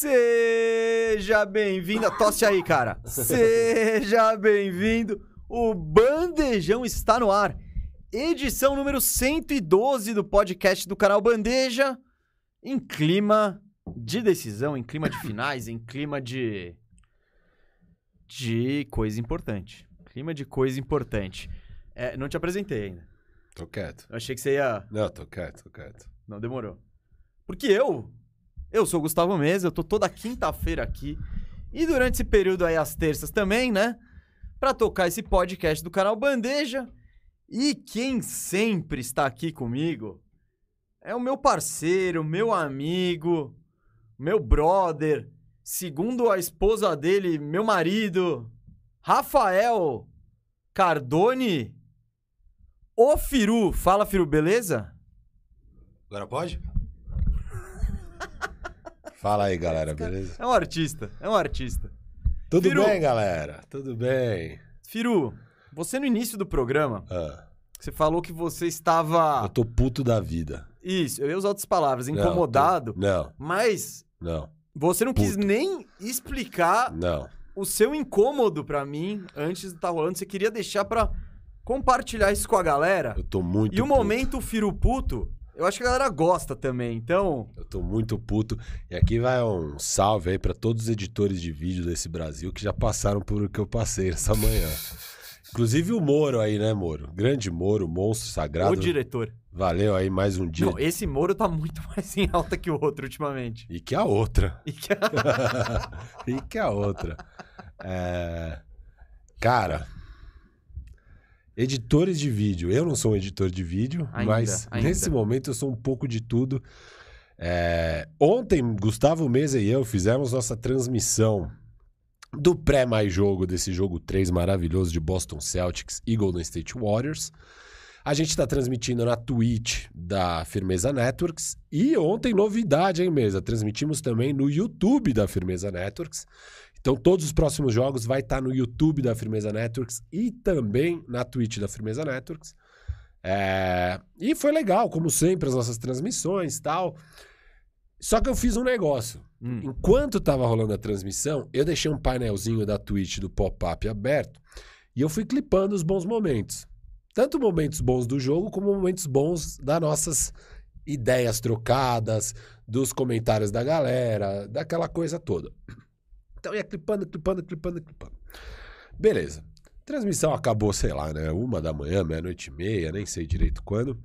Seja bem-vindo. Tosse aí, cara. Seja bem-vindo. O Bandejão está no ar. Edição número 112 do podcast do canal Bandeja. Em clima de decisão, em clima de finais, em clima de. de coisa importante. Clima de coisa importante. É, não te apresentei ainda. Tô quieto. Eu achei que você ia. Não, tô quieto, tô quieto. Não demorou. Porque eu, eu sou o Gustavo Mesa, eu tô toda quinta-feira aqui. E durante esse período aí, às terças também, né? Pra tocar esse podcast do canal Bandeja. E quem sempre está aqui comigo é o meu parceiro, meu amigo, meu brother, segundo a esposa dele, meu marido, Rafael Cardone. Ô Firu, fala Firu, beleza? Agora pode? Fala aí, galera, beleza? É um artista, é um artista. Tudo Firu. bem, galera? Tudo bem. Firu, você no início do programa, Ah, você falou que você estava. eu tô puto da vida. Isso, eu ia usar outras palavras, Não, incomodado, tô- Não, mas não, você não quis Puto. nem explicar não. o seu incômodo pra mim antes de estar rolando. Você queria deixar pra compartilhar isso com a galera. Eu tô muito E o puto. momento Firu Puto, eu acho que a galera gosta também, então. Eu tô muito puto. E aqui vai um salve aí pra todos os editores de vídeo desse Brasil que já passaram por o que eu passei essa manhã. Inclusive o Moro aí, né, Moro? Grande Moro, monstro sagrado. O diretor. Valeu aí mais um dia. Não, esse Moro tá muito mais em alta que o outro ultimamente. E que a outra. E que- e que a outra. É, Cara, editores de vídeo. Eu não sou um editor de vídeo, Ainda, mas ainda. nesse momento eu sou um pouco de tudo. É, Ontem, Gustavo Mesa e eu fizemos nossa transmissão do pré mais jogo desse jogo 3 maravilhoso de Boston Celtics e Golden State Warriors. A gente está transmitindo na Twitch da Firmeza Networks. E ontem, novidade, hein, Mesa? Transmitimos também no YouTube da Firmeza Networks. Então, todos os próximos jogos vai estar no YouTube da Firmeza Networks e também na Twitch da Firmeza Networks. É, E foi legal, como sempre, as nossas transmissões e tal. Só que eu fiz um negócio. Hum. Enquanto tava rolando a transmissão, eu deixei um painelzinho da Twitch do pop-up aberto e eu fui clipando os bons momentos. Tanto momentos bons do jogo, como momentos bons das nossas ideias trocadas, dos comentários da galera, daquela coisa toda. Então ia clipando, clipando, clipando, clipando. Beleza. Transmissão acabou, sei lá, né? Uma da manhã, meia-noite e meia, nem sei direito quando.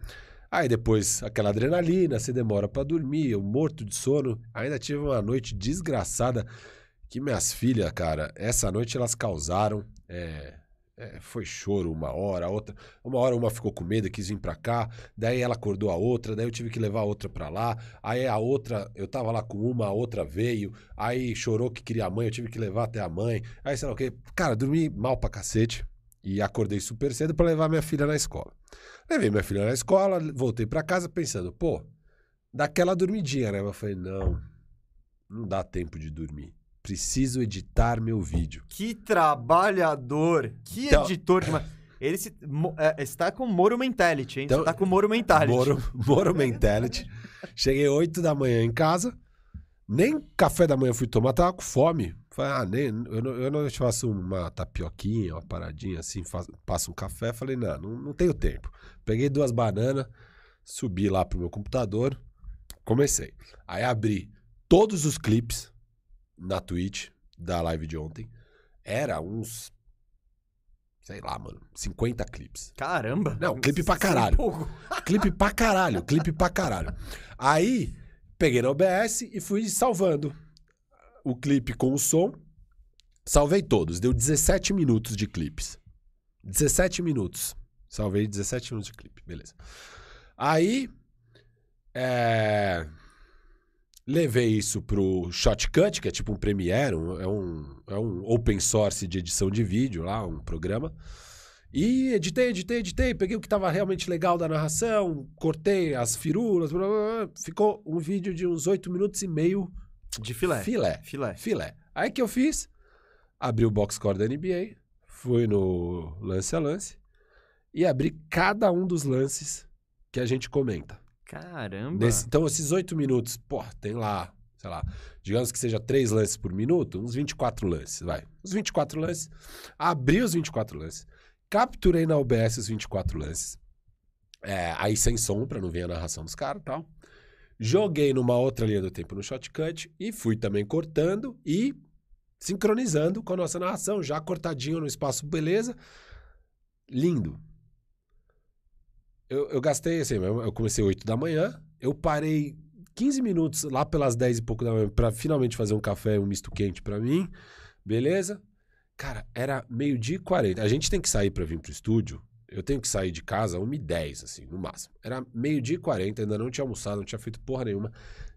Aí depois aquela adrenalina, você demora pra dormir, eu morto de sono. Ainda tive uma noite desgraçada que minhas filhas, cara, essa noite elas causaram. é, é, foi choro uma hora, outra. Uma hora uma ficou com medo, quis vir pra cá. Daí ela acordou a outra, daí eu tive que levar a outra pra lá. Aí a outra, eu tava lá com uma, a outra veio. Aí chorou que queria a mãe, eu tive que levar até a mãe. Aí sei lá o quê. Cara, dormi mal pra cacete. E acordei super cedo pra levar minha filha na escola. Levei minha filha na escola, voltei pra casa pensando, pô, daquela dormidinha, né? Eu falei, não, não dá tempo de dormir. Preciso editar meu vídeo. Que trabalhador, que Então- editor de uma... Ele se, é, está com Moro Mentality, hein? Então- Você tá com Moro Mentality. Moro, Moro Mentality. Cheguei 8 da manhã em casa, nem café da manhã fui tomar, tava com fome. Falei, ah, nem, eu, não, eu não faço uma tapioquinha, uma paradinha assim, faço, passo um café. Falei, não, não, não tenho tempo. Peguei duas bananas, subi lá pro meu computador, comecei. Aí abri todos os clipes na Twitch da live de ontem. Era uns, sei lá, mano, 50 clipes. Caramba. Não, clipe pra caralho. Clipe pra caralho, clipe pra caralho. Aí, peguei na OBS e fui salvando o clipe com o som. Salvei todos, deu 17 minutos de clipes. 17 minutos. Salvei 17 minutos de clipe, beleza. Aí, é, levei isso pro Shotcut, que é tipo um Premiere, um- é, um, é um open source de edição de vídeo lá, um programa. E editei, editei, editei, peguei o que tava realmente legal da narração, cortei as firulas, blá, blá, blá. ficou um vídeo de uns 8 minutos e meio De filé. filé. Filé. Filé. Aí que eu fiz? Abri o box score da NBA, fui no lance a lance e abri cada um dos lances que a gente comenta. Caramba. Então, esses oito minutos, pô, tem lá, sei lá, digamos que seja três lances por minuto, uns 24 lances, vai. Uns 24 lances. Abri os 24 lances. Capturei na OBS os 24 lances. É, aí sem som, pra não ver a narração dos caras e tal. Joguei numa outra linha do tempo no shotcut e fui também cortando e sincronizando com a nossa narração, já cortadinho no espaço, beleza. Lindo. Eu, eu gastei assim, eu comecei 8 da manhã, eu parei 15 minutos lá pelas 10 e pouco da manhã pra finalmente fazer um café, um misto quente pra mim, beleza? Cara, era meio-dia e 40. A gente tem que sair pra vir pro estúdio. Eu tenho que sair de casa 1 e 10, assim, no máximo. Era meio-dia e 40, ainda não tinha almoçado, não tinha feito porra nenhuma.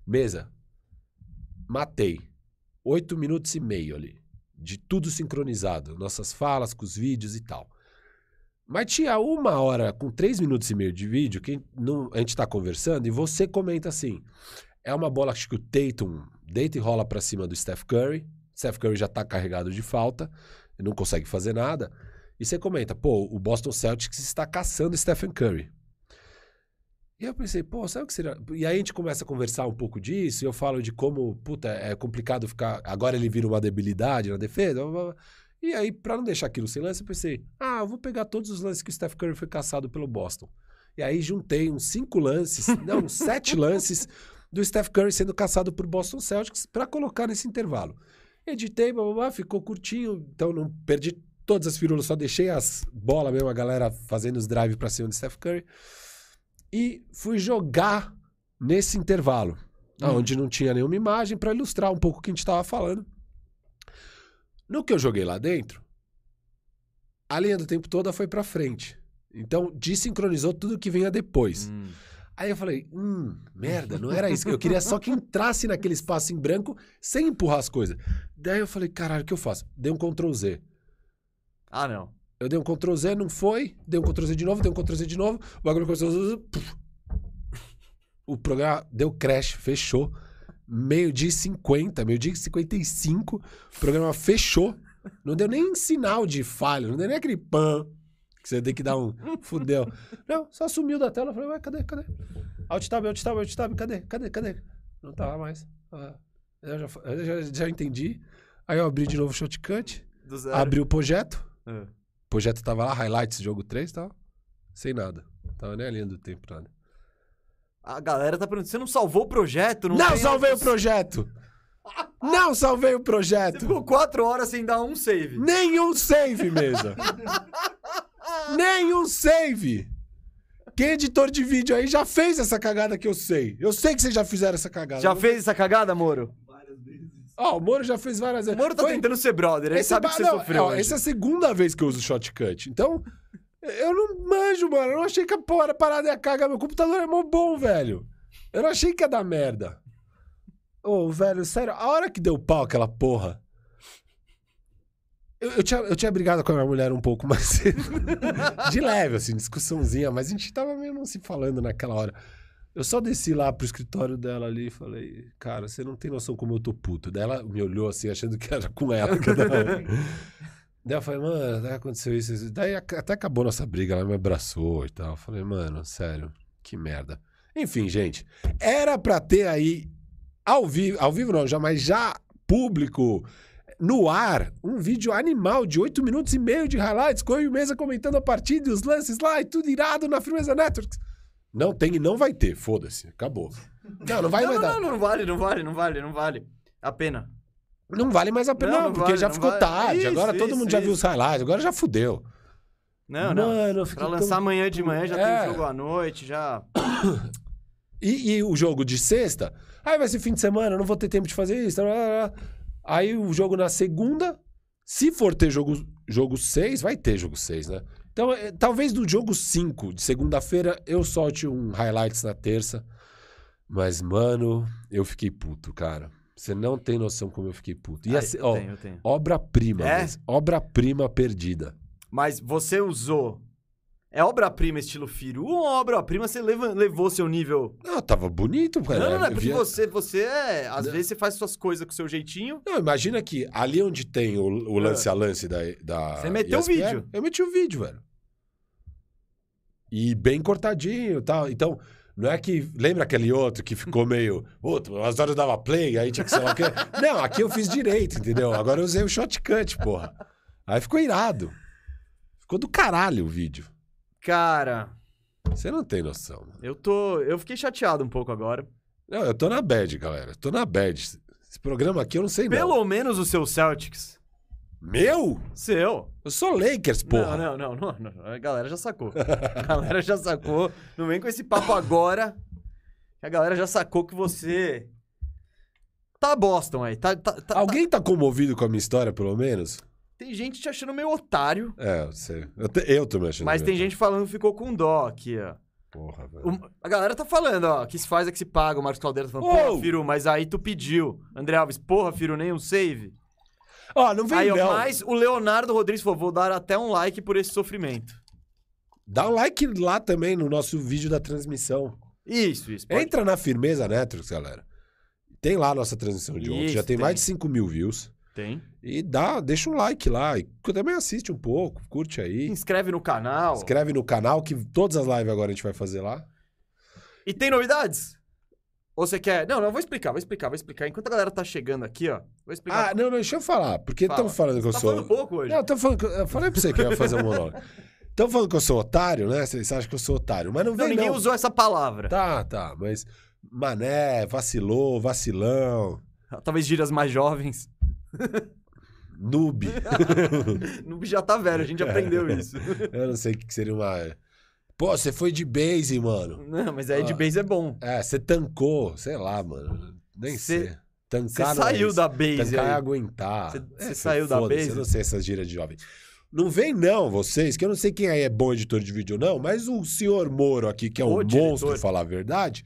Mesa. Matei. 8 minutos e meio ali. De tudo sincronizado. Nossas falas com os vídeos e tal. Mas tinha uma hora com 3 minutos e meio de vídeo que não- a gente tá conversando e você comenta assim: é uma bola acho que o Tatum deita e rola pra cima do Steph Curry. Steph Curry já tá carregado de falta, não consegue fazer nada. E você comenta, pô, o Boston Celtics está caçando Stephen Curry. E eu pensei, pô, sabe o que seria? E aí a gente começa a conversar um pouco disso, e eu falo de como, puta, é complicado ficar. Agora ele vira uma debilidade na defesa. blá, blá, blá. E aí, pra não deixar aquilo sem lance, eu pensei, ah, eu vou pegar todos os lances que o Steph Curry foi caçado pelo Boston. E aí juntei uns cinco lances, não, uns sete lances do Steph Curry sendo caçado por Boston Celtics pra colocar nesse intervalo. Editei, blá, blá, blá, ficou curtinho, então não perdi todas as firulas, só deixei as bolas mesmo, a galera fazendo os drive pra cima do Steph Curry. E fui jogar nesse intervalo, onde não tinha nenhuma imagem, pra ilustrar um pouco o que a gente tava falando. No que eu joguei lá dentro, a linha do tempo toda foi pra frente. Então, desincronizou tudo que vinha depois. Hum. Aí eu falei, hum, merda, não era isso. Eu queria só que entrasse naquele espaço em branco sem empurrar as coisas. Daí eu falei, caralho, o que eu faço? Dei um Ctrl Z. Ah, não. Eu dei um Ctrl Z, não foi. Dei um Ctrl Z de novo, dei um Ctrl Z de novo. O bagulho começou. O programa deu crash, fechou. Meio-dia e 50, meio-dia e 55. O programa fechou. Não deu nem sinal de falha, não deu nem aquele pan que você tem que dar um. Fudeu. Não, só sumiu da tela. Eu falei, ué, cadê, cadê? Alt tab, alt tab, alt tab, cadê, cadê, cadê? Não tá lá mais. Ah, eu, já, eu já, já entendi. Aí eu abri de novo o zero. abri o projeto. É. O projeto tava lá, highlights, jogo 3 e tal. Sem nada. Tava nem a linha do tempo, nada. A galera tá perguntando, você não salvou o projeto? Não, Não, salvei o outros- projeto! Não salvei o Você projeto! ficou quatro horas sem dar um save. Nenhum save, mesa! Nenhum save! Quem é editor de vídeo aí já fez essa cagada que eu sei. Eu sei que vocês já fizeram essa cagada. Já fez essa cagada, Moro? Ó, o Moro já fez várias O vezes. Moro tá Foi- tentando ser brother, ele Esse sabe ba- que você não, sofreu ó, hoje. Essa é a segunda vez que eu uso shotcut. Então, eu não manjo, mano. Eu não achei que a porra parada ia cagar. Meu computador é mó bom, velho. Eu não achei que ia dar merda. Ô, velho, sério, a hora que deu pau aquela porra. Eu, eu tinha, eu tinha brigado com a minha mulher um pouco mais cedo. De leve, assim, discussãozinha, mas a gente tava meio não se falando naquela hora. Eu só desci lá pro escritório dela ali e falei, cara, você não tem noção como eu tô puto. Daí ela me olhou assim, achando que era com ela. Daí eu falei, mano, daí aconteceu isso, isso. Daí até acabou nossa briga, ela me abraçou e tal. Eu falei, mano, sério, que merda. Enfim, gente, era pra ter aí, ao vivo, ao vivo não, já, mas já público, no ar, um vídeo animal de 8 minutos e meio de highlights, com eu e o Mesa comentando a partida e os lances lá e tudo irado na Firmeza Networks. Não tem e não vai ter, foda-se, acabou. Não, não vai não, mais não, dar. não, não vale, não vale, não vale, não vale. A pena. Não vale mais a pena, Não, não, não porque vale, já não ficou vale. tarde. Isso, agora todo isso, mundo já viu os isso. highlights, agora já fudeu. Não, não. Mano, fiquei Pra tão- lançar amanhã de manhã já É. tem jogo à noite, já. E, e o jogo de sexta, aí vai ser fim de semana, não vou ter tempo de fazer isso. blá, blá, blá. Aí o jogo na segunda, se for ter jogo, jogo 6, vai ter jogo 6, né? Então, eh, talvez do jogo 5 de segunda-feira eu solte um highlights na terça. Mas, mano, eu fiquei puto, cara. Você não tem noção como eu fiquei puto. Ai, ser, eu ó, tenho, eu tenho. obra-prima, É? obra-prima perdida. Mas você usou. É obra-prima estilo Firu ou obra-prima você levou seu nível? Não, tava bonito, cara. não, não, não, é porque via- você, você é. Às Não. vezes você faz suas coisas com o seu jeitinho. Não, imagina que ali onde tem o, o lance a lance da, da. Você meteu o vídeo. Eu meti o vídeo, velho. E bem cortadinho e tal. Então, Não é que. Lembra aquele outro que ficou meio. Puta, umas horas eu dava play, aí tinha que sei lá o quê. Não, aqui eu fiz direito, entendeu? Agora eu usei o shotcut, porra. Aí ficou irado. Ficou do caralho o vídeo. Cara, Você não tem noção. mano. eu tô. Eu fiquei chateado um pouco agora. Não, eu tô na bad, galera. Tô na bad. Esse programa aqui eu não sei não. Pelo menos o seu Celtics. Meu? Seu. Eu sou Lakers, porra. Não, não, não, não, não. A galera já sacou. A galera já sacou. Não vem com esse papo agora. A galera já sacou que você. Tá Boston aí. Tá, tá, tá- Alguém tá comovido com a minha história, pelo menos? Tem gente te achando meio otário. É, eu sei. Eu, te- eu tô me achando. Mas tem meio gente falando que ficou com dó aqui, ó. Porra, velho. O- a galera tá falando, ó, que se faz é que se paga. O Marcos Caldeira tá falando, Uou! porra, Firu, mas aí tu pediu. André Alves, porra, Firu, nem um save. Ó, não vem Aí, ó, não. mas o Leonardo Rodrigues falou, vou dar até um like por esse sofrimento. Dá um like lá também no nosso vídeo da transmissão. Isso, isso. pode- Entra na Firmeza Networks, galera. Tem lá a nossa transmissão de ontem. Isso, Já tem, tem. mais de 5 mil views. Tem. E dá, deixa um like lá. E também assiste um pouco, curte Se aí. inscreve no canal. Inscreve no canal, que todas as lives agora a gente vai fazer lá. E tem novidades? Ou você quer... Não, não, eu vou explicar, vou explicar, vou explicar. Enquanto a galera tá chegando aqui, ó, vou explicar. Ah, não, não, deixa eu falar. Porque Fala. estão falando que eu tá sou. falando pouco hoje. Não, tô falando que... Eu falei pra você que eu ia fazer um monólogo. Estão falando que eu sou otário, né? Vocês acham que eu sou otário. Mas não Não, vem, ninguém não. usou essa palavra. Tá, tá. Mas mané, vacilou, vacilão, Talvez gírias mais jovens. noob. No já tá velho, a gente aprendeu isso. eu não sei o que seria uma... Pô, você foi de base, mano. Não, mas aí de Ah. base é bom. É, você tancou, sei lá, mano. Nem Cê- sei. Tancar Você é saiu isso. da base Tancar é aí. aguentar. Cê- É, saiu da base? Eu não sei essas gírias de jovem. Não vem não, vocês, que eu não sei quem aí é bom editor de vídeo não, mas o senhor Moro aqui, que é um O diretor. monstro, falar a verdade,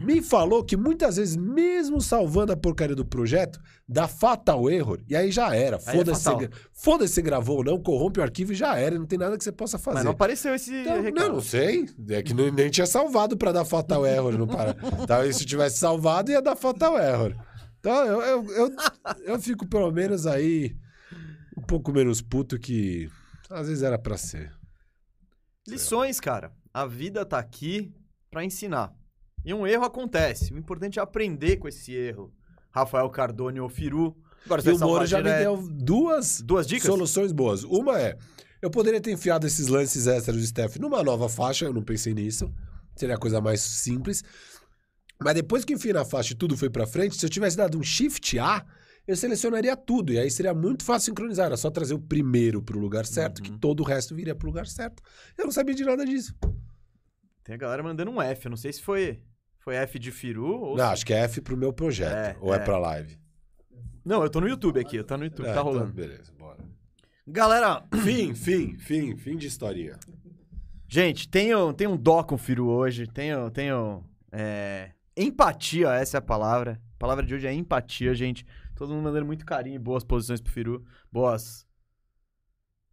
me falou que muitas vezes, mesmo salvando a porcaria do projeto, dá fatal error, e aí já era. É Foda-se, gra- foda-se se gravou ou não, corrompe o arquivo e já era, não tem nada que você possa fazer. Mas não apareceu esse Então, recado. não, não sei. É que nem, nem tinha salvado pra dar fatal error. Não para. Talvez se tivesse salvado, ia dar fatal error. Então eu, eu, eu, eu fico pelo menos aí um pouco menos puto que às vezes era pra ser. Lições, cara. A vida tá aqui pra ensinar. E um erro acontece. O importante é aprender com esse erro. Rafael Cardone ou Firu. Agora E o Moro já me deu duas Duas dicas? soluções boas. Uma é, eu poderia ter enfiado esses lances extras do Steph numa nova faixa, eu não pensei nisso. Seria a coisa mais simples. Mas depois que enfiei na faixa e tudo foi pra frente, se eu tivesse dado um Shift A, eu selecionaria tudo. E aí seria muito fácil sincronizar. Era só trazer o primeiro pro lugar certo, que Uhum. todo o resto viria pro lugar certo. Eu não sabia de nada disso. Tem a galera mandando um F. Eu não sei se foi, foi F de Firu ou... Não, acho que é F pro meu projeto. É, ou é, é. pra live. Não, eu tô no YouTube aqui. Eu tô no YouTube. É, tá então, rolando. beleza, bora. Galera, Fim, fim, fim, fim de historinha. gente, tenho, tenho um dó com o Firu hoje. Tenho, tenho é, empatia, essa é a palavra. A palavra de hoje é empatia, gente. Todo mundo mandando muito carinho e boas posições pro Firu. Boas,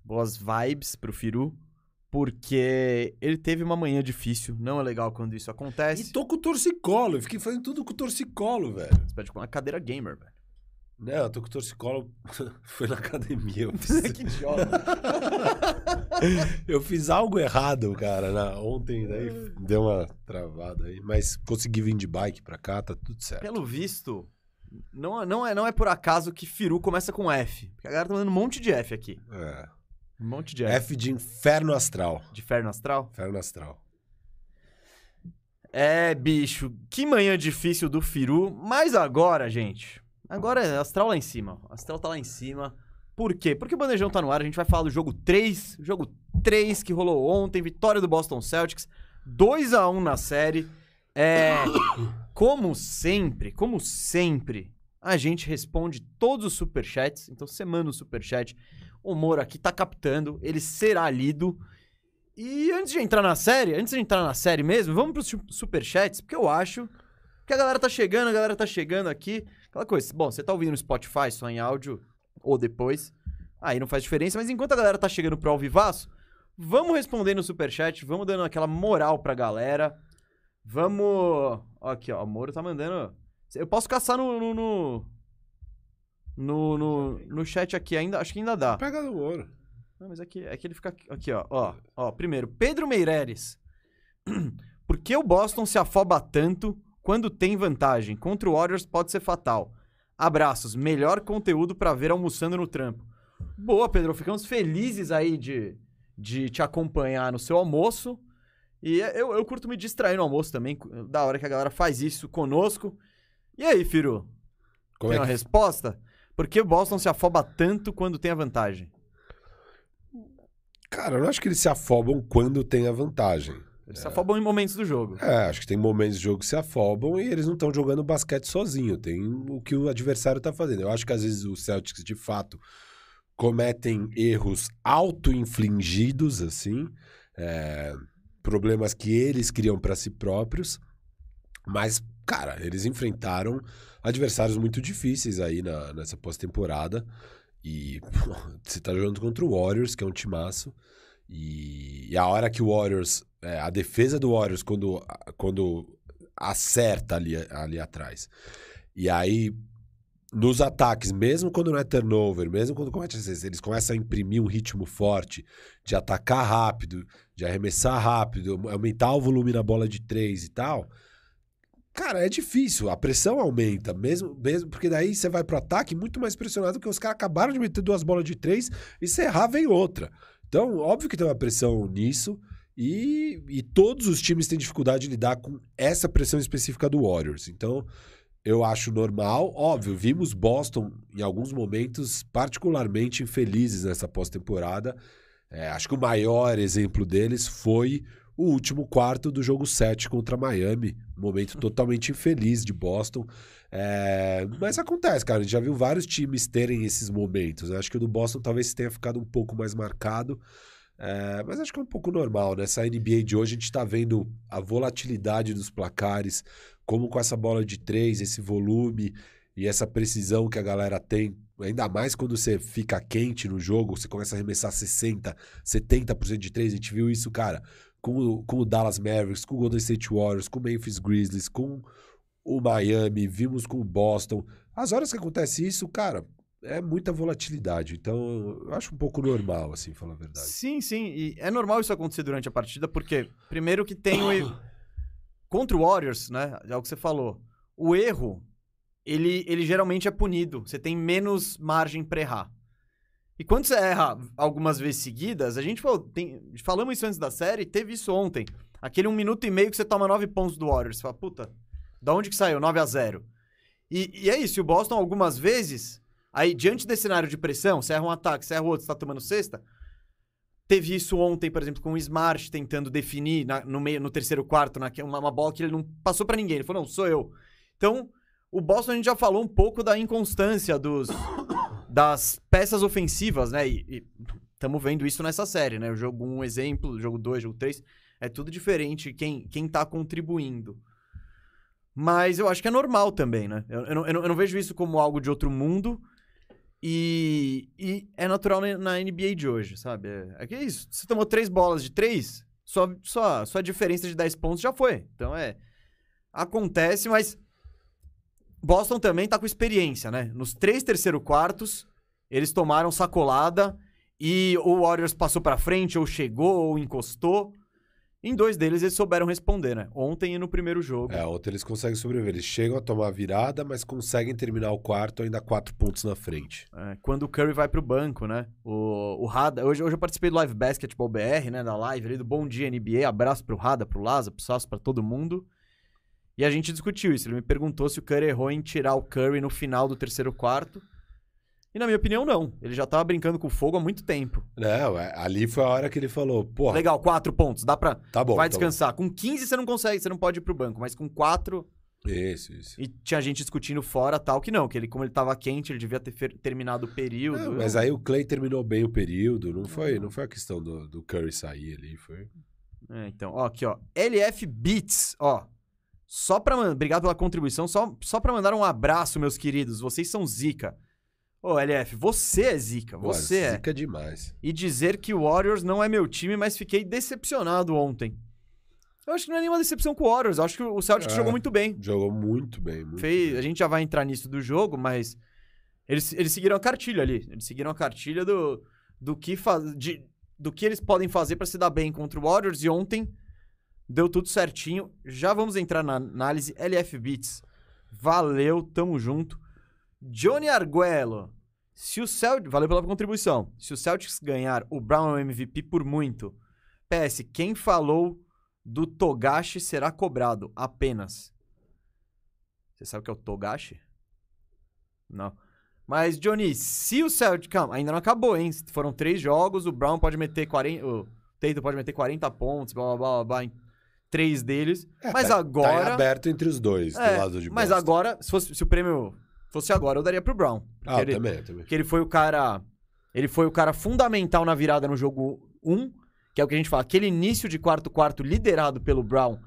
boas vibes pro Firu. Porque ele teve uma manhã difícil. Não é legal quando isso acontece. E tô com torcicolo, eu fiquei fazendo tudo com torcicolo, velho. Você pede com uma cadeira gamer, velho. Não, eu tô com torcicolo. Foi na academia. Eu fiz, que idiota. eu fiz algo errado, cara. na- ontem, daí deu uma travada aí. Mas consegui vir de bike pra cá, tá tudo certo. Pelo visto, não, não, é, não é por acaso que Firu começa com F. Porque a galera tá mandando um monte de F aqui. É. Um monte de F. F de inferno astral. De Inferno Astral. Inferno astral. É, bicho, que manhã difícil do Firu. Mas agora, gente, agora é Astral lá em cima. Astral tá lá em cima. Por quê? Porque o Bandejão tá no ar, a gente vai falar do jogo 3. Jogo 3 que rolou ontem, vitória do Boston Celtics. 2 a 1 na série. É, como sempre, como sempre, a gente responde todos os superchats. Então você manda o superchat. O Moro aqui tá captando, ele será lido. E antes de entrar na série, antes de entrar na série mesmo, vamos pros su- superchats, porque eu acho que a galera tá chegando, a galera tá chegando aqui. Aquela coisa, bom, você tá ouvindo no Spotify só em áudio ou depois, aí não faz diferença, mas enquanto a galera tá chegando pro Alvivaço, vamos responder no superchat, vamos dando aquela moral pra galera. Vamos. Aqui, ó, o Moro tá mandando. Eu posso caçar no. no, no... No, no, no chat aqui ainda, acho que ainda dá. Pega no ouro. Não, mas aqui, é que ele fica aqui, aqui, ó, ó. Ó, primeiro, Pedro Meireles. Por que o Boston se afoba tanto quando tem vantagem? Contra o Warriors pode ser fatal. Abraços, melhor conteúdo pra ver almoçando no trampo. Boa, Pedro. Ficamos felizes aí de, de te acompanhar no seu almoço. E eu, eu curto me distrair no almoço também. Da hora que a galera faz isso conosco. E aí, Firu? Como tem é uma que... resposta? Por que o Boston se afoba tanto quando tem a vantagem? Cara, eu não acho que eles se afobam quando tem a vantagem. Eles se afobam em momentos do jogo. É, acho que tem momentos de jogo que se afobam e eles não estão jogando basquete sozinho. Tem o que o adversário tá fazendo. Eu acho que às vezes os Celtics, de fato, cometem erros auto-infligidos, assim. é, problemas que eles criam para si próprios. Mas, cara, eles enfrentaram adversários muito difíceis aí na, nessa pós-temporada. E você tá jogando contra o Warriors, que é um timaço. E, e a hora que o Warriors. é, a defesa do Warriors, quando, quando acerta ali, ali atrás. E aí, nos ataques, mesmo quando não é turnover, mesmo quando comete eles começam a imprimir um ritmo forte de atacar rápido, de arremessar rápido, aumentar o volume na bola de três e tal. Cara, é difícil, a pressão aumenta, mesmo, mesmo porque daí você vai pro ataque muito mais pressionado, porque os caras acabaram de meter duas bolas de três e você errar vem outra. Então, óbvio que tem uma pressão nisso, e, e todos os times têm dificuldade de lidar com essa pressão específica do Warriors. Então, eu acho normal. Óbvio, vimos Boston em alguns momentos particularmente infelizes nessa pós-temporada. É, acho que o maior exemplo deles foi o último quarto do jogo 7 contra Miami. Um momento totalmente infeliz de Boston. É, mas acontece, cara. A gente já viu vários times terem esses momentos. né? Acho que o do Boston talvez tenha ficado um pouco mais marcado. É, mas acho que é um pouco normal. Nessa NBA de hoje, a gente está vendo a volatilidade dos placares, como com essa bola de três, esse volume e essa precisão que a galera tem. Ainda mais quando você fica quente no jogo, você começa a arremessar 60%, 70% de três. A gente viu isso, cara, com o, com o Dallas Mavericks, com o Golden State Warriors, com o Memphis Grizzlies, com o Miami, vimos com o Boston. As horas que acontece isso, cara, é muita volatilidade. Então, eu acho um pouco normal, assim, falar a verdade. Sim, sim. E é normal isso acontecer durante a partida, porque, primeiro, que tem o. Contra o Warriors, né? É o que você falou. O erro, ele, ele geralmente é punido. Você tem menos margem pra errar. E quando você erra algumas vezes seguidas, a gente falou, tem- falamos isso antes da série, teve isso ontem. Aquele um minuto e meio que você toma nove pontos do Warriors. Você fala, puta, da onde que saiu? 9 a 0 e, e é isso, o Boston algumas vezes, aí diante desse cenário de pressão, você erra um ataque, você erra outro, você tá tomando sexta, Teve isso ontem, por exemplo, com o Smart tentando definir na- no meio, no terceiro quarto, naque- uma, uma bola que ele não passou pra ninguém. Ele falou, não, sou eu. Então, o Boston a gente já falou um pouco da inconstância dos, das peças ofensivas, né? E estamos vendo isso nessa série, né? O jogo 1, um exemplo, jogo 2, jogo 3, é tudo diferente quem, quem tá contribuindo. Mas eu acho que é normal também, né? Eu, eu não, eu não- eu não vejo isso como algo de outro mundo. E, e é natural na, NBA de hoje, sabe? É, é que é isso. Você tomou três bolas de três, sua, sua, sua diferença de 10 pontos já foi. Então é. Acontece, mas. Boston também tá com experiência, né? Nos três terceiro quartos, eles tomaram sacolada e o Warriors passou pra frente, ou chegou, ou encostou. Em dois deles eles souberam responder, né? Ontem e no primeiro jogo. É, ontem eles conseguem sobreviver. Eles chegam a tomar a virada, mas conseguem terminar o quarto ainda quatro pontos na frente. É, quando o Curry vai pro banco, né? O, o Rada. Hoje, hoje eu participei do Live Basketball BR, né? Da live ali do Bom Dia NBA. Abraço pro Rada, pro Laza, pro Sasso, pra todo mundo. E a gente discutiu isso. Ele me perguntou se o Curry errou em tirar o Curry no final do terceiro quarto. E na minha opinião, não. Ele já tava brincando com fogo há muito tempo. Não, é, ali foi a hora que ele falou, porra, Legal, quatro pontos. Dá pra. tá bom. vai tá descansar. Com 15 você não consegue, você não pode ir pro banco. Mas com quatro. bom. Isso, isso. E tinha gente discutindo fora tal, que não. Que ele, como ele tava quente, ele devia ter terminado o período. Não, mas aí o Clay terminou bem o período, não foi, não foi a questão do, do Curry sair ali, foi. É, então, ó, aqui, ó. LF Beats, ó. Só pra. man- Obrigado pela contribuição. Só, só pra mandar um abraço, meus queridos. Vocês são zica. Ô, LF, você é zica. Você é. Zica demais. E dizer que o Warriors não é meu time, mas fiquei decepcionado ontem. Eu acho que não é nenhuma decepção com o Warriors. Eu acho que o Celtics É. jogou muito bem. Jogou muito bem, muito Fez, bem. a gente já vai entrar nisso do jogo, mas eles, eles seguiram a cartilha ali. Eles seguiram a cartilha do, do, que, faz, de, do que eles podem fazer pra se dar bem contra o Warriors. E ontem Deu tudo certinho. Já vamos entrar na análise LF Beats. Valeu, tamo junto. Johnny Arguello. Se o Celtics. Valeu pela contribuição. Se o Celtics ganhar, o Brown é o MVP por muito. PS, quem falou do Togashi será cobrado apenas. Você sabe o que é o Togashi? Não. Mas, Johnny, se o Celtics. Calma, ainda não acabou, hein? Foram três jogos, o Brown pode meter 40. O Tatum pode meter 40 pontos, blá blá blá blá, três deles. É, mas tá- agora. Tá aberto entre os dois, É, do lado de mas Boston. agora, se, fosse, se o prêmio fosse agora, eu daria pro Brown. Ah, ele, também, também. porque ele foi o cara. Ele foi o cara fundamental na virada no jogo 1, que é o que a gente fala. Aquele início de quarto-quarto liderado pelo Brown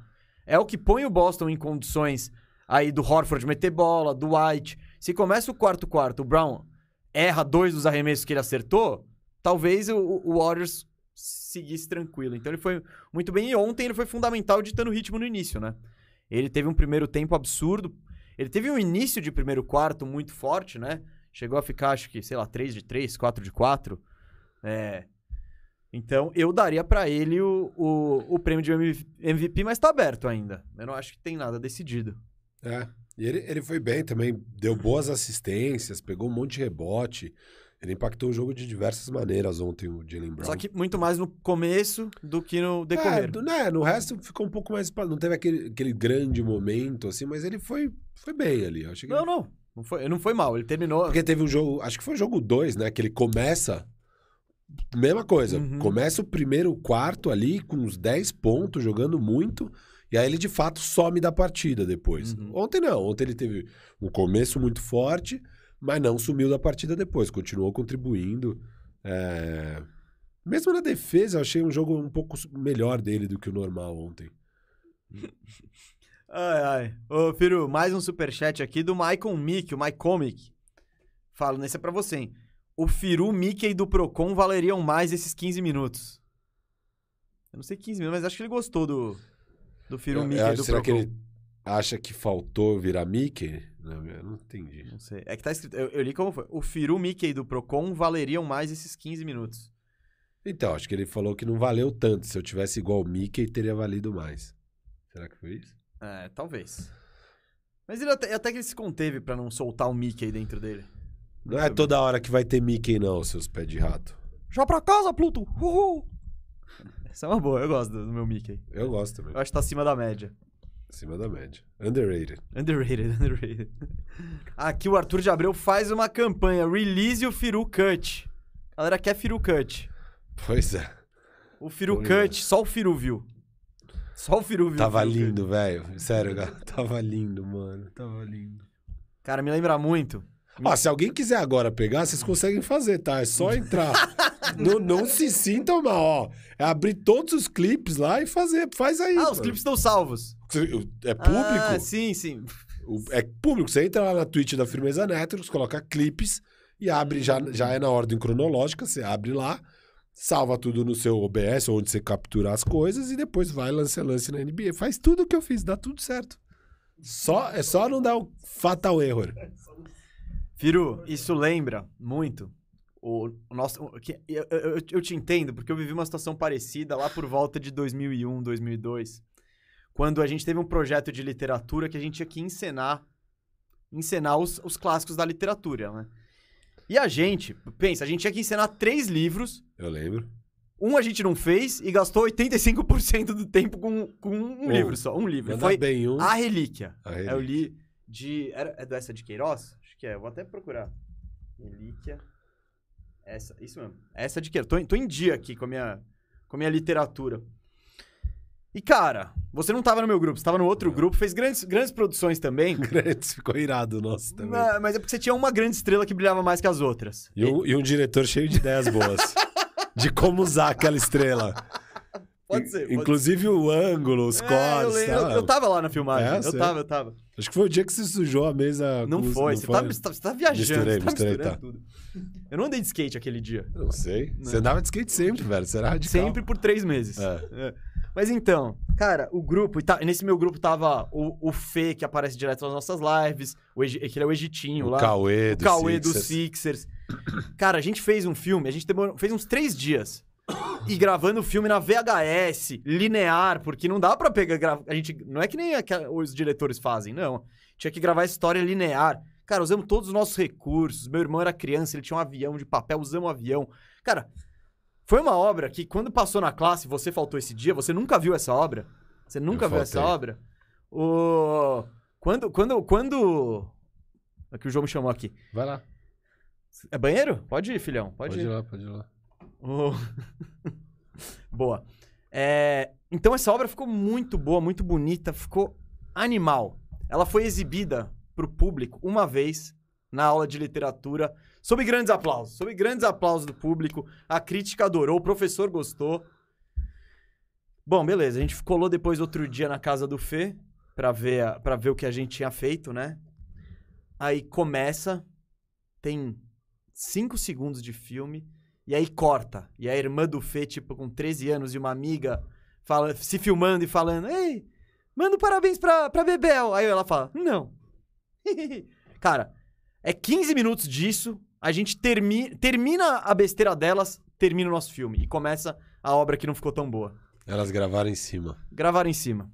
é o que põe o Boston em condições aí do Horford meter bola, do White. Se começa o quarto-quarto, o Brown erra dois dos arremessos que ele acertou, talvez o, o Warriors seguisse tranquilo. Então ele foi muito bem. E ontem ele foi fundamental ditando ritmo no início, né? Ele teve um primeiro tempo absurdo. Ele teve um início de primeiro quarto muito forte, né? Chegou a ficar, acho que, sei lá, 3 de 3, 4 de 4. É. Então, eu daria pra ele o, o, o prêmio de MVP, mas tá aberto ainda. Eu não acho que tem nada decidido. É. E ele, ele foi bem também, deu boas assistências, pegou um monte de rebote. Ele impactou o jogo de diversas maneiras ontem, o Jalen Brown. Só que muito mais no começo do que no É, decorrer. do- né, no resto ficou um pouco mais. Não teve aquele, aquele grande momento, assim, mas ele foi, foi bem ali. Eu Não, ele- não. Não foi, não foi mal. Ele terminou. Porque teve um jogo, acho que foi o jogo 2, né? Que ele começa. Mesma coisa. Uhum. Começa o primeiro quarto ali com uns 10 pontos, jogando muito. E aí ele de fato some da partida depois. Uhum. Ontem não. Ontem ele teve um começo muito forte, mas não sumiu da partida depois. Continuou contribuindo. É, Mesmo na defesa, eu achei um jogo um pouco melhor dele do que o normal ontem. Ai, ai. Ô, Firu, mais um superchat aqui do Maicon Mick, o Mycomic. Falo, nesse é pra você, hein? O Firu, Mickey do Procon valeriam mais esses 15 minutos. Eu não sei 15 minutos, mas acho que ele gostou do, do Firu, Eu- Mickey eu acho- do será Procon. que ele acha que faltou virar Mickey? Não, eu não entendi. Não sei. É que tá escrito. Eu, eu li como foi. O Firu, Mickey do Procon valeriam mais esses 15 minutos. Então, acho que ele falou que não valeu tanto. Se eu tivesse igual o Mickey, teria valido mais. Será que foi isso? É, talvez. Mas ele até, até que ele se conteve pra não soltar o Mickey dentro dele. Não é toda hora que vai ter Mickey, não, seus pés de rato. Já pra casa, Pluto! Uhul! Essa é uma boa, eu gosto do meu Mickey. Eu gosto também. Eu acho que tá acima da média. Acima da média. Underrated. Underrated, underrated. Aqui o Arthur de Abreu faz uma campanha. Release o Firu Cut. A galera quer Firu Cut. Pois é. O Firu Pois Cut, só o Firu viu. Só o Firu viu. Tava o Firu lindo, velho. Sério, cara. Tava lindo, mano. Tava lindo. Cara, me lembra muito. Ó, se alguém quiser agora pegar, vocês conseguem fazer, tá? É só entrar. não, não se sintam mal, ó. É abrir todos os clipes lá e fazer. Faz aí. Ah, os mano. clipes estão salvos. É público. Ah, sim, sim. É público. Você entra lá na Twitch da Firmeza Networks, coloca clipes e abre, já, já é na ordem cronológica, você abre lá, salva tudo no seu OBS, onde você captura as coisas, e depois vai lance lance na NBA. Faz tudo o que eu fiz, dá tudo certo. Só, é só não dar o fatal error. Firu, isso lembra muito o, nosso. eu, eu- eu te entendo, porque eu vivi uma situação parecida lá por volta de 2001, 2002, quando a gente teve um projeto de literatura que a gente tinha que encenar, encenar os, os clássicos da literatura, né? E a gente, pensa, a gente tinha que encenar três livros, Eu lembro. um a gente não fez e gastou 85% do tempo com, com um Um. livro só, um livro. Foi bem um. A Relíquia. A Eu li de. Era, é do Essa de Queiroz? Acho que é. Vou até procurar. Relíquia. Essa, isso mesmo. Essa de Queiroz. Tô, em- tô em dia aqui com a minha, com a minha literatura. E, cara, você não tava no meu grupo, você tava no outro Não. grupo, fez grandes, grandes produções também. Grandes, ficou irado o nosso também. Mas, mas é porque você tinha uma grande estrela que brilhava mais que as outras. E um, e um diretor cheio de ideias boas. de como usar aquela estrela. Pode ser. pode Inclusive o ângulo, os ser. É, eu, cortes. eu, tá? eu tava lá na filmagem. É, eu sei. tava, eu tava. Acho que foi o dia que você sujou a mesa. Não com foi, você, Tá, você, tá, você tá viajando. Misturei, você tá misturei, misturando tá. tudo. Eu não andei de skate aquele dia. Não sei. Não. Você andava de skate sempre, velho. Você era radical. Sempre por três meses. É. É. Mas então, cara, o grupo, nesse meu grupo tava o, o Fê, que aparece direto nas nossas lives, o, Egi- que ele é o Egitinho O lá. Cauê o do Cauê dos Sixers. Sixers. Cara, a gente fez um filme, a gente demorou, fez uns três dias e gravando o filme na VHS, linear, porque não dá pra pegar. A gente. Não é que nem os diretores fazem, não. Tinha que gravar a história linear. Cara, usamos todos os nossos recursos. Meu irmão era criança, ele tinha um avião de papel, usamos um avião. Cara, foi uma obra que quando passou na classe, você faltou esse dia, você nunca viu essa obra? Você nunca Eu viu essa faltei. obra? O... Quando, quando, quando... É que o João me chamou aqui. Vai lá. É banheiro? Pode ir, filhão. Pode, Pode, ir. ir lá, pode ir lá. O- boa. É, Então essa obra ficou muito boa, muito bonita, ficou animal. Ela foi exibida pro público uma vez na aula de literatura, sob grandes aplausos, sob grandes aplausos do público. A crítica adorou, o professor gostou. Bom, beleza. A gente colou depois outro dia na casa do Fê pra ver, a- pra ver o que a gente tinha feito, né? Aí começa, tem cinco segundos de filme. E aí corta. E a irmã do Fê, tipo, com 13 anos e uma amiga fala, se filmando e falando: Ei, manda um parabéns pra, pra Bebel. Aí ela fala: Não. Cara, é 15 minutos disso. A gente termi termina a besteira delas, termina o nosso filme. E começa a obra que não ficou tão boa. Elas gravaram em cima. Gravaram em cima.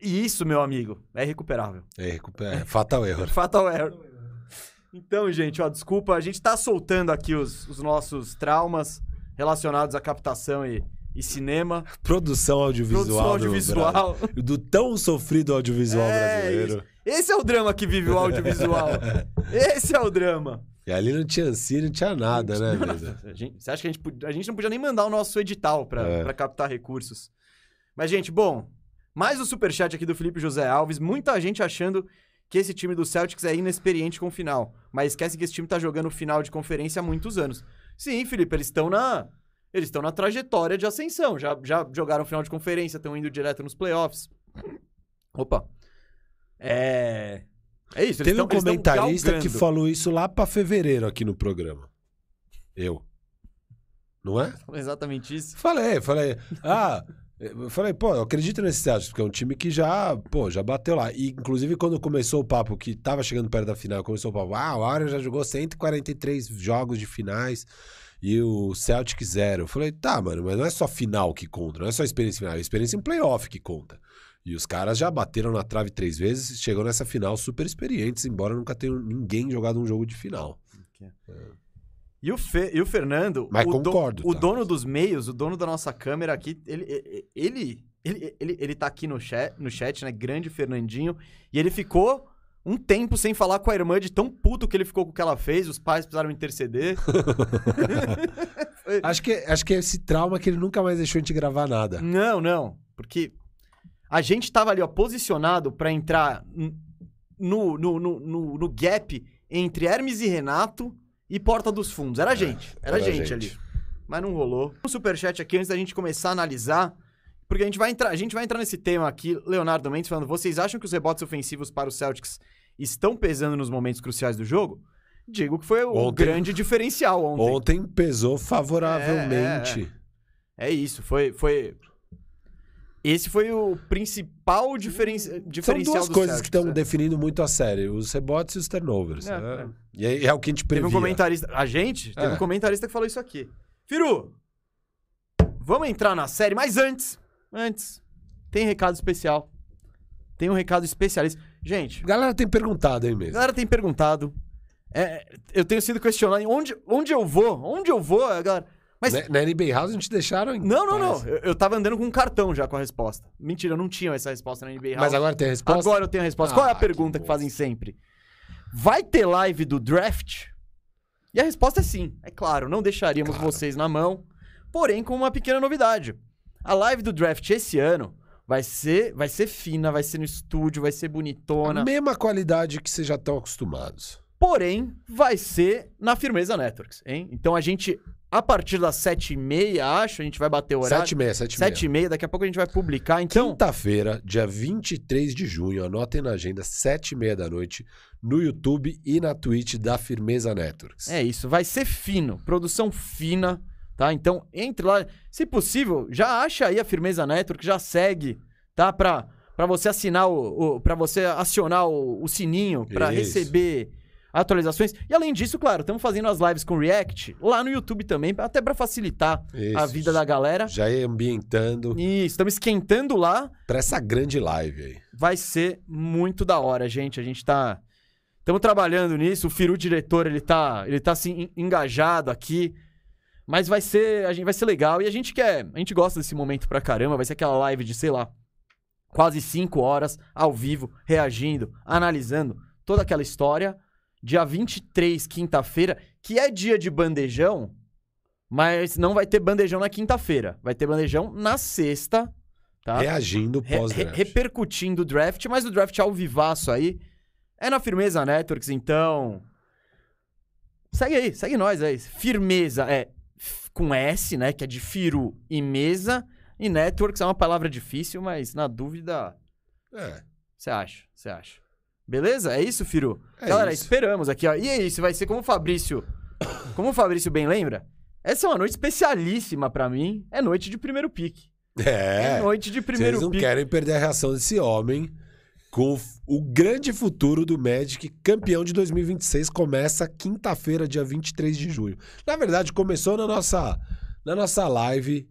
E isso, meu amigo, é recuperável. É, recupera- é fatal erro. Fatal error. Então, gente, ó, desculpa, a gente tá soltando aqui os, os nossos traumas relacionados à captação e, e cinema. Produção audiovisual. Produção do audiovisual. Brasil. Do tão sofrido audiovisual É, brasileiro. Esse é o drama que vive o audiovisual. Esse é o drama. E ali não tinha ANSI, não tinha nada, né, gente- você acha que a gente, pod- a gente não podia nem mandar o nosso edital pra, É. pra captar recursos? Mas, gente, bom, mais o superchat aqui do Felipe José Alves. Muita gente achando que esse time do Celtics é inexperiente com o final. Mas esquece que esse time tá jogando final de conferência há muitos anos. Sim, Felipe, eles estão na. Eles estão na trajetória de ascensão. Já, já jogaram final de conferência, estão indo direto nos playoffs. Opa. É. É isso. Teve um tão- comentarista que falou isso lá pra fevereiro aqui no programa. Eu. Não é? Exatamente isso. Falei, falei. Ah, eu falei, pô, eu acredito nesse Celtics, porque é um time que já, pô, já bateu lá. E, inclusive, quando começou o papo, que tava chegando perto da final, começou o papo, ah, o Warriors já jogou 143 jogos de finais e o Celtic zero. Eu falei, tá, mano, mas não é só final que conta, não é só experiência final, é experiência em playoff que conta. E os caras já bateram na trave três vezes, chegou nessa final super experientes, embora nunca tenham ninguém jogado um jogo de final. E o, Fe- e o Fernando, Mas o, do- concordo, o tá? dono dos meios, o dono da nossa câmera aqui, ele, ele, ele, ele, ele tá aqui no chat, no chat, né? Grande Fernandinho. E ele ficou um tempo sem falar com a irmã de tão puto que ele ficou com o que ela fez. Os pais precisaram interceder. Acho que, acho que é esse trauma que ele nunca mais deixou a gente gravar nada. Não, não. Porque a gente tava ali, ó, posicionado pra entrar no, no, no, no, no gap entre Hermes e Renato e Porta dos Fundos. Era a gente. Era, era gente, gente. ali. Mas não rolou. Um superchat aqui antes da gente começar a analisar. Porque a gente vai entrar, a gente vai entrar nesse tema aqui, Leonardo Mendes falando, vocês acham que os rebotes ofensivos para os Celtics estão pesando nos momentos cruciais do jogo? Digo que foi o Ontem- grande diferencial ontem. Ontem pesou favoravelmente. É isso, foi, foi. Esse foi o principal diferenci... São diferencial duas do coisas Celtics, que estão né? definindo muito a série: os rebotes e os turnovers. É, né? é. E é, é o que a gente Teve previa. um comentarista. A gente? Teve É. um comentarista que falou isso aqui. Firu, vamos entrar na série, mas antes. Antes. Tem recado especial. Tem um recado especialista. Gente, galera tem perguntado aí mesmo. galera tem perguntado. é, eu tenho sido questionado. Onde, onde eu vou? Onde eu vou, a galera? Mas Na, na NBA House a gente deixaram. em Não, não, não. paz. Eu, eu tava andando com um cartão já com a resposta. Mentira, eu não tinha essa resposta na NBA House. Mas agora tem a resposta? Agora eu tenho a resposta. Qual é a Ah, pergunta que que, fazem sempre? Vai ter live do draft? E a resposta é sim. É claro, não deixaríamos Claro. vocês na mão. Porém, com uma pequena novidade. A live do draft esse ano vai ser, vai ser fina, vai ser no estúdio, vai ser bonitona. A mesma qualidade que vocês já estão acostumados. Porém, vai ser na Firmeza Networks, hein? Então a gente, a partir das sete e meia, acho, a gente vai bater o horário. 7 e meia, 7 e Sete e meia, daqui a pouco a gente vai publicar. Então, Quinta-feira, dia 23 de junho, anotem na agenda, 7 e meia da noite, no YouTube e na Twitch da Firmeza Networks. É isso, vai ser fino, produção fina, tá? Então, entre lá, se possível, já acha aí a Firmeza Network, já segue, tá? Pra, pra você assinar o, o para você acionar o, o sininho, pra Isso. receber atualizações. E além disso, claro, estamos fazendo as lives com React lá no YouTube também, até para facilitar a Isso. vida da galera. Já ia ambientando Isso, estamos esquentando lá. pra essa grande live aí. Vai ser muito da hora, gente. A gente tá. Estamos trabalhando nisso. O Firu, diretor, ele tá, ele tá assim, en- engajado aqui. Mas vai ser, a gente vai ser legal. E a gente quer. A gente gosta desse momento pra caramba. Vai ser aquela live de, sei lá, quase cinco horas ao vivo, reagindo, analisando toda aquela história. Dia 23, quinta-feira, que é dia de bandejão, mas não vai ter bandejão na quinta-feira. Vai ter bandejão na sexta, tá? Reagindo Re- pós-draft. re- repercutindo o draft, mas o draft ao vivaço aí é na Firmeza Networks, então. Segue aí, segue nós aí. Firmeza é com S, né? Que é de Firu e mesa. E Networks é uma palavra difícil, mas na dúvida, É, você acha, você acha. Beleza? É isso, Firu? É Galera, isso. esperamos aqui, ó. E é isso, vai ser como o Fabrício. Como o Fabrício bem lembra, essa é uma noite especialíssima pra mim. É noite de primeiro pique. É, é. noite de primeiro Vocês não pique. querem perder a reação desse homem com o- o grande futuro do Magic, campeão de 2026, começa quinta-feira, dia 23 de junho. Na verdade, começou na nossa, na nossa live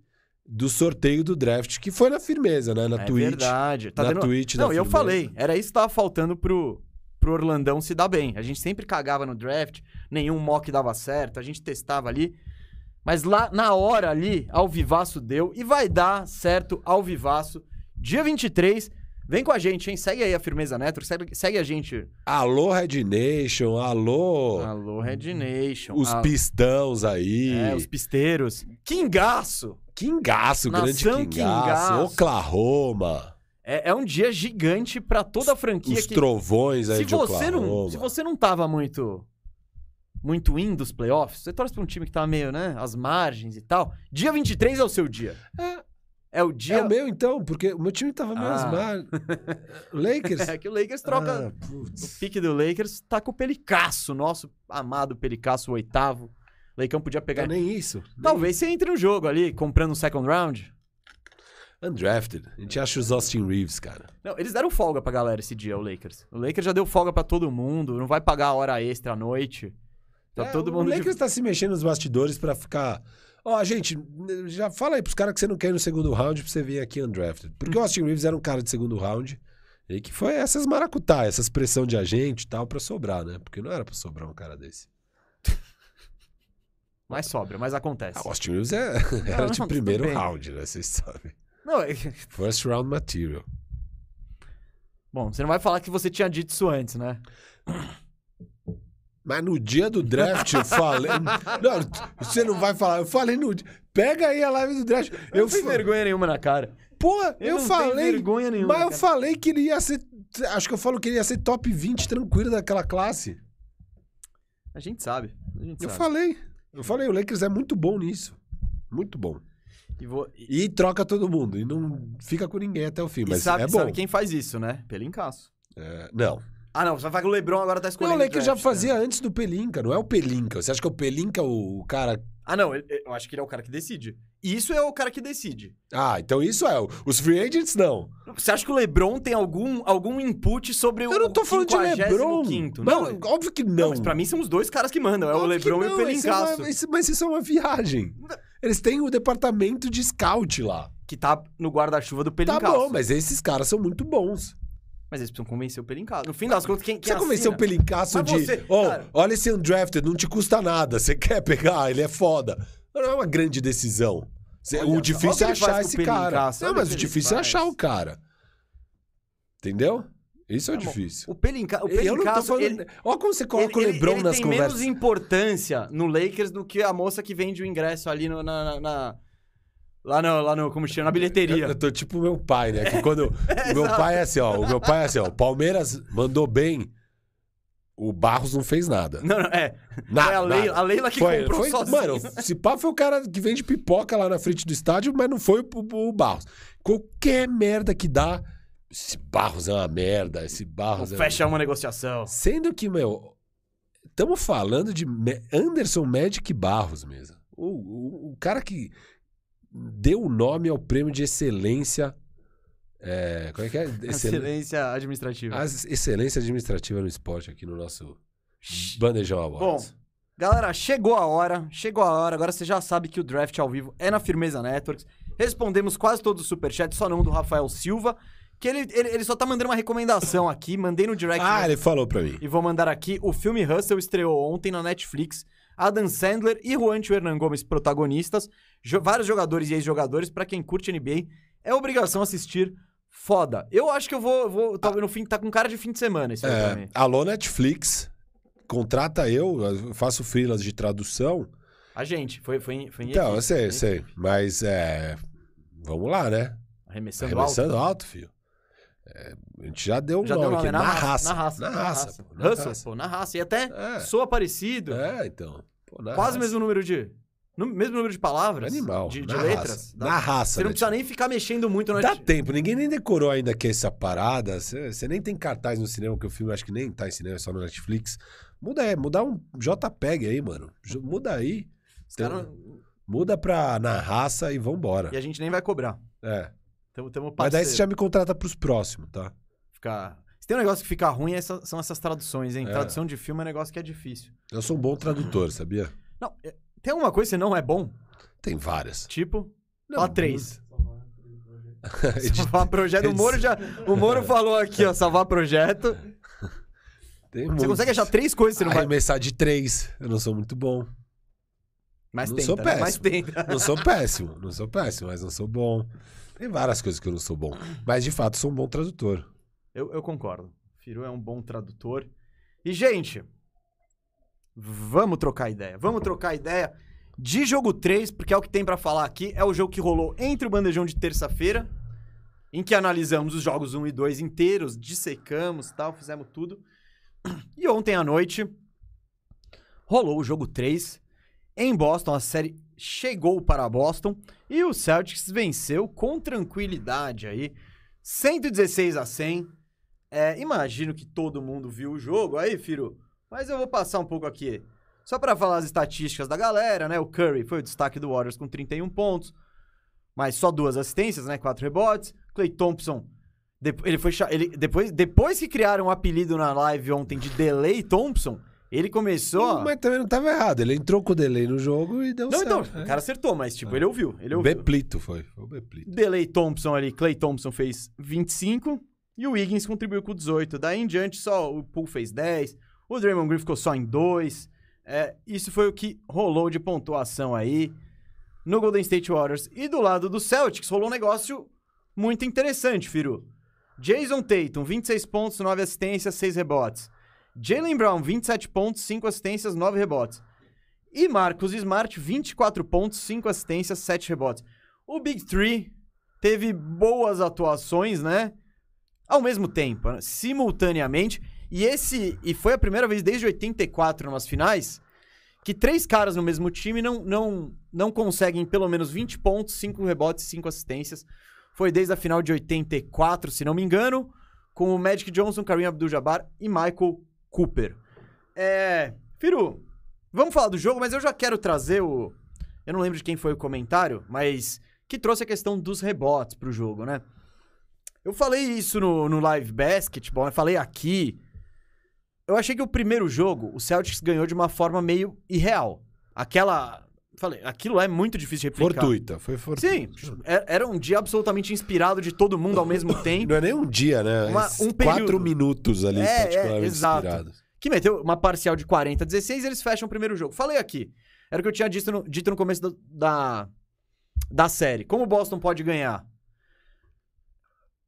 do sorteio do draft, que foi na firmeza, né? Na é Twitch. verdade. Tá na dando... Twitch, Não, eu Firmeza. falei, era isso que tava faltando pro, pro Orlandão se dar bem. A gente sempre cagava no draft, nenhum mock dava certo, a gente testava ali. Mas lá na hora ali, ao vivaço deu e vai dar certo ao vivaço. Dia 23, vem com a gente, hein? Segue aí a Firmeza Network, segue, segue a gente. Alô, Red Nation, alô, Alô, Red Nation. os a- pistãos aí. É, os pisteiros. Kingaço! Kingaço, grande Nação Kingaço. Oklahoma, É, é um dia gigante pra toda a franquia os que... trovões aí se de você não, Oklahoma. se você não tava muito muito in dos playoffs, você torce pra um time que tá meio, né, às margens e tal. Dia 23 é o seu dia. É. É o dia É o meu então, porque o meu time tava meio Ah. asmar. Lakers. É que o Lakers troca Ah, o pique do Lakers tá com o Pelicasso, nosso amado Pelicasso, o oitavo. O Leicão podia pegar. Não, nem isso. Talvez você entre no jogo ali, comprando um second round. Undrafted. A gente acha os Austin Reeves, cara. Não, eles deram folga pra galera esse dia, o Lakers. O Lakers já deu folga pra todo mundo, não vai pagar a hora extra à noite. Tá É, todo o mundo de- Lakers tá se mexendo nos bastidores pra ficar. Ó, gente, já fala aí pros caras que você não quer ir no segundo round pra você vir aqui undrafted. Porque o Austin Reeves era um cara de segundo round. E que foi essas maracutá, essas pressão de agente e tal, pra sobrar, né? Porque não era pra sobrar um cara desse. Mais sobra, mas acontece. Ah, o Austin Reeves é, era não, de tudo primeiro round, né? Vocês sabem. Não, é- First round material. Bom, você não vai falar que você tinha dito isso antes, né? Mas no dia do draft eu falei. Não, você não vai falar. Eu falei no dia. Pega aí a live do draft. Eu Eu não tenho vergonha nenhuma na cara. Pô, Eu eu não falei. tenho vergonha nenhuma, Mas eu falei que ele ia ser. Acho que eu falo que ele ia ser top 20 tranquilo daquela classe. A gente sabe. A gente Eu sabe. falei. Eu falei, o Lakers é muito bom nisso. Muito bom. E, vou- e- E troca todo mundo. E não fica com ninguém até o fim. e Mas sabe, é bom. sabe quem faz isso, né? Pelincaço. É, não. Ah, não. Você vai que o Lebron agora tá Não, escolhendo o Lakers já né? fazia antes do Pelinka. Não é o Pelinka. Você acha que é o Pelinka o cara. Ah, não. eu acho que ele é o cara que decide. Isso é o cara que decide. Ah, então isso é. o- Os free agents não. Você acha que o Lebron tem algum, algum input sobre o Eu não tô falando de LeBron. 55º? Não, Não, óbvio que não. não. mas pra mim são os dois caras que mandam. É o Óbvio que Lebron e o não, é Pelincaço. isso- Mas isso é uma viagem. Eles têm o departamento de scout lá. Que tá no guarda-chuva do Tá Pelincaço. bom, mas esses caras são muito bons. Mas eles precisam convencer o Pelincaço. No fim das contas, quem, quem Você convenceu o Pelincaço de. você- "Ó, cara- olha esse undrafted, não te custa nada. Você quer pegar? Ele é foda. Não é uma grande decisão. Olha o difícil é ele achar esse cara. Não, mas o ele difícil é faz. achar o cara. Entendeu? Isso é o bom. difícil. O, Pelinca... o Eu não tô Pelincaço, falando. ele, Olha como você coloca ele, o Lebron ele nas tem conversas. menos importância no Lakers do que a moça que vende o ingresso ali no- na- na- Lá no, lá no, como chama, na bilheteria. Eu tô tipo o meu pai, né? Que quando. o meu pai é assim, ó. O meu pai é assim, ó. O Palmeiras mandou bem. O Barros não fez nada. Não, não, é. Nada, foi a Leila, nada. a Leila que Foi, comprou foi, sozinha. mano, esse pá foi o cara que vende pipoca lá na frente do estádio, mas não foi o, o Barros. Qualquer merda que dá, esse Barros é uma merda, esse Barros é... fecha uma negociação. Sendo que, meu, estamos falando de Anderson Magic Barros mesmo. O, o, o cara que deu o nome ao prêmio de excelência... É, como é que é? Excel... Excelência administrativa. A excelência administrativa no esporte aqui no nosso Bandejão Bom, Awards. galera, chegou a hora, chegou a hora. Agora você já sabe que o draft ao vivo é na Firmeza Networks. Respondemos quase todos os superchats, só não do Rafael Silva, que ele, ele, ele só tá mandando uma recomendação aqui. Mandei no direct ah, ele falou pra mim. e vou mandar aqui. O filme Hustle estreou ontem na Netflix. Adam Sandler e Juancho Hernan Gomes protagonistas. Jo- vários jogadores e ex-jogadores. Pra quem curte NBA, é obrigação assistir. Foda. Eu acho que eu vou. vou tá, no fim, tá com cara de fim de semana pra É, alô, Netflix. Contrata eu, eu faço freelas de tradução. A gente, foi, foi, em- foi em Então, equipe, eu sei, eu em sei. Mas é. Vamos lá, né? Arremessando, Arremessando alto. alto, filho. É, a gente já deu um Já nome deu nome, aqui. na, Na raça, raça. Na raça. Na raça. pô, na Hustle, raça. pô, na raça. E até É. soa parecido. É, então. Pô, Quase o mesmo número de. no- mesmo número de palavras. Animal. De, de na letras. Raça. Dá- Na raça. Você não né, precisa nem ficar mexendo muito Dá tempo, ninguém nem decorou ainda que é essa parada. Você nem tem cartaz no cinema, que o filme acho que nem tá em cinema, é só no Netflix. Muda aí, muda um JPEG aí, mano. Muda aí. Os caras- Muda pra na raça e vambora. E a gente nem vai cobrar. É. Tamo, tamo Mas daí você já me contrata pros próximos, tá? Ficar... Tem um negócio que fica ruim, essa- são essas traduções, hein? É. Tradução de filme é um negócio que é difícil. Eu sou um bom tradutor, sabia? Não, é- tem alguma coisa que você não é bom? Tem várias. Tipo, Não, fala três. Salvar projeto. O Moro já. O Moro falou aqui, ó, salvar projeto. Tem Você muitos. consegue achar três coisas que você não vai. Arremessar de três. Eu não sou muito bom. Mas não tenta, sou né? péssimo. Mas tenta. Não sou péssimo. Não sou péssimo, mas não sou bom. Tem várias coisas que eu não sou bom. Mas, de fato, sou um bom tradutor. Eu, eu concordo. Firu é um bom tradutor. E, gente, vamos trocar ideia. Vamos trocar ideia de jogo 3, porque é o que tem pra falar aqui. É o jogo que rolou entre o bandejão de terça-feira, em que analisamos os jogos 1 e 2 inteiros, dissecamos tal, fizemos tudo. E ontem à noite rolou o jogo 3 em Boston. A série chegou para Boston e o Celtics venceu com tranquilidade aí, 116 a 100. É, imagino que todo mundo viu o jogo aí, Firo. Mas eu vou passar um pouco aqui. Só pra falar as estatísticas da galera, né? O Curry foi o destaque do Warriors com 31 pontos. Mas só duas assistências, né? Quatro rebotes. Clay Thompson. ele foi ele, depois, depois que criaram um apelido na live ontem de Delay Thompson, ele começou. Mas também não estava errado. Ele entrou com o delay no jogo e deu Não, então, certo. o cara acertou, mas tipo, ele ouviu. Ele ouviu. Beplito foi. Foi o Beplito. Delay Thompson ali, Clay Thompson fez 25 e o Wiggins contribuiu com 18. Daí em diante, só o Poole fez 10, o Draymond Green ficou só em 2. É, isso foi o que rolou de pontuação aí no Golden State Warriors. E do lado do Celtics, rolou um negócio muito interessante, Firu. Jason Tatum, 26 pontos, 9 assistências, 6 rebotes. Jalen Brown, 27 pontos, 5 assistências, 9 rebotes. E Marcus Smart, 24 pontos, 5 assistências, 7 rebotes. O Big Three teve boas atuações, né? Ao mesmo tempo, né? simultaneamente. E esse e foi a primeira vez desde 84 nas finais que três caras no mesmo time não, não, não conseguem pelo menos 20 pontos, 5 rebotes e 5 assistências. Foi desde a final de 84, se não me engano, com o Magic Johnson, Kareem Abdul-Jabbar e Michael Cooper. É, Firu, vamos falar do jogo, mas eu já quero trazer o eu não lembro de quem foi o comentário, mas que trouxe a questão dos rebotes pro jogo, né? Eu falei isso no, no Live Basketball, eu falei aqui. Eu achei que o primeiro jogo, o Celtics ganhou de uma forma meio irreal. Aquela. Falei, aquilo é muito difícil de replicar. Fortuita. Foi fortuita. Sim, é- era um dia absolutamente inspirado de todo mundo ao mesmo tempo. Não é nem um dia, né? Uma- um Quatro período. minutos ali, É, é, particularmente exato. inspirados. que meteu uma parcial de 40 a 16 eles fecham o primeiro jogo. Falei aqui. Era o que eu tinha dito no, dito no começo do- da, da série. Como o Boston pode ganhar?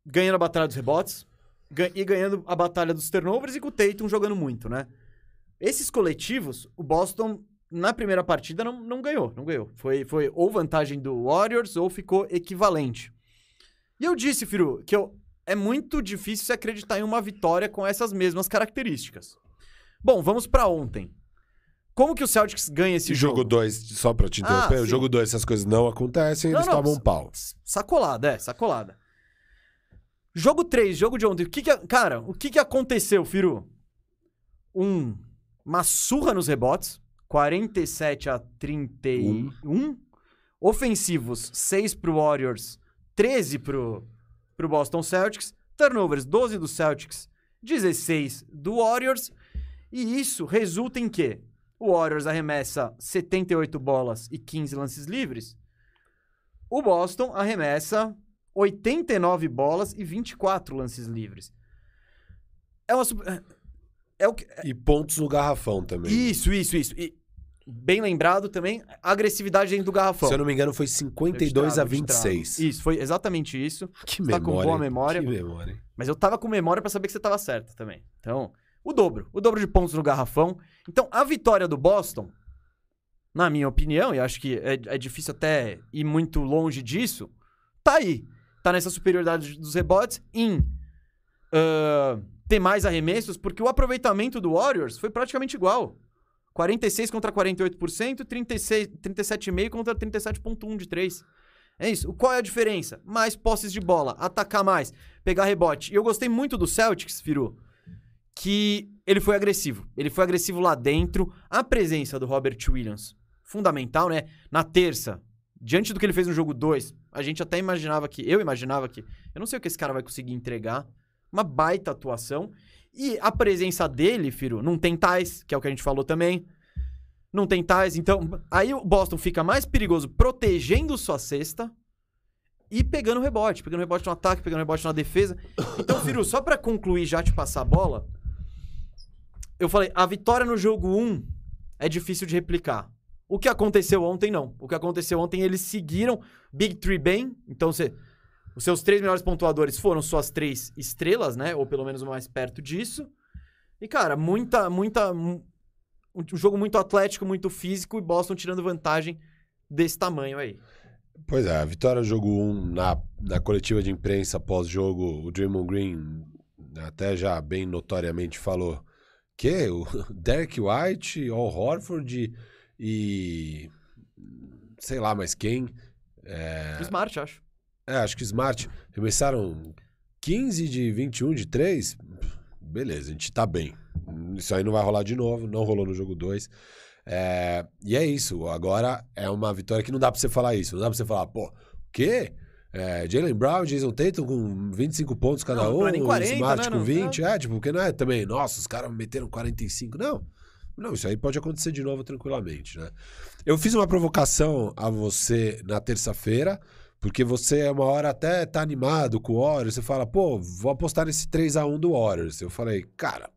Ganhando a batalha dos rebotes e ganhando a batalha dos turnovers e com o Tatum jogando muito, né? Esses coletivos, o Boston, na primeira partida, não, não ganhou. Não ganhou. Foi, foi ou vantagem do Warriors ou ficou equivalente. E eu disse, Firu, que eu, é muito difícil se acreditar em uma vitória com essas mesmas características. Bom, vamos pra ontem. Como que o Celtics ganha esse jogo? jogo 2, só pra te interromper, Ah, o jogo 2, essas coisas não acontecem, Não, eles não, tomam um pau. Sacolada, é, sacolada. Jogo 3, jogo de ontem. O que que, cara, o que que aconteceu, Firu? Um, uma surra nos rebotes, 47 a 31. Ofensivos, 6 pro Warriors, 13 pro, pro Boston Celtics. Turnovers, 12 do Celtics, 16 do Warriors. E isso resulta em quê? O Warriors arremessa 78 bolas e 15 lances livres. O Boston arremessa 89 bolas e 24 lances livres. É uma. É o que... E pontos no garrafão também. Isso, isso, isso. E, bem lembrado também, agressividade dentro do garrafão. Se eu não me engano, foi 52 a 26. Isso, foi exatamente isso. Que memória. tá com boa memória. Que memória. Mas eu tava com memória pra saber que você tava certo também. Então, o dobro. O dobro de pontos no garrafão. Então, a vitória do Boston, na minha opinião, e acho que é, é difícil até ir muito longe disso, tá aí. Tá nessa superioridade dos rebotes em ah, ter mais arremessos, porque o aproveitamento do Warriors foi praticamente igual. 46 contra 48%, 36 37,5 contra 37,1 de 3. É isso. Qual é a diferença? Mais posses de bola, atacar mais, pegar rebote. E eu gostei muito do Celtics, Firu, que ele foi agressivo. Ele foi agressivo lá dentro. A presença do Robert Williams, fundamental, né? Na terça, diante do que ele fez no jogo 2, a gente até imaginava que, eu imaginava que, eu não sei o que esse cara vai conseguir entregar, uma baita atuação. E a presença dele, Firu, não tem tais, que é o que a gente falou também. Não tem tais, então aí o Boston fica mais perigoso protegendo sua cesta e pegando rebote, pegando rebote no ataque, pegando rebote na defesa. Então, Firu, só pra concluir já te passar a bola, eu falei, a vitória no jogo 1 é difícil de replicar. O que aconteceu ontem, não. O que aconteceu ontem, eles seguiram Big Three bem. Então, você, os seus três melhores pontuadores foram suas três estrelas, né? Ou pelo menos o mais perto disso. E, cara, muita, muita. Um um jogo muito atlético, muito físico e Boston tirando vantagem desse tamanho aí. Pois é, a vitória jogo 1 na, na coletiva de imprensa pós-jogo, o Draymond Green até já bem notoriamente falou que o Derek White, Al Horford e sei lá mais quem. É, Smart, acho. é, acho que Smart começaram 15 de 21 de 3. Beleza, a gente tá bem. Isso aí não vai rolar de novo, não rolou no jogo 2. É, e é isso. Agora é uma vitória que não dá pra você falar isso. Não dá pra você falar, pô, o quê? É, Jalen Brown, Jason Tatum com 25 pontos cada Não, um, é nem 40, Smart né, com não, 20. É, tipo, porque não é também, nossa, os caras meteram 45. Não. Não, isso aí pode acontecer de novo tranquilamente, né? Eu fiz uma provocação a você na terça-feira, porque você é uma hora até tá animado com o Warriors, você fala, pô, vou apostar nesse 3 a 1 do Warriors. Eu falei, cara,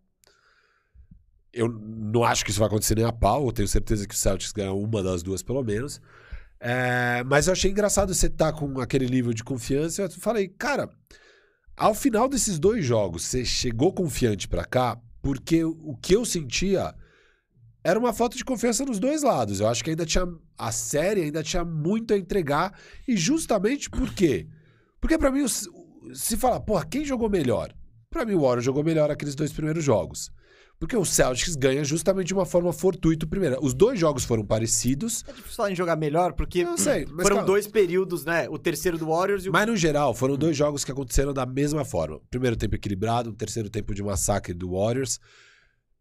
eu não acho que isso vai acontecer nem a pau, eu tenho certeza que o Celtics ganha uma das duas pelo menos. É, mas eu achei engraçado você estar com aquele nível de confiança. Eu falei, cara, ao final desses dois jogos, você chegou confiante pra cá, porque o que eu sentia era uma falta de confiança nos dois lados. Eu acho que ainda tinha a série ainda tinha muito a entregar e justamente por quê? Porque pra mim se falar, porra, quem jogou melhor? Pra mim o Warriors jogou melhor aqueles dois primeiros jogos. Porque o Celtics ganha justamente de uma forma fortuita o primeiro. Os dois jogos foram parecidos, É difícil falar em jogar melhor, porque Eu sei, mas foram calma. dois períodos, né? O terceiro do Warriors e o. Mas no geral, foram dois jogos que aconteceram da mesma forma. Primeiro tempo equilibrado, um terceiro tempo de massacre do Warriors.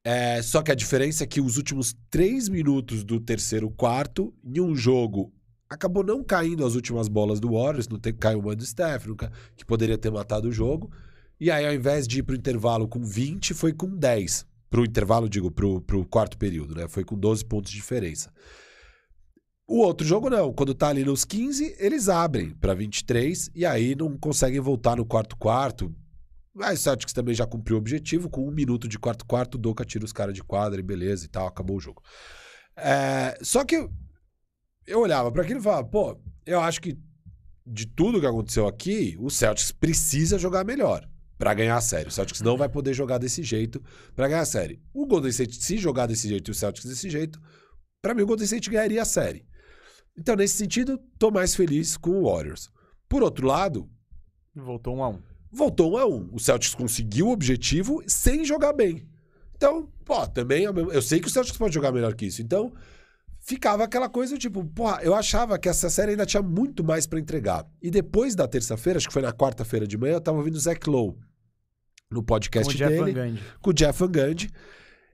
É, só que a diferença é que os últimos três minutos do terceiro quarto, em um jogo, acabou não caindo as últimas bolas do Warriors, não tem, caiu uma do Steph, que poderia ter matado o jogo. E aí, ao invés de ir pro intervalo com 20, foi com 10. Pro intervalo, digo, pro, pro quarto período, né? Foi com 12 pontos de diferença. O outro jogo não. Quando tá ali nos 15, eles abrem para 23 e aí não conseguem voltar no quarto quarto. Mas o Celtics também já cumpriu o objetivo. Com um minuto de quarto quarto, o Doca tira os caras de quadra e beleza e tal, acabou o jogo. É, só que eu, eu olhava para aquilo e falava, pô, eu acho que de tudo que aconteceu aqui, o Celtics precisa jogar melhor para ganhar a série. O Celtics não vai poder jogar desse jeito para ganhar a série. O Golden State, se jogar desse jeito e o Celtics desse jeito, para mim o Golden State ganharia a série. Então, nesse sentido, tô mais feliz com o Warriors. Por outro lado, Voltou um a um. Voltou um a um. O Celtics conseguiu o objetivo sem jogar bem. Então, pô, também é eu sei que o Celtics pode jogar melhor que isso. Então, ficava aquela coisa tipo, porra, eu achava que essa série ainda tinha muito mais pra entregar. E depois da terça-feira, acho que foi na quarta-feira de manhã, eu tava ouvindo o Zach Lowe no podcast Com Jeff dele Gundy. com o Jeff Van Gundy.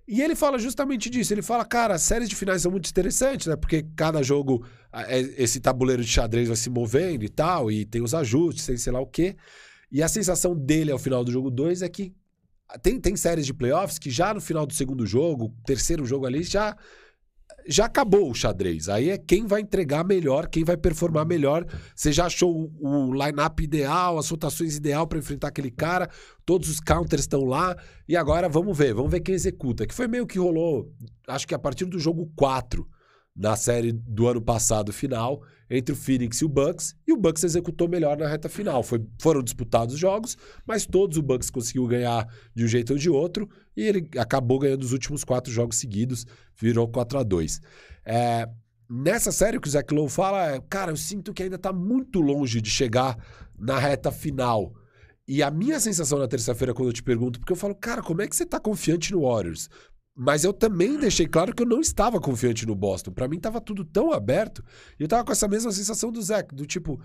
E ele fala justamente disso. Ele fala, cara, as séries de finais são muito interessantes, né? Porque cada jogo, é- esse tabuleiro de xadrez vai se movendo e tal, e tem os ajustes, tem sei lá o quê. E a sensação dele ao final do jogo 2 é que Tem, tem séries de playoffs que já no final do segundo jogo, terceiro jogo ali, já já acabou o xadrez. Aí é quem vai entregar melhor, quem vai performar melhor. Você já achou o, o line-up ideal, as rotações ideal para enfrentar aquele cara, todos os counters estão lá. E agora vamos ver, vamos ver quem executa. Que foi meio que rolou, acho que a partir do jogo 4 na série do ano passado final entre o Phoenix e o Bucks, e o Bucks executou melhor na reta final. Foi, foram disputados os jogos, mas todos o Bucks conseguiu ganhar de um jeito ou de outro, e ele acabou ganhando os últimos quatro jogos seguidos, virou 4 a 2 é, Nessa série que o Zach Lowe fala, é, cara, eu sinto que ainda está muito longe de chegar na reta final. E a minha sensação na terça-feira, quando eu te pergunto, porque eu falo, cara, como é que você está confiante no Warriors? Mas eu também deixei claro que eu não estava confiante no Boston. Para mim estava tudo tão aberto. E eu tava com essa mesma sensação do Zach, do tipo,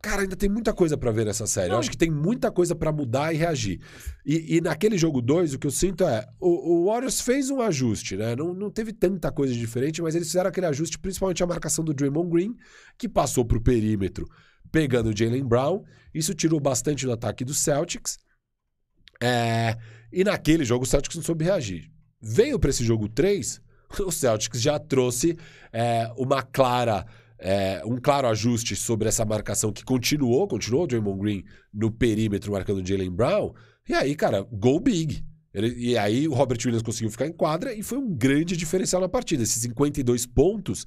cara, ainda tem muita coisa para ver nessa série. Não. Eu acho que tem muita coisa para mudar e reagir. E, e naquele jogo 2, o que eu sinto é, o, o, Warriors fez um ajuste, né? Não, não teve tanta coisa diferente, mas eles fizeram aquele ajuste, principalmente a marcação do Draymond Green, que passou pro perímetro, pegando o Jalen Brown. Isso tirou bastante do ataque do Celtics. É... E naquele jogo o Celtics não soube reagir. Veio para esse jogo 3, o Celtics já trouxe é, uma clara. É, um claro ajuste sobre essa marcação que continuou, continuou o Draymond Green no perímetro marcando Jalen Brown. E aí, cara, go big. Ele, e aí o Robert Williams conseguiu ficar em quadra e foi um grande diferencial na partida. Esses 52 pontos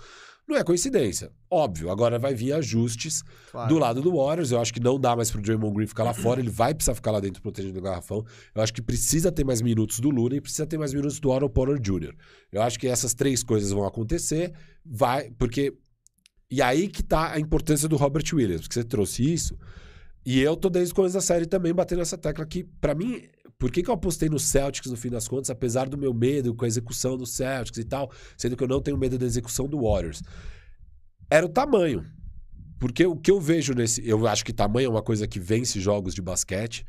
não é coincidência. Óbvio, agora vai vir ajustes claro. do lado do Warriors. Eu acho que não dá mais pro Draymond Green ficar lá fora. Ele vai precisar ficar lá dentro protegendo o garrafão. Eu acho que precisa ter mais minutos do Luna e precisa ter mais minutos do Otto Porter Jr. Eu acho que essas três coisas vão acontecer. Vai, porque... E aí que tá a importância do Robert Williams, porque você trouxe isso. E eu tô desde o começo da série também batendo essa tecla que, para mim, por que, que eu apostei no Celtics no fim das contas, apesar do meu medo com a execução do Celtics e tal, sendo que eu não tenho medo da execução do Warriors? Era o tamanho. Porque o que eu vejo nesse. Eu acho que tamanho é uma coisa que vence jogos de basquete.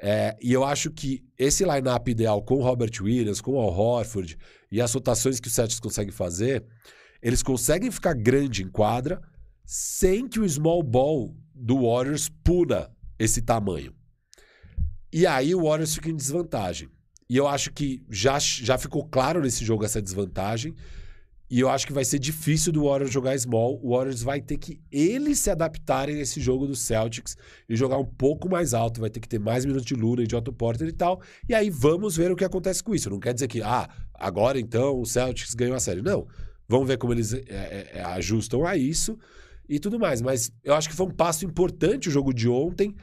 É, e eu acho que esse line-up ideal com o Robert Williams, com o Al Horford e as rotações que o Celtics consegue fazer, eles conseguem ficar grande em quadra sem que o small ball do Warriors puna esse tamanho. E aí o Warriors fica em desvantagem. E eu acho que já, já ficou claro nesse jogo essa desvantagem. E eu acho que vai ser difícil do Warriors jogar small. O Warriors vai ter que eles se adaptarem a esse jogo do Celtics e jogar um pouco mais alto. Vai ter que ter mais minutos de Luna e de Otto Porter e tal. E aí vamos ver o que acontece com isso. Não quer dizer que, ah, agora então o Celtics ganhou a série. Não. Vamos ver como eles é, é, é ajustam a isso e tudo mais. Mas eu acho que foi um passo importante o jogo de ontem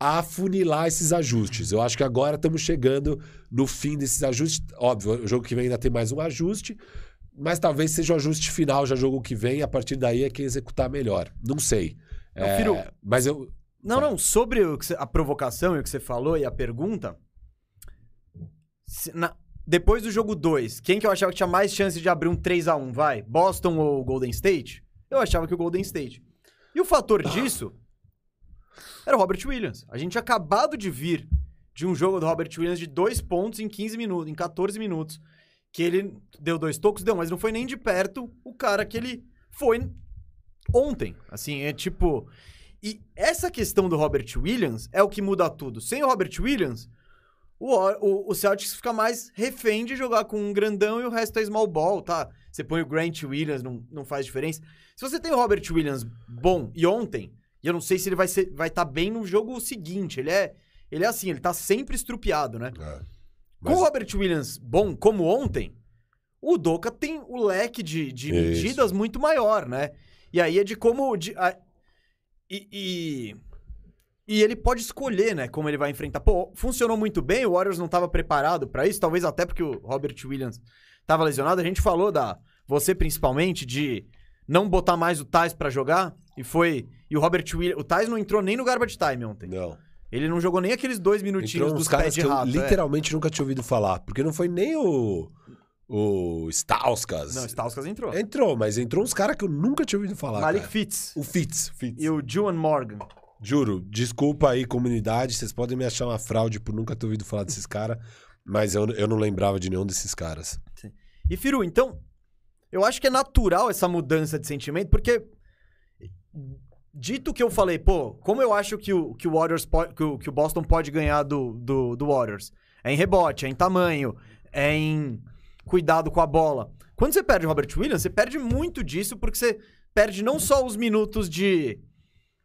a funilar esses ajustes. Eu acho que agora estamos chegando no fim desses ajustes. Óbvio, o jogo que vem ainda tem mais um ajuste, mas talvez seja o ajuste final já jogo que vem, e a partir daí é quem executar melhor. Não sei. É, firo... Mas eu. Não, não, sobre a provocação e o que você falou e a pergunta. Na... Depois do jogo 2, quem que eu achava que tinha mais chance de abrir um 3 a 1 vai? Boston ou Golden State? Eu achava que o Golden State. E o fator disso era o Robert Williams. A gente tinha acabado de vir de um jogo do Robert Williams de dois pontos em 15 minutos, em 14 minutos. Que ele deu dois tocos, deu, mas não foi nem de perto o cara que ele foi ontem. Assim, é tipo. E essa questão do Robert Williams é o que muda tudo. Sem o Robert Williams, o, o, o Celtics fica mais refém de jogar com um grandão e o resto é small ball, tá? Você põe o Grant Williams, não, não faz diferença. Se você tem o Robert Williams bom e ontem, e eu não sei se ele vai estar vai tá bem no jogo seguinte. Ele é, ele é assim, ele tá sempre estrupiado, né? É, mas... Com o Robert Williams bom, como ontem, o Doca tem o leque de, de medidas muito maior, né? E aí é de como. De, a, e, e, e, ele pode escolher, né? Como ele vai enfrentar. Pô, funcionou muito bem, o Warriors não estava preparado para isso, talvez até porque o Robert Williams estava lesionado. A gente falou da. Você principalmente, de não botar mais o Tais para jogar. E foi. E o Robert Williams. O Tais não entrou nem no garbage time ontem. Não. Ele não jogou nem aqueles dois minutinhos dos caras de rato. eu é. literalmente nunca tinha ouvido falar. Porque não foi nem o. O Stauskas. Não, Stauskas entrou. Entrou, mas entrou uns caras que eu nunca tinha ouvido falar. Malik cara. Fitz. O Fitz, Fitz. E o Juan Morgan. Juro, desculpa aí, comunidade. Vocês podem me achar uma fraude por nunca ter ouvido falar desses caras. Mas eu, eu não lembrava de nenhum desses caras. Sim. E, Firu, então, eu acho que é natural essa mudança de sentimento, porque dito que eu falei, pô, como eu acho que o, que o Warriors pode, que o, que o Boston pode ganhar do, do, do Warriors? É em rebote, é em tamanho, é em cuidado com a bola. Quando você perde o Robert Williams, você perde muito disso porque você perde não só os minutos de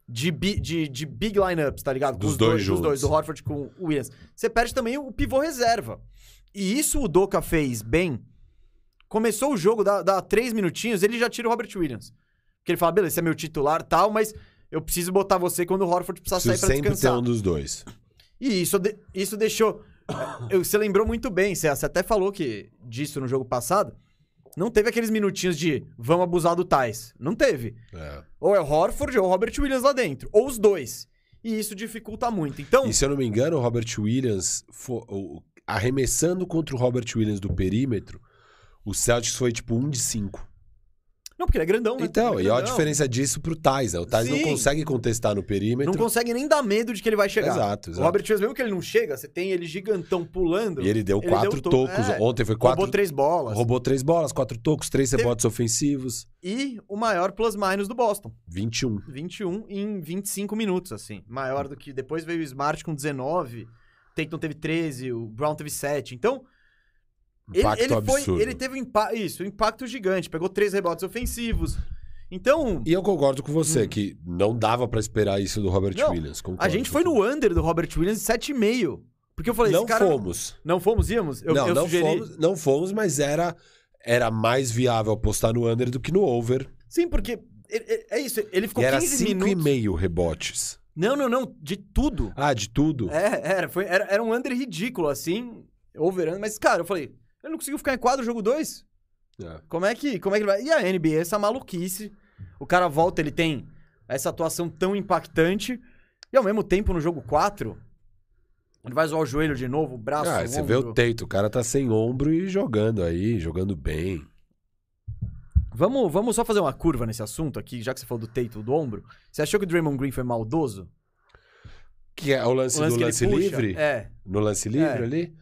de, bi- de, de big lineups, tá ligado? Com Dos os dois dos dois, do Horford com o Williams. Você perde também o pivô reserva. E isso o Doca fez bem. Começou o jogo, dá, dá três minutinhos, ele já tira o Robert Williams. Porque ele fala, beleza, esse é meu titular tal, mas eu preciso botar você quando o Horford precisar sair pra sempre ter descansar. um dos dois. E isso, isso deixou. eu- você lembrou muito bem, você, você até falou que disso no jogo passado. Não teve aqueles minutinhos de vamos abusar do Tais. Não teve. É. Ou é o Horford ou o Robert Williams lá dentro. Ou os dois. E isso dificulta muito. Então. E se eu não me engano, o Robert Williams, fo- o- arremessando contra o Robert Williams do perímetro, o Celtics foi tipo 1 de 5. Não, porque ele é grandão, né? Então, Ele e é olha a grandão. diferença disso pro Thais, né? O Thais não consegue contestar no perímetro. Não consegue nem dar medo de que ele vai chegar. Exato, O exato. Robert Williams, mesmo que ele não chega, você tem ele gigantão pulando. E ele deu Ele quatro deu to- tocos. é. Ontem foi quatro. Roubou três bolas. Roubou três bolas, quatro tocos, três Teve- rebotes ofensivos. E o maior plus-minus do Boston. 21. 21 em 25 minutos, assim. Maior do que. Depois veio o Smart com 19. Tatum teve 13, o Brown teve 7. Então, Impacto ele foi. absurdo. Ele teve um impa isso, um impacto gigante. Pegou três rebotes ofensivos. Então, E eu concordo com você, que não dava pra esperar isso do Robert Hum. Não, Williams. a concordo gente foi no under do Robert Williams de 7,5. Porque eu falei, Não cara. fomos. Não fomos, íamos? Eu, não, eu não sugeri. fomos, não fomos, mas era, era mais viável apostar no under do que no over. Sim, porque. ele- ele- é isso, ele ficou e era 15 minutos. 5,5 rebotes. Não, não, não. De tudo. Ah, de tudo? É, era, foi, era, era um under ridículo, assim. Over, under, mas, cara, eu falei, ele não conseguiu ficar em quadro o jogo 2? É. Como é que, como é que ele vai? E a NBA, essa maluquice. O cara volta, ele tem essa atuação tão impactante. E ao mesmo tempo, no jogo 4, ele vai zoar o joelho de novo, o braço, Ah, o você vê o. Teito, o cara tá sem ombro e jogando aí, jogando bem. Vamos, vamos só fazer uma curva nesse assunto aqui, já que você falou do teito do ombro. Você achou que o Draymond Green foi maldoso? Que é o lance, do que ele lance livre? É. No lance livre É. ali?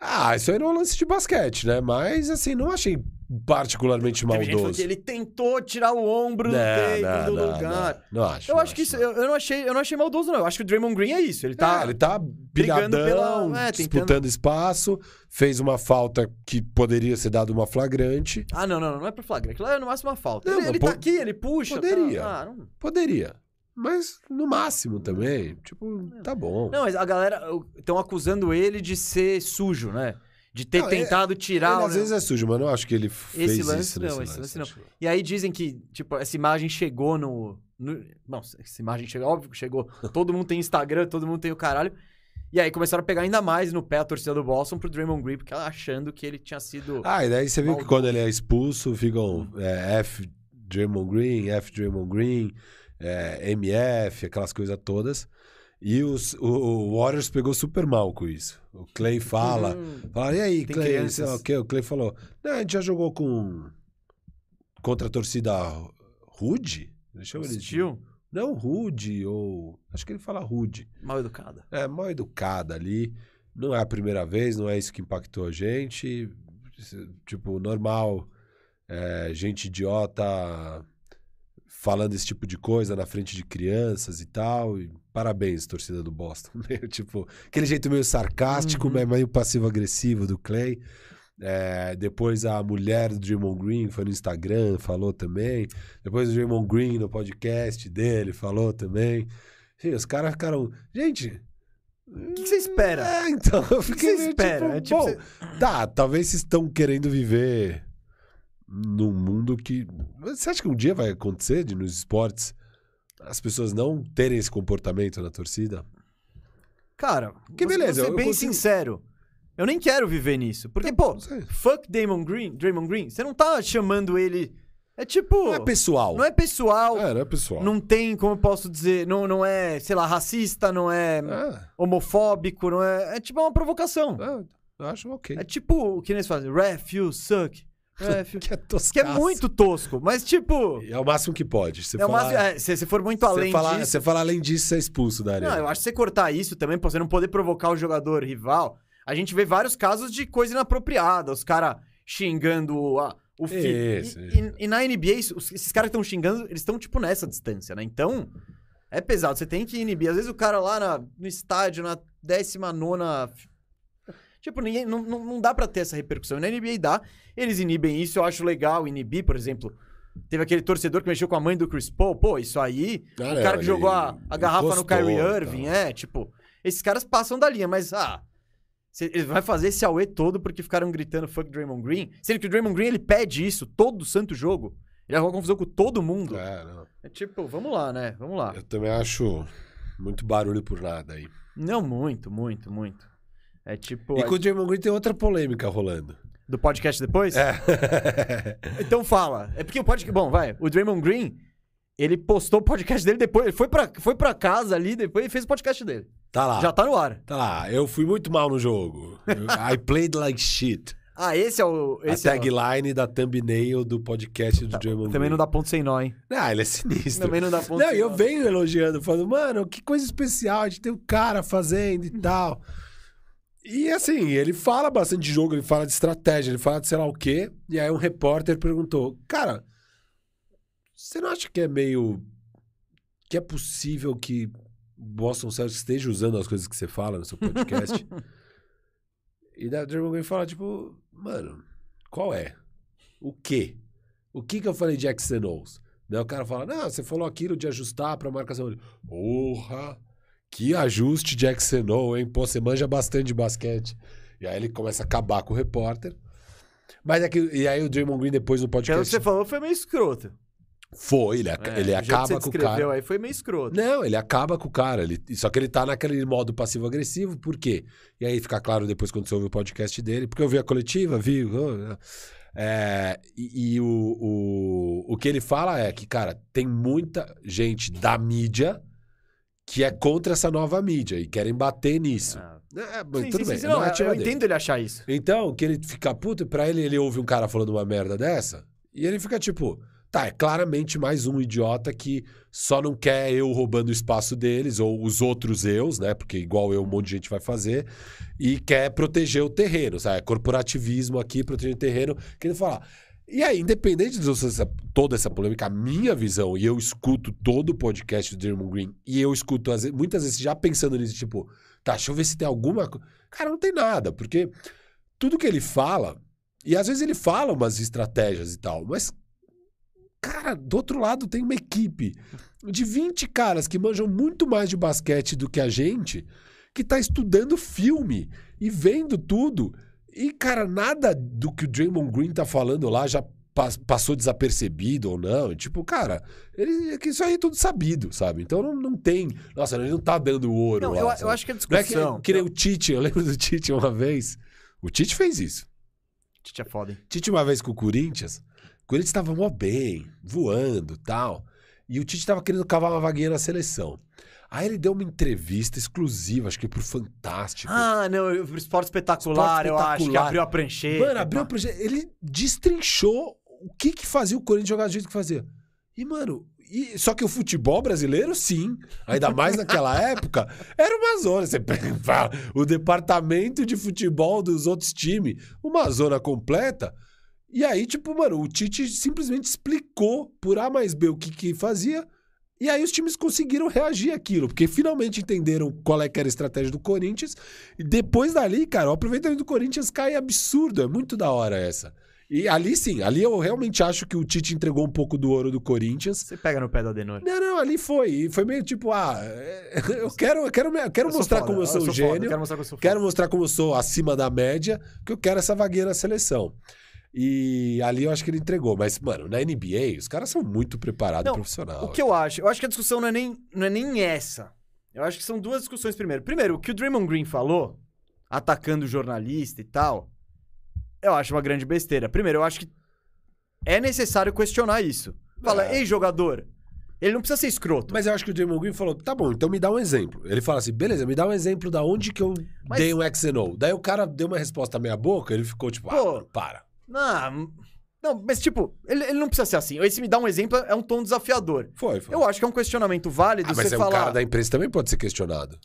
Ah, isso aí não é um lance de basquete, né? Mas, assim, não achei particularmente maldoso. que ele tentou tirar o ombro do teito do lugar. Não, não acho. Eu não acho que isso, não. eu, eu não achei, eu não achei maldoso, não. Eu acho que o Draymond Green é isso. Ele tá. É, ele tá brigando pela- é, disputando tentando- espaço, fez uma falta que poderia ser dado uma flagrante. Ah, não, não, não, não é pro flagrante. Aquilo é no máximo uma falta. Não, ele ele po- tá aqui, ele puxa. poderia. tá- ah, não... Poderia. Mas no máximo também. Tipo, tá bom. não, mas a galera estão acusando ele de ser sujo, né? De ter Não, ele- tentado tirar Ele o. às vezes é sujo, mas eu não acho que ele fez Esse lance isso não, esse lance não. acho. E aí dizem que, tipo, essa imagem chegou no. no... Não, essa imagem chegou, óbvio que chegou. Todo mundo tem Instagram, todo mundo tem o caralho. E aí começaram a pegar ainda mais no pé a torcida do Boston pro Draymond Green, porque ela achando que ele tinha sido. Ah, e daí você viu que quando ele é expulso, ficam é, F Draymond Green, F Draymond Green, é, MF, aquelas coisas todas. E os, o, o Warriors pegou super mal com isso. O Clay fala. Hum, Fala, e aí, Tem Clay? crianças. sei lá O, quê? o Clay falou, não, a gente já jogou com... Contra a torcida Rude? Deixa eu ver. assistiu? Não, Rude, ou... Acho que ele fala Rude. Mal educada. É, mal educada ali. Não é a primeira vez, não é isso que impactou a gente. Tipo, normal. é, gente idiota falando esse tipo de coisa na frente de crianças e tal. E parabéns, torcida do Boston. Meio, tipo, aquele jeito meio sarcástico, Uhum. meio passivo-agressivo do Clay. É, depois a mulher do Draymond Green foi no Instagram, falou também. Depois o Draymond Green no podcast dele falou também. Os caras ficaram. Gente. O que, que você espera? É, então, eu que fiquei você meio, espera? tipo, É tipo, bom, você- tá, talvez vocês estão querendo viver num mundo que. Você acha que um dia vai acontecer de nos esportes as pessoas não terem esse comportamento na torcida? Cara, Que beleza, Vou ser bem consigo- sincero. Eu nem quero viver nisso. Porque, pô, fuck Damon Green, Draymond Green, você não tá chamando ele. É tipo. Não é pessoal. Não é pessoal. É, não é pessoal. Não tem, como eu posso dizer, não, não é, sei lá, racista, não é É, homofóbico, não é. É tipo uma provocação. é, eu acho ok. É tipo o que eles fazem. Ref, you suck. You... Que é que é muito tosco, mas tipo. É o máximo que pode. Você É falar, máximo- é, se você for muito além falar, disso. você falar além disso, você é expulso da área. Não, eu acho que você cortar isso também, pra você não poder provocar o jogador rival. A gente vê vários casos de coisa inapropriada, os caras xingando a- o filho. E, e- e na NBA, esses caras que estão xingando, eles estão, tipo, nessa distância, né? Então, é pesado. Você tem que inibir. Às vezes o cara lá na- no estádio, na 19 Tipo, ninguém, não, não, não dá pra ter essa repercussão. Na NBA dá, eles inibem isso, eu acho legal inibir, por exemplo. Teve aquele torcedor que mexeu com a mãe do Chris Paul. Pô, isso aí. O cara que jogou a, a garrafa no Kyrie tá. Irving, é, tipo. Esses caras passam da linha, mas, ah. cê- Ele vai fazer esse auê todo porque ficaram gritando fuck Draymond Green. Sendo que o Draymond Green ele pede isso todo santo jogo. Ele arruma confusão com todo mundo. É, não. É tipo, vamos lá, né? Vamos lá. Eu também acho muito barulho por nada aí. Não, muito, muito, muito. É tipo. E com o Draymond Green tem outra polêmica rolando. Do podcast depois? É. Então fala. É porque o podcast. Bom, vai. O Draymond Green, ele postou o podcast dele depois. Ele foi pra, foi pra casa ali depois e fez o podcast dele. Tá lá. Já tá no ar. Tá lá. Eu fui muito mal no jogo. I played like shit. Ah, esse é o. Esse a é o- tagline da thumbnail do podcast do Draymond Também Green. não dá ponto sem nó, hein? Ah, ele é sinistro. Também não dá ponto Não, sem e eu nó. venho elogiando, falando, mano, que coisa especial, a gente tem um cara fazendo e tal. E assim, ele fala bastante de jogo, ele fala de estratégia, ele fala de sei lá o quê. E aí um repórter perguntou, cara, você não acha que é meio. que é possível que Boston Celtics esteja usando as coisas que você fala no seu podcast? e daí o Draymond Green fala, tipo, mano, qual é? O quê? O que que eu falei de XNOs? Daí o cara fala, não, você falou aquilo de ajustar pra marcação. Porra, que ajuste de XNO, hein? Pô, você manja bastante de basquete. E aí ele começa a acabar com o repórter. Mas é que, e aí o Draymond Green depois no Pelo que podcast você falou, foi meio escroto. foi, ele, É, ele o jeito que acaba você com o cara. aí foi meio escroto. Não, ele acaba com o cara. Ele, só que ele tá naquele modo passivo-agressivo, por quê? E aí fica claro depois quando você ouve o podcast dele, porque eu vi a coletiva, vi. oh, é, e e o, o, o que ele fala é que, cara, tem muita gente da mídia que é contra essa nova mídia e querem bater nisso. Ah. É, mas Sim, tudo sim, bem, sim, é não, narrativa eu dele. entendo ele achar isso. Então, que ele fica puto, pra ele, ele ouve um cara falando uma merda dessa, e ele fica tipo, tá, é claramente mais um idiota que só não quer eu roubando o espaço deles, ou os outros eus, né? Porque igual eu, um monte de gente vai fazer, e quer proteger o terreno, sabe? É Corporativismo aqui, proteger o terreno, que ele fala. E aí, independente de toda essa polêmica, a minha visão, e eu escuto todo o podcast do Draymond Green, e eu escuto muitas vezes já pensando nisso, tipo, tá, deixa eu ver se tem alguma coisa. Cara, não tem nada, porque tudo que ele fala, e às vezes ele fala umas estratégias e tal, mas, cara, do outro lado tem uma equipe de 20 caras que manjam muito mais de basquete do que a gente, que tá estudando filme e vendo tudo. E, cara, nada do que o Draymond Green tá falando lá já pas- passou desapercebido ou não. Tipo, cara, ele, é que isso aí é tudo sabido, sabe? Então não, não tem. Nossa, ele não tá dando ouro. Não, lá, eu, eu acho que a Não é que, discussão. que nem o Tite, eu lembro do Tite uma vez. O Tite fez isso. Tite é foda, hein? Tite uma vez com o Corinthians, o Corinthians tava mó bem, voando tal. E o Tite tava querendo cavar uma vaguinha na seleção. Aí ele deu uma entrevista exclusiva, acho que pro Fantástico. Ah, não, eu- esporte espetacular, Esporte eu acho que espetacular. abriu a prancheta. Mano, abriu o projeto. Ele destrinchou o que que fazia o Corinthians jogar do jeito que fazia. E, mano, e- só que o futebol brasileiro, sim. Ainda mais naquela época, era uma zona. Você pega fala, o departamento de futebol dos outros times, uma zona completa. E aí, tipo, mano, o Tite simplesmente explicou por A mais B o que que fazia. E aí os times conseguiram reagir àquilo, porque finalmente entenderam qual é que era a estratégia do Corinthians. E depois dali, cara, o aproveitamento do Corinthians cai absurdo. É muito da hora essa. E ali sim, ali eu realmente acho que o Tite entregou um pouco do ouro do Corinthians. Você pega no pé do Adenor. Não, não, ali foi. E foi meio tipo, ah, é, eu quero, eu quero, eu quero Eu sou mostrar foda, como eu sou, um foda, gênio. quero mostrar que eu sou foda. Quero mostrar como eu sou acima da média, que eu quero essa vaguinha na seleção. E ali eu acho que ele entregou. Mas, mano, na NBA, os caras são muito preparados Não, profissional. O que eu acho? Eu acho que a discussão não é, nem, não é nem essa. Eu acho que são duas discussões primeiro. Primeiro, o que o Draymond Green falou, atacando o jornalista e tal, eu acho uma grande besteira. Primeiro, eu acho que é necessário questionar isso. Fala, É. ei, jogador, ele não precisa ser escroto. Mas eu acho que o Draymond Green falou, tá bom, então me dá um exemplo. Ele fala assim, beleza, me dá um exemplo da onde que eu Mas- dei um XNO. Daí o cara deu uma resposta meia boca, ele ficou tipo, Pô. ah, para. Não, não, mas tipo, ele, ele não precisa ser assim. Esse me dá um exemplo, é um tom desafiador. Foi, foi. Eu acho que é um questionamento válido ah, mas você é, falar. o cara da imprensa também pode ser questionado.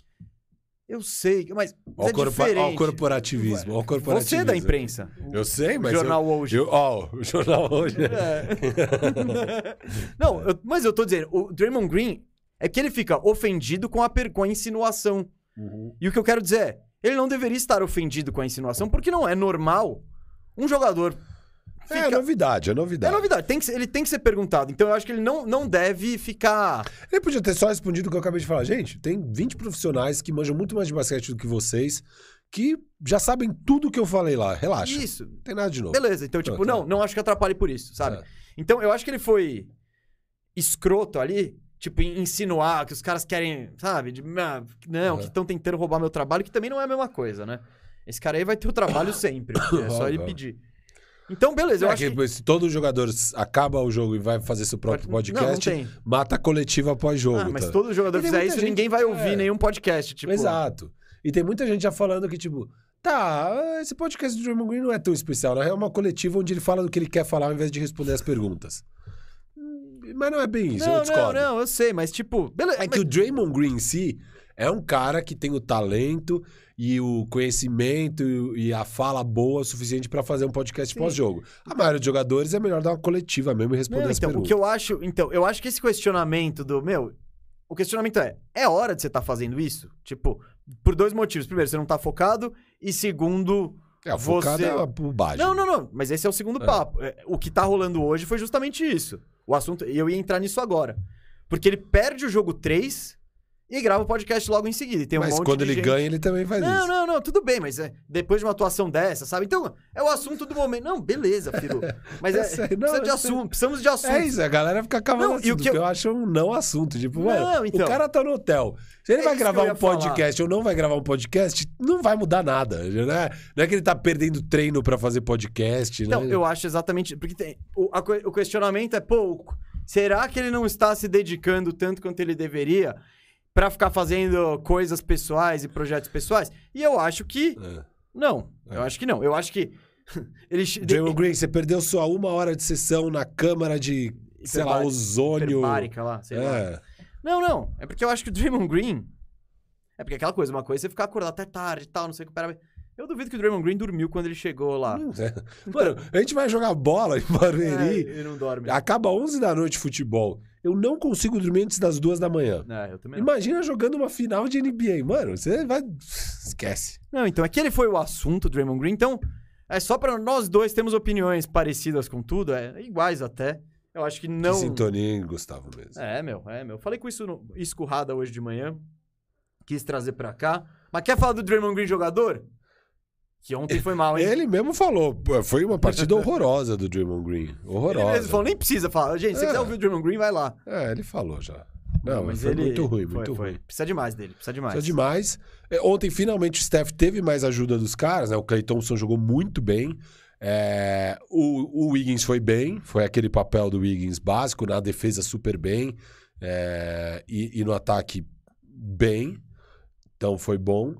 Eu sei, mas, Olha é corpo- ó o corporativismo, ó o corporativismo. Você é da imprensa. Eu sei, mas o jornal eu, hoje. eu- ó, o jornal hoje. É. não, eu- mas eu tô dizendo, o Draymond Green é que ele fica ofendido com a, com a insinuação. Uhum. E o que eu quero dizer é, ele não deveria estar ofendido com a insinuação, porque não é normal um jogador. É fica- novidade, é É novidade. novidade, tem que ele tem que ser perguntado. Então eu acho que ele não, não deve ficar. Ele podia ter só respondido o que eu acabei de falar. Gente, tem 20 profissionais que manjam muito mais de basquete do que vocês, que já sabem tudo que eu falei lá. Relaxa. Isso. Não tem nada de novo. Beleza, então, tipo, tá. não, não acho que atrapalhe por isso, sabe? É. Então, eu acho que ele foi escroto ali, tipo, insinuar que os caras querem, sabe? De, ah, não, Uhum. que estão tentando roubar meu trabalho, que também não é a mesma coisa, né? Esse cara aí vai ter o trabalho sempre, é só ele pedir. Então, beleza, eu É acho que que... Se todo jogador acaba o jogo e vai fazer seu próprio Não, não podcast, tem. mata a coletiva após jogo. Ah, mas tá? todo jogador fizer isso, gente- ninguém vai ouvir é. nenhum podcast, tipo... Exato. E tem muita gente já falando que, tipo, tá, esse podcast do Draymond Green não é tão especial. Real, é uma coletiva onde ele fala do que ele quer falar ao invés de responder as perguntas. Hum, Mas não é bem isso, eu Não, não, discordo. não, eu sei, mas tipo... Beleza, É que o Draymond Green em si é um cara que tem o talento e o conhecimento e a fala boa o suficiente pra fazer um podcast pós-jogo. A maioria dos jogadores é melhor dar uma coletiva mesmo e responder Não, então, o que eu acho. Então, eu acho que esse questionamento do. Meu, o questionamento é: é hora de você estar fazendo isso? Tipo, por dois motivos. Primeiro, você não tá focado. E segundo. É, você- é bobagem. Não, não, não. Mas esse é o segundo É. papo. É, O que tá rolando hoje foi justamente isso. O assunto. E eu ia entrar nisso agora. Porque ele perde o jogo 3 e grava o podcast logo em seguida. E tem um Mas monte quando de ele gente- ganha, ele também faz Não, isso. não, não, tudo bem, mas é, depois de uma atuação dessa, sabe? Então, é o assunto do momento. Não, beleza, Firu. Mas Eu é, sei, não, precisa de assunto, precisamos de assunto. É isso, a galera fica cavando Não, e o que eu- eu acho um não assunto. Tipo, Não, mano, então. o cara tá no hotel. Se ele É vai gravar um podcast ou não vai gravar um podcast, não vai mudar nada. Não é, não é que ele tá perdendo treino pra fazer podcast, Então, né? eu acho exatamente. Porque tem, o, a o questionamento é, pô, será que ele não está se dedicando tanto quanto ele deveria pra ficar fazendo coisas pessoais e projetos pessoais? E eu acho que É. não. É. Eu acho que não. Eu acho que ele. Draymond Green, você perdeu só uma hora de sessão na câmara de, sei lá, Hiperbárica- ozônio. hiperbárica lá, sei lá. É. Não, não. É porque eu acho que o Draymond Green. É porque aquela coisa, uma coisa é você ficar acordado até tarde e tal, não sei o que. Pera... Eu duvido que o Draymond Green dormiu quando ele chegou lá. É. Mano, a gente vai jogar bola em Barueri. É, ele não dorme. Acaba 11 da noite futebol. Eu não consigo dormir antes das duas da manhã. É, eu também não. Imagina jogando uma final de NBA. Mano, você vai. Esquece. Não, então, aquele foi o assunto, Draymond Green. Então, é só pra nós dois temos opiniões parecidas com tudo, é iguais até. Eu acho que não. Que sintonia, hein, Gustavo mesmo. É, meu, é, meu. Falei com isso, no... isso com o Rada hoje de manhã. Quis trazer pra cá. Mas quer falar do Draymond Green jogador? Que ontem foi mal, hein? Ele mesmo falou, foi uma partida horrorosa do Draymond Green. Ele Horrorosa. mesmo falou, nem precisa falar. Gente, se você É. quiser ouvir o Draymond Green, vai lá. É, ele falou já. Não, mas foi muito ruim, foi, muito foi. ruim. Precisa demais dele, precisa demais. Precisa demais. É, ontem, finalmente, o Steph teve mais ajuda dos caras, né? O Clay Thompson jogou muito bem. É, o, o Wiggins foi bem, foi aquele papel do Wiggins básico, na defesa super bem. é, e, e no ataque bem. Então foi bom.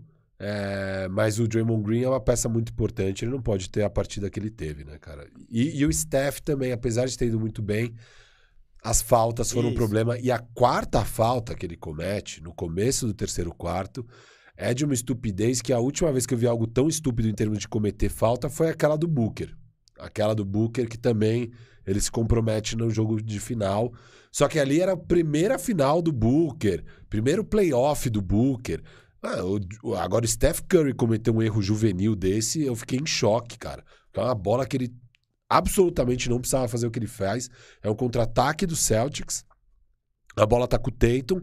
É, mas o Draymond Green é uma peça muito importante, ele não pode ter a partida que ele teve, né, cara? E, e o Steph também, apesar de ter ido muito bem, as faltas foram um Isso. problema. E a quarta falta que ele comete, no começo do terceiro quarto, é de uma estupidez que a última vez que eu vi algo tão estúpido em termos de cometer falta foi aquela do Booker. Aquela do Booker que também ele se compromete no jogo de final. Só que ali era a primeira final do Booker, primeiro playoff do Booker. Ah, agora o Steph Curry cometeu um erro juvenil desse, eu fiquei em choque, cara. É uma bola que ele absolutamente não precisava fazer o que ele faz. É um contra-ataque do Celtics. A bola tá com o Tatum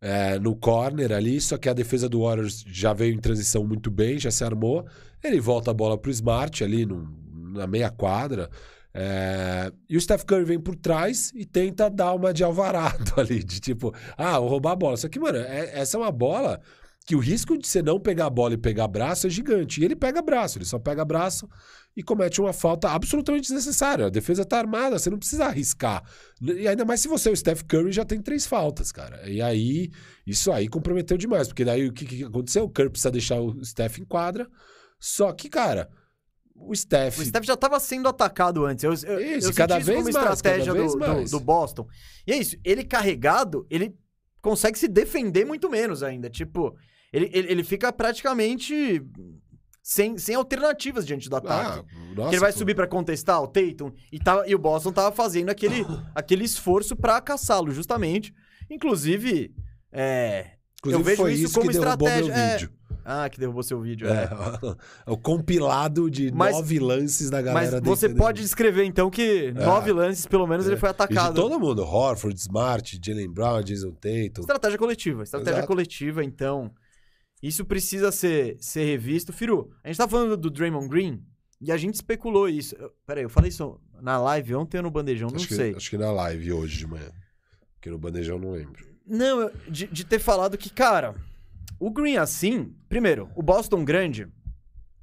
é, no corner ali, só que a defesa do Warriors já veio em transição muito bem, já se armou. Ele volta a bola pro Smart ali no- na meia quadra. é, e o Steph Curry vem por trás e tenta dar uma de alvarado ali, de tipo, ah, vou roubar a bola. Só que, mano, é- essa é uma bola que o risco de você não pegar a bola e pegar braço é gigante. E ele pega braço, ele só pega braço e comete uma falta absolutamente desnecessária. A defesa tá armada, você não precisa arriscar. E ainda mais se você, o Steph Curry, já tem três faltas, cara. E aí, isso aí comprometeu demais, porque daí o que, que aconteceu? O Curry precisa deixar o Steph em quadra. Só que, cara, o Steph. O Steph já estava sendo atacado antes. Eu, eu, Isso, eu cada isso vez como mais, estratégia cada vez do, do- do Boston. E é isso, ele carregado, ele consegue se defender muito menos ainda. Tipo, ele, ele, ele fica praticamente sem, sem alternativas diante do ataque. Ah, Que nossa, ele vai pô. subir pra contestar o Tatum e, tava, e o Boston tava fazendo aquele, aquele esforço pra caçá-lo, justamente. Inclusive, é, Inclusive, eu vejo foi isso isso como estratégia, é. Ah, que derrubou seu vídeo. É, É. o compilado de Mas- nove lances da Mas galera você defendendo. pode descrever, então, que nove lances, pelo menos, ele foi É. De atacado. todo mundo, Horford, Smart, Jalen Brown, Jason Tatum. Estratégia coletiva. Estratégia Exato. coletiva, então. Isso precisa ser, ser revisto. Firu, a gente tá falando do Draymond Green e a gente especulou isso. Eu, peraí, eu falei isso na live ontem ou no bandejão? Não acho, que, sei. acho que na live hoje de manhã. Que no bandejão eu não lembro. Não, de, de ter falado que, cara, o Green assim. Primeiro, o Boston grande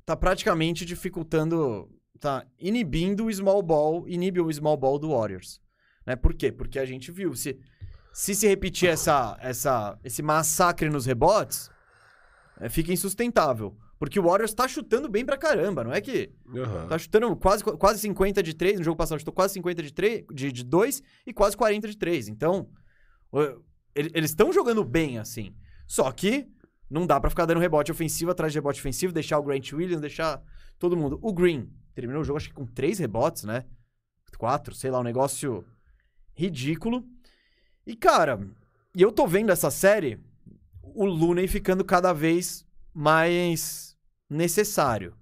tá praticamente dificultando. Tá inibindo o small ball, inibe o small ball do Warriors. Né? Por quê? Porque a gente viu. Se se, se repetir essa, essa, esse massacre nos rebotes, é, fica insustentável. Porque o Warriors tá chutando bem pra caramba, não é que. Aham. Tá chutando quase, quase 50 de 3. No jogo passado, chutou quase 50 de 3, de, de 2 e quase 40 de 3. Então, eles estão jogando bem, assim. Só que não dá pra ficar dando rebote ofensivo atrás de rebote ofensivo, deixar o Grant Williams, deixar todo mundo. O Green terminou o jogo, acho que com 3 rebotes, né? 4, sei lá, um negócio ridículo. E, cara, e eu tô vendo essa série, o Looney ficando cada vez mais necessário.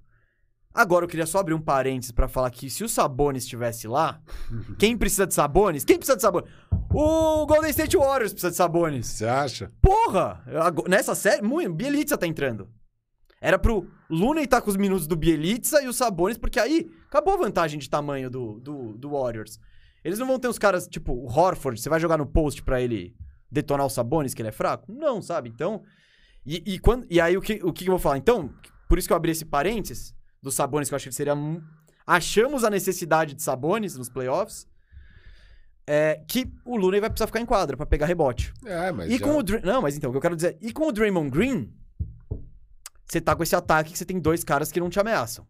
Agora eu queria só abrir um parênteses pra falar que se o Sabonis estivesse lá, quem precisa de Sabonis? Quem precisa de Sabonis? O Golden State Warriors precisa de Sabonis. Você acha? Porra! Nessa série, muito, Bielitsa tá entrando. Era pro Looney tá com os minutos do Bielitsa e o Sabonis, porque aí acabou a vantagem de tamanho do, do, do Warriors. Eles não vão ter uns caras, tipo, o Horford, você vai jogar no post pra ele detonar o Sabonis, que ele é fraco? Não, sabe? Então. E, e, quando, e aí o que, o que eu vou falar? Então, por isso que eu abri esse parênteses do Sabonis, que eu acho que seria. Achamos a necessidade de Sabonis nos playoffs. É, que o Looney vai precisar ficar em quadra pra pegar rebote. É, mas. E já- com o Dra- Não, mas então, o que eu quero dizer. E com o Draymond Green, você tá com esse ataque que você tem dois caras que não te ameaçam.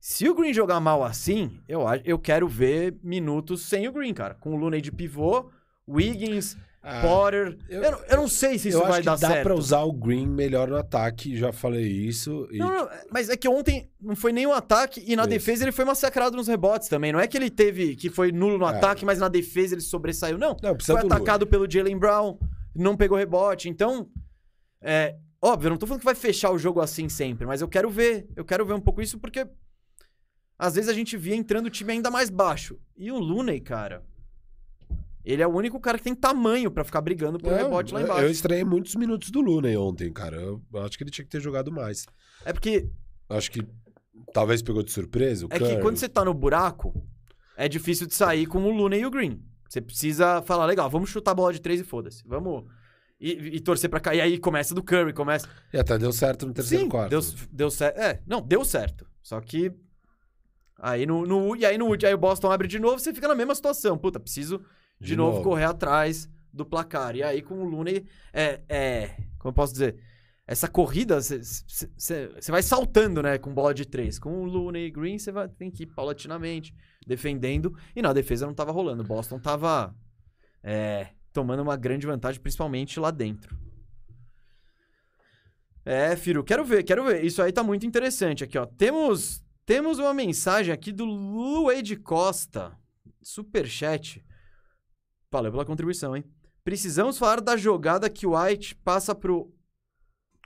Se o Green jogar mal assim, eu, eu quero ver minutos sem o Green, cara. Com o Looney de pivô, Wiggins, Ah, Potter. eu- Eu, não- eu não sei se isso vai acho que dar dá certo. pra usar o Green melhor no ataque, já falei isso. E... Não, não, mas é que ontem não foi nenhum ataque e na Isso. defesa ele foi massacrado nos rebotes também. Não é que ele teve, que foi nulo no É. ataque, mas na defesa ele sobressaiu. Não, Não, foi do atacado pelo Jalen Brown, não pegou rebote. Então, é, óbvio, eu não tô falando que vai fechar o jogo assim sempre, mas eu quero ver. Eu quero ver um pouco isso porque às vezes a gente via entrando o time ainda mais baixo. E o Looney, cara, ele é o único cara que tem tamanho pra ficar brigando por Não, rebote lá embaixo. Eu estranhei muitos minutos do Luna ontem, cara. Eu acho que ele tinha que ter jogado mais. É porque Acho que talvez pegou de surpresa o É que Curry. quando você tá no buraco, é difícil de sair com o Luna e o Green. Você precisa falar, legal, vamos chutar a bola de três e foda-se. Vamos. E, e torcer pra cair. E aí começa do Curry, começa. E até deu certo no terceiro Sim, quarto. deu, deu certo. É, não, deu certo. Só que. Aí no, no. E aí no aí o Boston abre de novo, você fica na mesma situação. Puta, preciso de, De novo, novo. correr atrás do placar. E aí com o Looney. É. é como eu posso dizer? Essa corrida, você vai saltando, né? Com bola de três. Com o Looney e Green, você vai tem que ir paulatinamente, defendendo. E na defesa não tava rolando. O Boston tava é, tomando uma grande vantagem, principalmente lá dentro. É, Firo, quero ver, quero ver. Isso aí tá muito interessante aqui, ó. Temos, temos uma mensagem aqui do Luede Costa. Superchat. Valeu pela contribuição, hein? Precisamos falar da jogada que o White passa pro,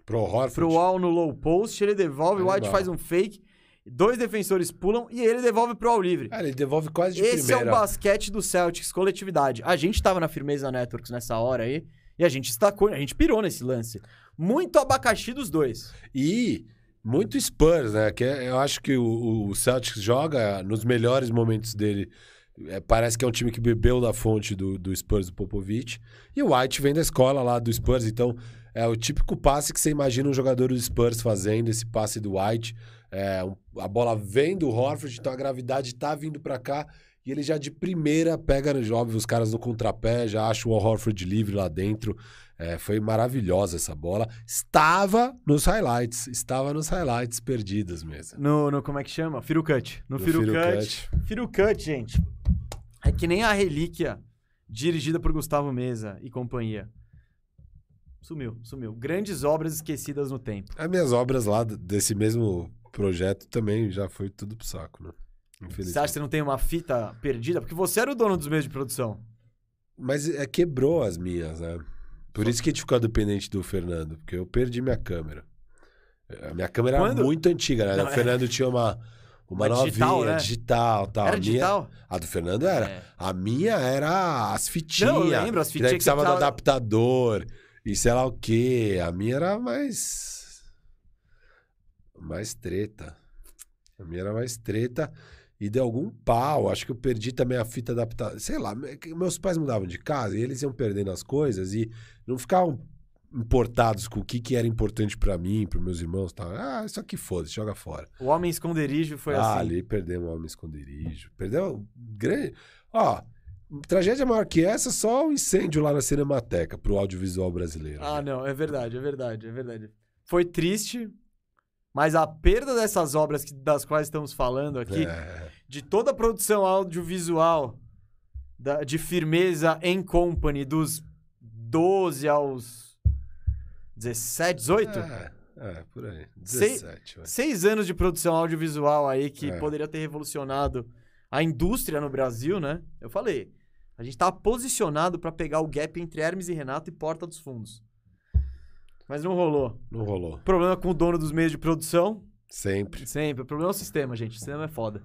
Pro Horford. pro Al no low post, ele devolve, o White faz um fake, dois defensores pulam e ele devolve pro Al livre. Ah, ele devolve quase de Esse é o primeira. basquete do Celtics, coletividade. A gente tava na Firmeza Networks nessa hora aí, e a gente destacou, a gente pirou nesse lance. Muito abacaxi dos dois. E muito Spurs, né? Que é- eu acho que o, o Celtics joga nos melhores momentos dele. É, parece que é um time que bebeu da fonte do, do Spurs do Popovich. E o White vem da escola lá do Spurs, então é o típico passe que você imagina um jogador do Spurs fazendo, esse passe do White. É, a bola vem do Horford, então a gravidade tá vindo pra cá. E ele já de primeira pega, óbvio, os caras no contrapé, já acha o Horford livre lá dentro. É, foi maravilhosa essa bola. Estava nos highlights. Estava nos highlights perdidos mesmo. No, no como é que chama? Firu Cut. No, No Firu Cut. Gente. É que nem a relíquia dirigida por Gustavo Mesa e companhia. Sumiu, sumiu. Grandes obras esquecidas no tempo. As minhas obras lá desse mesmo projeto também já foi tudo pro saco, né? Você acha que você não tem uma fita perdida? Porque você era o dono dos meios de produção. Mas é, quebrou as minhas, né? Por isso que a gente ficou dependente do Fernando, porque eu perdi minha câmera. A minha câmera Quando- era muito antiga, né? Não, o é. Fernando tinha uma, uma, Uma novinha, digital, né? digital, tal. Era a minha- digital? A do Fernando era. É. A minha era as fitinhas. Não, eu lembro, as que fitinhas que precisava do ficava- adaptador e sei lá o quê. A minha era mais. Mais treta. A minha era mais treta e deu algum pau. Acho que eu perdi também a fita adaptada. Sei lá, meus pais mudavam de casa e eles iam perdendo as coisas e não ficavam importados com o que, que era importante pra mim, pros meus irmãos. Tal. Ah, isso aqui foda-se, joga fora. O Homem Esconderijo foi ah, assim. ali perdemos o homem esconderijo. Perdeu um grande. Ó, tragédia maior que essa, só o incêndio lá na Cinemateca pro audiovisual brasileiro. Ah, não, é verdade, é verdade, é verdade. Foi triste, mas a perda dessas obras que- das quais estamos falando aqui, É. de toda a produção audiovisual da- de firmeza em company dos 12 aos 17, 18? É, é, por aí. Sei- 17, vai. Seis anos de produção audiovisual aí que É. poderia ter revolucionado a indústria no Brasil, né? Eu falei, a gente tava posicionado pra pegar o gap entre Hermes e Renato e Porta dos Fundos. Mas não rolou. Não rolou. Problema com o dono dos meios de produção, Sempre. sempre. O problema é o sistema, gente. O sistema é foda.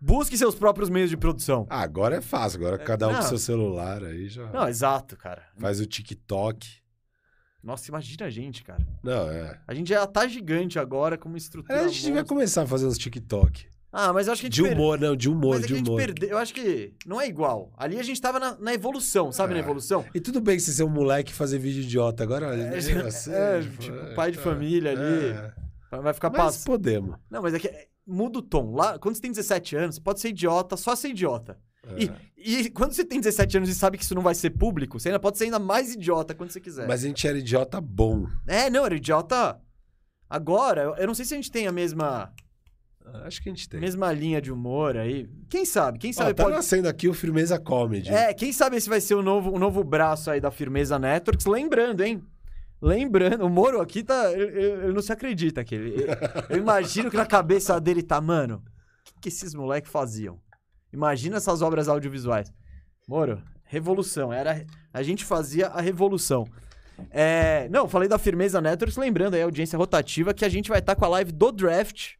Busque seus próprios meios de produção. Ah, agora é fácil. Agora cada um não. com seu celular aí já Não, exato, cara. faz o TikTok. Nossa, imagina a gente, cara. Não, é. A gente já tá gigante agora com uma estrutura. É, a gente devia começar a fazer uns TikTok. Ah, mas eu acho que a gente De per- humor, não, de humor, Mas é de a gente humor. perdeu. Eu acho que não é igual. Ali a gente tava na, na evolução, sabe? Na É. evolução. E tudo bem se ser um moleque e fazer vídeo idiota. Agora, É, assim, é, tipo, pai de família ali. é. Vai ficar passando. podemos. Não, mas é que é, muda o tom. Lá, quando você tem 17 anos, você pode ser idiota, só ser idiota. É. E, e quando você tem 17 anos e sabe que isso não vai ser público, você ainda pode ser ainda mais idiota quando você quiser. Mas a gente era idiota bom. É, não, era idiota. Agora, eu, eu não sei se a gente tem a mesma, Acho que a gente tem. mesma linha de humor aí. Quem sabe? Quem sabe tá pode. nascendo aqui o Firmeza Comedy. É, quem sabe esse vai ser o novo, o novo braço aí da Firmeza Networks. Lembrando, hein? Lembrando, o Moro aqui tá. Ele, ele não se acredita que ele. Eu imagino que na cabeça dele tá, mano, o que, que esses moleques faziam? Imagina essas obras audiovisuais. Moro, revolução. Era, a gente fazia a revolução. É, não, falei da Firmeza Networks, lembrando aí a audiência rotativa que a gente vai estar com a live do draft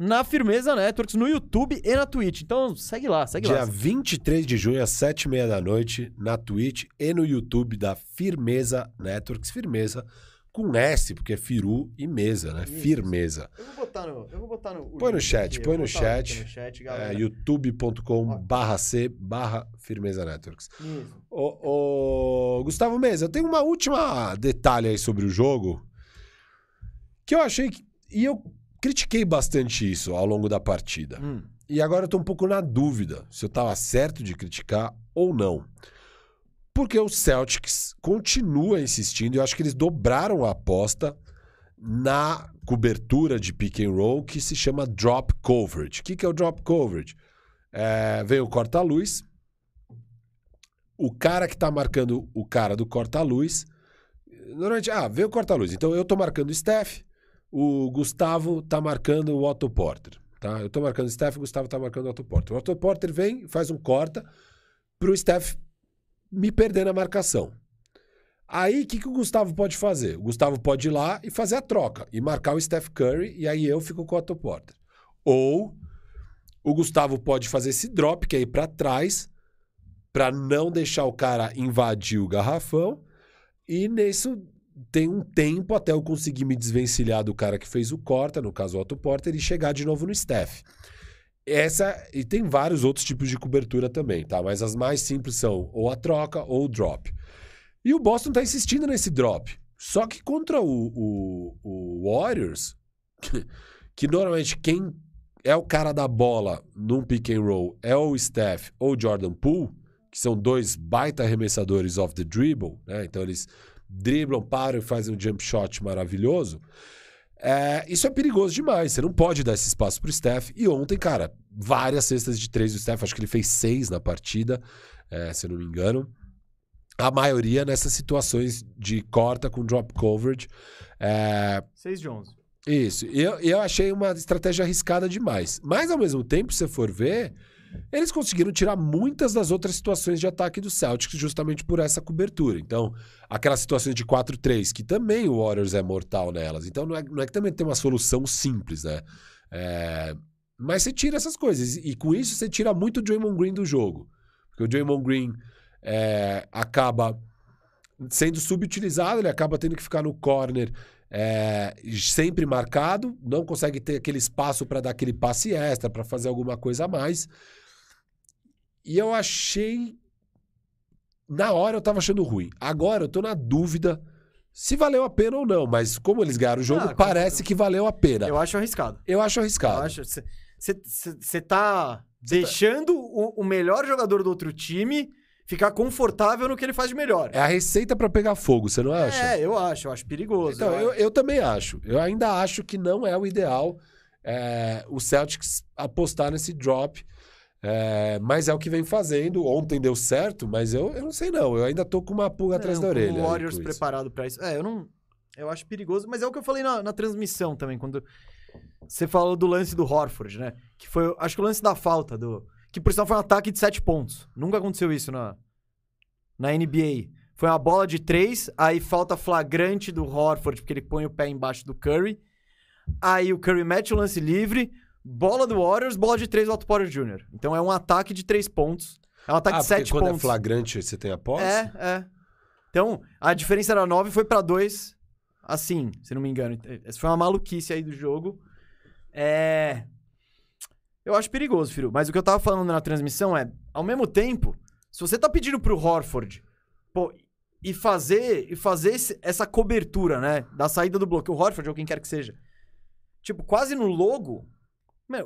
na Firmeza Networks, no YouTube e na Twitch. Então segue lá, segue Dia lá. 23 de junho, às 7h30 da noite, na Twitch e no YouTube da Firmeza Networks. Firmeza com S, porque é Firu e mesa, né? Isso. Firmeza. Eu vou botar no. Eu vou botar no. o Põe no chat, aqui, põe no o chat. no chat, É, galera. youtube.com barra C barra Firmeza Networks. Isso. Ô, ô, Gustavo Mesa, eu tenho uma última detalhe aí sobre o jogo que eu achei que. E eu critiquei bastante isso ao longo da partida. Hum. E agora eu tô um pouco na dúvida se eu tava certo de criticar ou não. Porque o Celtics continua insistindo, e eu acho que eles dobraram a aposta na cobertura de pick and roll que se chama drop coverage. O que, que é o drop coverage? É, vem o corta-luz, o cara que tá marcando o cara do corta-luz. Normalmente, ah, vem o corta-luz. Então eu tô marcando o Steph, o Gustavo tá marcando o Otto Porter. Tá? Eu tô marcando o Steph, o Gustavo tá marcando o Otto Porter. O Otto Porter vem, faz um corta pro Steph me perder na marcação. Aí, o que, que o Gustavo pode fazer? O Gustavo pode ir lá e fazer a troca e marcar o Steph Curry, e aí eu fico com o Otto Porter. Ou o Gustavo pode fazer esse drop, que é ir para trás, para não deixar o cara invadir o garrafão, e nisso tem um tempo até eu conseguir me desvencilhar do cara que fez o corta, no caso o Otto Porter, e chegar de novo no Steph. Essa, e tem vários outros tipos de cobertura também, tá? Mas as mais simples são ou a troca ou o drop. E o Boston tá insistindo nesse drop. Só que contra o, o, o Warriors, que normalmente quem é o cara da bola num pick and roll é o Steph ou o Jordan Poole, que são dois baita arremessadores off the dribble, né? Então eles driblam, param e fazem um jump shot maravilhoso. É, isso é perigoso demais. Você não pode dar esse espaço pro Steph. E ontem, cara, várias cestas de três do Steph. Acho que ele fez seis na partida, é, se eu não me engano. A maioria nessas situações de corta com drop coverage. É, 6 de 11. isso. E eu, eu achei uma estratégia arriscada demais. Mas, ao mesmo tempo, se você for ver, eles conseguiram tirar muitas das outras situações de ataque do Celtics justamente por essa cobertura. Então, aquelas situações de 4-3, que também o Warriors é mortal nelas. Então, não é, não é que também tem uma solução simples, né? É, mas você tira essas coisas. E com isso você tira muito o Draymond Green do jogo. Porque o Draymond Green é, acaba sendo subutilizado, ele acaba tendo que ficar no corner é, sempre marcado, não consegue ter aquele espaço para dar aquele passe extra, para fazer alguma coisa a mais. E eu achei. Na hora eu tava achando ruim. Agora eu tô na dúvida se valeu a pena ou não. Mas como eles ganharam o jogo, Ah, parece que valeu a pena. Eu acho arriscado. Eu acho arriscado. Eu acho. Você tá deixando o, o melhor jogador do outro time ficar confortável no que ele faz de melhor. É a receita para pegar fogo, você não acha? É, eu acho, eu acho perigoso. Então, eu, acho. eu também acho. Eu ainda acho que não é o ideal é, o Celtics apostar nesse drop. É, mas é o que vem fazendo. Ontem deu certo, mas eu, eu não sei não. Eu ainda tô com uma pulga atrás Não, da orelha. O Warriors preparado pra isso. É, eu não. Eu acho perigoso, mas é o que eu falei na, na transmissão também, quando você falou do lance do Horford, né? Que foi, acho que o lance da falta do. Que por sinal foi um ataque de sete pontos. Nunca aconteceu isso na, na NBA. Foi uma bola de três, aí falta flagrante do Horford, porque ele põe o pé embaixo do Curry. Aí o Curry mete o lance livre, bola do Warriors, bola de três do Otto Porter Jr. Então é um ataque de três pontos. É um ataque Ah, de sete quando pontos. é flagrante você tem a posse? É, é. Então, a diferença era 9 foi pra 2, assim, se não me engano. Essa foi uma maluquice aí do jogo. É. Eu acho perigoso, filho. Mas o que eu tava falando na transmissão é, ao mesmo tempo, se você tá pedindo pro Horford, pô, e fazer, e fazer esse- essa cobertura, né, da saída do bloqueio, o Horford ou quem quer que seja, tipo, quase no logo,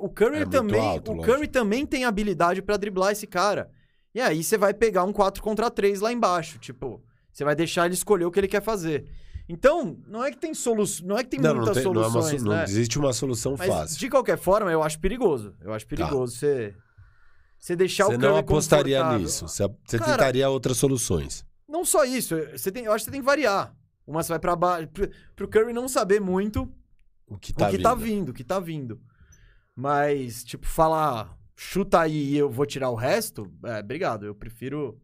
o Curry É também, alto, o. Curry também tem habilidade pra driblar esse cara. E aí você vai pegar um 4 contra 3 lá embaixo, tipo, você vai deixar ele escolher o que ele quer fazer. Então, não é que tem solução, não é que tem não, não, muitas tem, não, é uma soluções, so- não né? existe uma solução Mas fácil. de qualquer forma, eu acho perigoso. Eu acho perigoso você você deixar Você o não Curry apostaria confortável. nisso. Você, você Cara, tentaria outras soluções. Não só isso, você tem, eu acho que você tem que variar. Uma você vai pra baixo, pro, pro Curry não saber muito O que tá o que vindo. tá vindo, o que tá vindo. Mas, tipo, falar, chuta aí e eu vou tirar o resto, é, obrigado. Eu prefiro.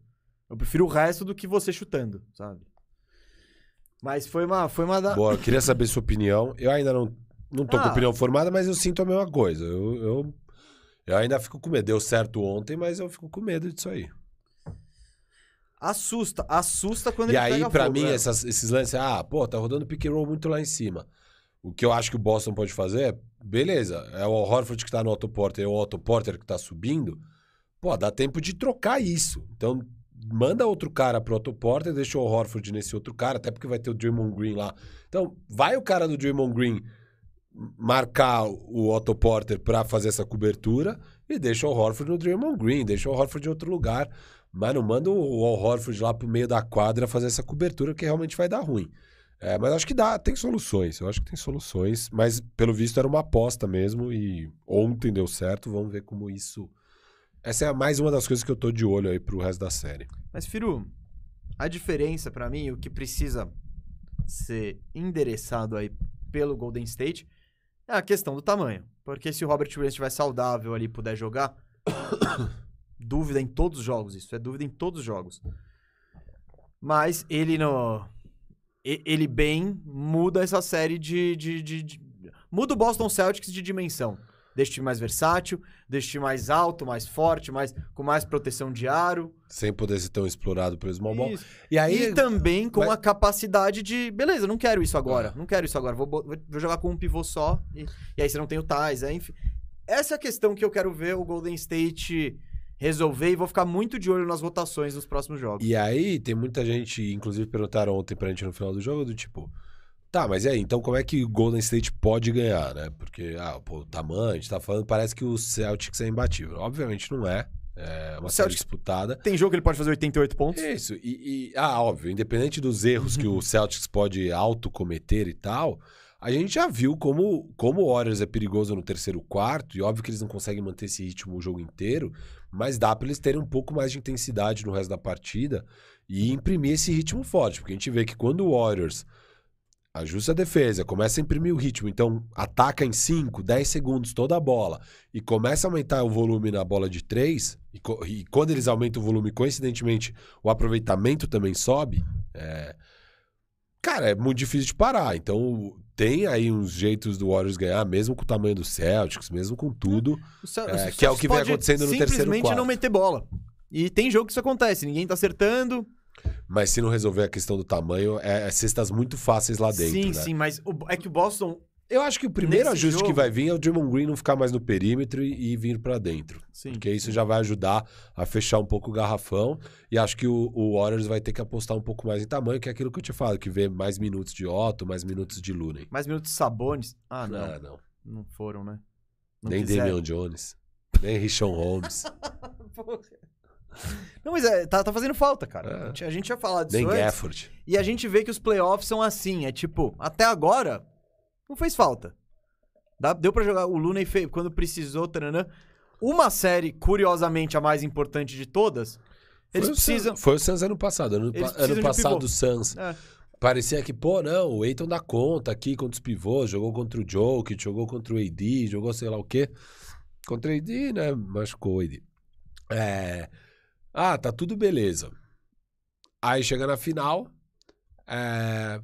Eu prefiro o resto do que você chutando, sabe? Mas foi uma. Foi uma da. Boa, eu queria saber sua opinião. Eu ainda não, não tô com Ah. opinião formada, mas eu sinto a mesma coisa. Eu, eu, eu ainda fico com medo. Deu certo ontem, mas eu fico com medo disso aí. Assusta, assusta quando e ele aí, pega pra fogo, mim, é. essas- esses lances, ah, pô, tá rodando pick and roll muito lá em cima. O que eu acho que o Boston pode fazer é, beleza, é o Horford que tá no Otto Porter e o Otto Porter que tá subindo. Pô, dá tempo de trocar isso. Então, manda outro cara pro Otto Porter, deixa o Horford nesse outro cara, até porque vai ter o Draymond Green lá. Então, vai o cara do Draymond Green marcar o Otto Porter pra fazer essa cobertura e deixa o Horford no Draymond Green, deixa o Horford em outro lugar. Mas não manda o Horford lá pro meio da quadra fazer essa cobertura, que realmente vai dar ruim. É, mas acho que dá, tem soluções. Eu acho que tem soluções. Mas, pelo visto, era uma aposta mesmo. E ontem deu certo. Vamos ver como isso. Essa é mais uma das coisas que eu tô de olho aí pro resto da série. Mas, Firu, a diferença pra mim, o que precisa ser endereçado aí pelo Golden State é a questão do tamanho. Porque se o Robert Williams estiver saudável ali puder jogar, dúvida em todos os jogos, isso é dúvida em todos os jogos. Mas ele no. Ele bem muda essa série de, de, de- de- Muda o Boston Celtics de dimensão. Deixa o time mais versátil, deixa o time mais alto, mais forte, mais, com mais proteção de aro. Sem poder ser tão explorado pelo small ball. Isso. E aí. E também com mas- a capacidade de. Beleza, não quero isso agora. Ah. Não quero isso agora. Vou, vou jogar com um pivô só. E, e aí você não tem o Tais. É, enfim. Essa é a questão que eu quero ver o Golden State resolver e vou ficar muito de olho nas rotações dos próximos jogos. E aí, tem muita gente, inclusive perguntaram ontem pra gente no final do jogo, do tipo, tá, mas e aí, então como é que o Golden State pode ganhar, né? Porque, ah, pô, o tamanho, a gente tá falando, parece que o Celtics é imbatível. Obviamente não é, é uma O série Celtics- disputada. Tem jogo que ele pode fazer 88 pontos. Isso, e, e- ah, óbvio, independente dos erros que o Celtics pode autocometer e tal, a gente já viu como, como o Warriors é perigoso no terceiro quarto, e óbvio que eles não conseguem manter esse ritmo o jogo inteiro, mas dá pra eles terem um pouco mais de intensidade no resto da partida e imprimir esse ritmo forte, porque a gente vê que quando o Warriors Ajusta a defesa, começa a imprimir o ritmo. Então, ataca em 5, 10 segundos toda a bola e começa a aumentar o volume na bola de 3. E, e quando eles aumentam o volume, coincidentemente, o aproveitamento também sobe. é, Cara, é muito difícil de parar. Então, tem aí uns jeitos do Warriors ganhar, mesmo com o tamanho do Celtics, mesmo com tudo. O Cel- É, o que é o que vem acontecendo no terceiro Simplesmente quarto. não meter bola. E tem jogo que isso acontece, ninguém tá acertando. Mas se não resolver a questão do tamanho, é, é cestas muito fáceis lá dentro. sim, né? sim, mas o- é que o Boston. Eu acho que o primeiro Nesse ajuste que jogo- vai vir é o Draymond Green não ficar mais no perímetro e, e vir pra dentro. Sim. Porque isso já vai ajudar a fechar um pouco o garrafão. E acho que o, o Warriors vai ter que apostar um pouco mais em tamanho, que é aquilo que eu te falo, que vê mais minutos de Otto, mais minutos de Looney. Mais minutos de Sabones. Ah, não. Ah, não. Não foram, né? Não Nem quiseram. Damian Jones. Nem Rishon Holmes. Não, mas é, tá, tá fazendo falta, cara. É. A, gente, tinha falado disso nem antes. Gafford. E a gente vê que os playoffs são assim. É tipo, até agora, não fez falta. Dá- deu pra jogar. O Looney fez, quando precisou, taranã. Uma série, curiosamente, a mais importante de todas. Eles foi precisam. O Suns, foi o Suns ano passado. Ano, pa- ano passado, o Suns. É, Parecia que, pô, não, o Eiton dá conta aqui contra os pivôs, jogou contra o Jokic, jogou contra o AD, jogou sei lá o quê. Contra o AD, né? Machucou o AD. É... Ah, tá tudo beleza. Aí chega na final, é...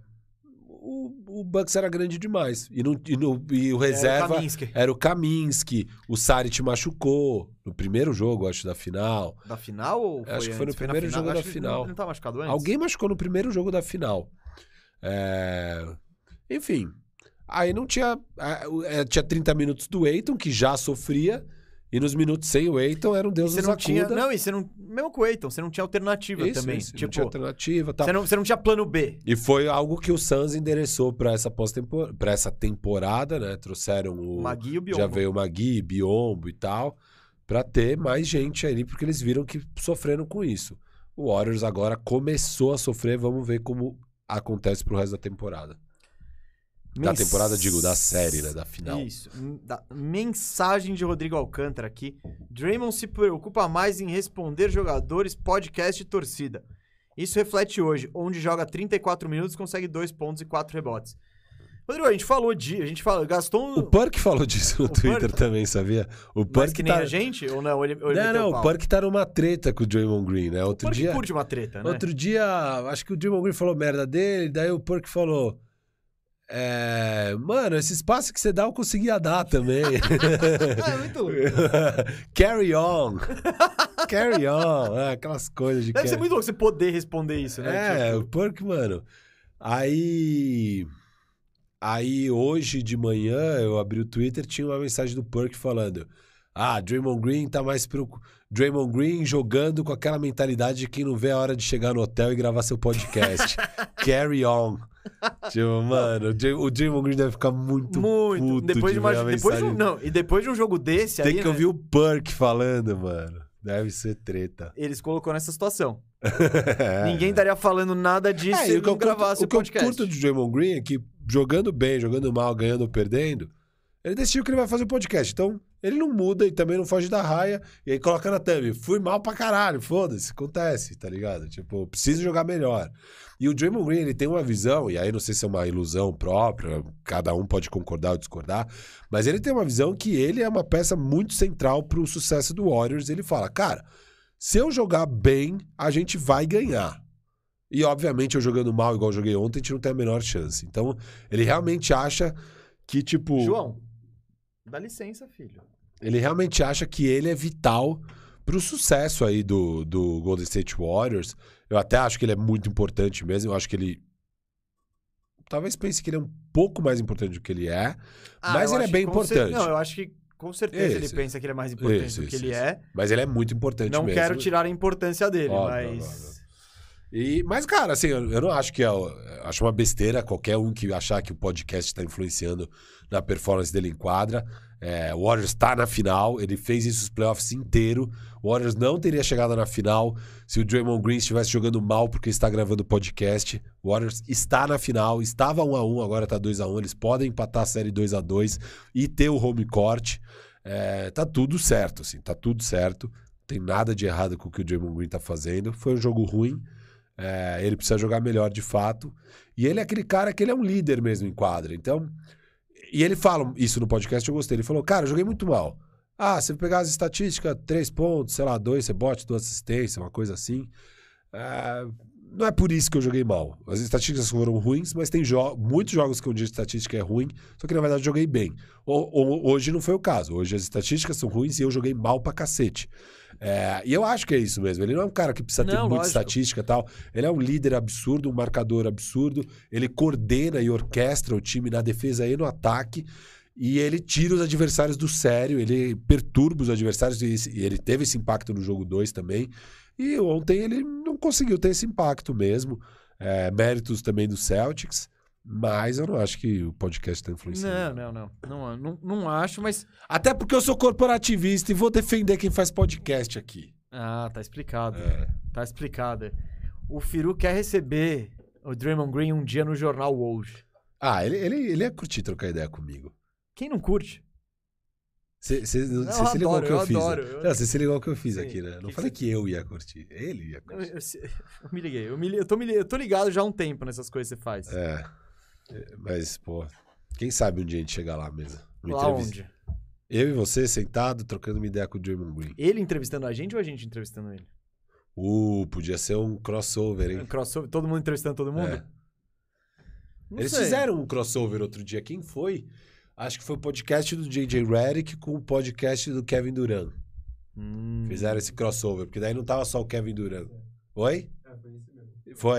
o, o Bucks era grande demais. E, não, e, no- e o reserva Kaminsky. era o Kaminsky, o Saric machucou no primeiro jogo, acho, da final. Da final ou foi Acho que foi no na primeiro jogo Acho da final. Ele não tá machucado antes? Alguém machucou no primeiro jogo da final. É, Enfim. Aí não tinha. é, Tinha 30 minutos do Eiton, que já sofria. E nos minutos sem o Eiton era um Deus Você não tinha. acuda. Não, e você não. Mesmo com o Eiton, você não tinha alternativa Isso, também. isso, não tipo, tinha alternativa tal. você, não, você não tinha plano B. E foi algo que o Suns endereçou para essa pós-temporada, para essa temporada, né? Trouxeram o O Magui e o Biombo. já veio o Magui, Biombo e tal, para ter mais gente ali, porque eles viram que sofreram com isso. O Warriors agora começou a sofrer, vamos ver como acontece pro resto da temporada. Da Mens- temporada, digo, da série, né? Da final. Isso. Da- mensagem de Rodrigo Alcântara aqui. Draymond se preocupa mais em responder jogadores, podcast e torcida. Isso reflete hoje, onde joga 34 minutos consegue 2 pontos e 4 rebotes. Rodrigo, a gente falou de. A gente falou, gastou O um. Perk falou disso no O Twitter também, sabia? O Mas Perk que nem tá... a gente? Ou não? Ele, ou ele Não, não, pau? o Perk tá numa treta com o Draymond Green, né? O Outro Perk dia... curte uma treta, né? Outro dia, acho que o Draymond Green falou merda dele, daí o Perk falou... É, mano, esse espaço que você dá eu conseguia dar também. É muito louco. Carry on. Carry on. É, aquelas coisas de Deve ser carry- muito louco você poder responder isso, né? É, Tipo, o Perk, mano. Aí. Aí hoje de manhã eu abri o Twitter tinha uma mensagem do Perk falando: Ah, Draymond Green tá mais preocupado. Draymond Green jogando com aquela mentalidade de quem não vê a hora de chegar no hotel e gravar seu podcast. Carry on. Tipo, mano, o Dray- o Draymond Green deve ficar muito, muito. puto depois de, uma, depois de um, não, e depois de um jogo desse Tem aí, que né, ouvir o Perk falando, mano. Deve ser treta. eles colocou nessa situação. É. Ninguém estaria falando nada disso É, se não gravasse o o que eu podcast. curto do Draymond Green é que jogando bem, jogando mal, ganhando ou perdendo, ele decidiu que ele vai fazer o podcast. Então, ele não muda e também não foge da raia. E aí coloca na thumb, fui mal pra caralho, foda-se, acontece, tá ligado? Tipo, preciso jogar melhor. E o Draymond Green, ele tem uma visão, e aí não sei se é uma ilusão própria, cada um pode concordar ou discordar, mas ele tem uma visão que ele é uma peça muito central pro sucesso do Warriors. Ele fala, cara, se eu jogar bem, a gente vai ganhar. E, obviamente, eu jogando mal, igual eu joguei ontem, a gente não tem a menor chance. Então, ele realmente acha que, tipo. João, dá licença, filho. Ele realmente acha que ele é vital pro sucesso aí do, do Golden State Warriors. Eu até acho que ele é muito importante mesmo. Eu acho que ele. Talvez pense que ele é um pouco mais importante do que ele é. Mas eu ele é acho bem que com cer- importante. Não, eu acho que com certeza Esse. ele pensa que ele é mais importante Isso, do que isso, ele isso. é. Mas ele é muito importante Não mesmo. quero tirar a importância dele, Óbvio, mas. óbvio. E, mas, cara, assim, eu, eu não acho que é. Acho uma besteira qualquer um que achar que o podcast está influenciando na performance dele em quadra. É, o Warriors está na final, ele fez isso os playoffs inteiro. O Warriors não teria chegado na final se o Draymond Green estivesse jogando mal porque está gravando podcast. O Warriors está na final, estava 1 a 1 agora está 2 a 1 Eles podem empatar a série 2 a 2 e ter o home court. É, tá tudo certo, assim, tá tudo certo. Não tem nada de errado com o que o Draymond Green tá fazendo. Foi um jogo ruim. É, ele precisa jogar melhor de fato. E ele é aquele cara que ele é um líder mesmo em quadra. Então, e ele fala isso no podcast, eu gostei. Ele falou, cara, eu joguei muito mal. Ah, você pegar as estatísticas, três pontos, sei lá, dois rebotes, duas assistências, uma coisa assim. É, não é por isso que eu joguei mal. As estatísticas foram ruins, mas tem jo muitos jogos que eu digo que a estatística é ruim, só que na verdade eu joguei bem. O, hoje não foi o caso. Hoje as estatísticas são ruins e eu joguei mal pra cacete. É, e eu acho que é isso mesmo. Ele não é um cara que precisa ter Não, muita lógico. estatística e tal. Ele é um líder absurdo, um marcador absurdo. Ele coordena e orquestra o time na defesa e no ataque. E ele tira os adversários do sério, ele perturba os adversários. E e ele teve esse impacto no jogo 2 também. E ontem ele não conseguiu ter esse impacto mesmo. É, méritos também do Celtics. Mas eu não acho que o podcast está influenciando. Não, não, não, não. Não, acho, mas. Até porque eu sou corporativista e vou defender quem faz podcast aqui. Ah, tá explicado. É. Tá explicado. O Firu quer receber o Draymond Green um dia no jornal hoje. Ah, ele, ele, ele ia curtir trocar ideia comigo. Quem não curte? Você se eu ligou ao que eu, eu fiz. adoro, né? eu- Não, você se ligou ao que eu fiz Sim. aqui, né? Não Que falei que que eu ia curtir. Ele ia Eu, curtir. eu- eu me liguei. Eu, me, eu, tô me eu tô ligado já há um tempo nessas coisas que você faz. É. É, Mas, pô, quem sabe um dia a gente chegar lá mesmo. Uma Lá entrevista. onde? Eu e você sentado, trocando uma ideia com o Draymond Green. Ele entrevistando a gente ou a gente entrevistando ele? Uh, podia ser um crossover, Um hein? crossover, todo mundo entrevistando todo mundo? É. Não Eles sei. fizeram um crossover outro dia. Quem foi? Acho que foi o podcast do J.J. Redick com o podcast do Kevin Durant. Hum. Fizeram esse crossover, porque daí não tava só o Kevin Durant. Oi? Foi,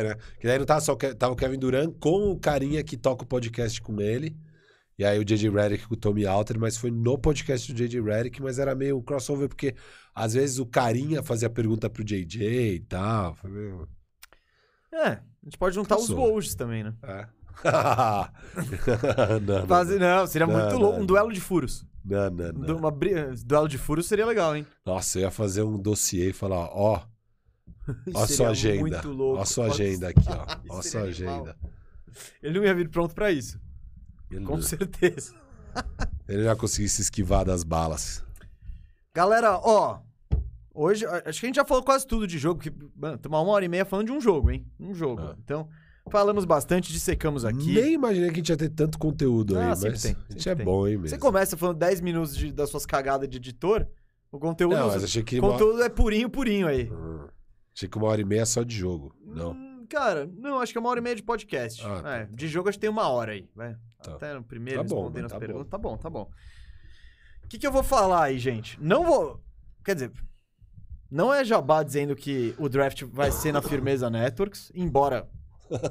né? Que daí não tava só tava o Kevin Durant com o carinha que toca o podcast com ele. E aí o J.J. Redick com o Tommy Alter, mas foi no podcast do J.J. Redick, mas era meio crossover, porque às vezes o carinha fazia pergunta pro J.J. e tal. Foi meio... É, a gente pode juntar os. Woj também, né? É. não, não, não, seria Não, muito louco. Um duelo de furos. não, não, não. Uma bri- Duelo de furos seria legal, hein? Nossa, eu ia fazer um dossiê e falar, ó, ó a sua agenda. Ó a sua agenda aqui, ó. Ó a sua agenda. Ele não ia vir pronto pra isso. Ele, Com não- certeza. ele já conseguiu se esquivar das balas. Galera, ó. Hoje, acho que a gente já falou quase tudo de jogo, mano, estamos uma hora e meia falando de um jogo, hein? Um jogo. Ah. Então, falamos bastante, dissecamos aqui. Nem imaginei que a gente ia ter tanto conteúdo Ah, aí, mas tem, a gente é tem. bom, hein, mesmo. Você começa falando 10 minutos de- das suas cagadas de editor, o conteúdo, Não, mas achei que, conteúdo é purinho, purinho aí. Hum, achei que uma hora e meia é só de jogo. Não. Hum, cara, não, acho que é uma hora e meia de podcast. Ah, tá, É, De jogo acho que tem uma hora aí, vai. Tá. Até no primeiro, Tá bom, respondendo as tá perguntas. bom. Tá bom, tá bom. O que, que eu vou falar aí, gente? Não vou. Quer dizer, não é jabá dizendo que o draft vai ser na Firmeza Networks, embora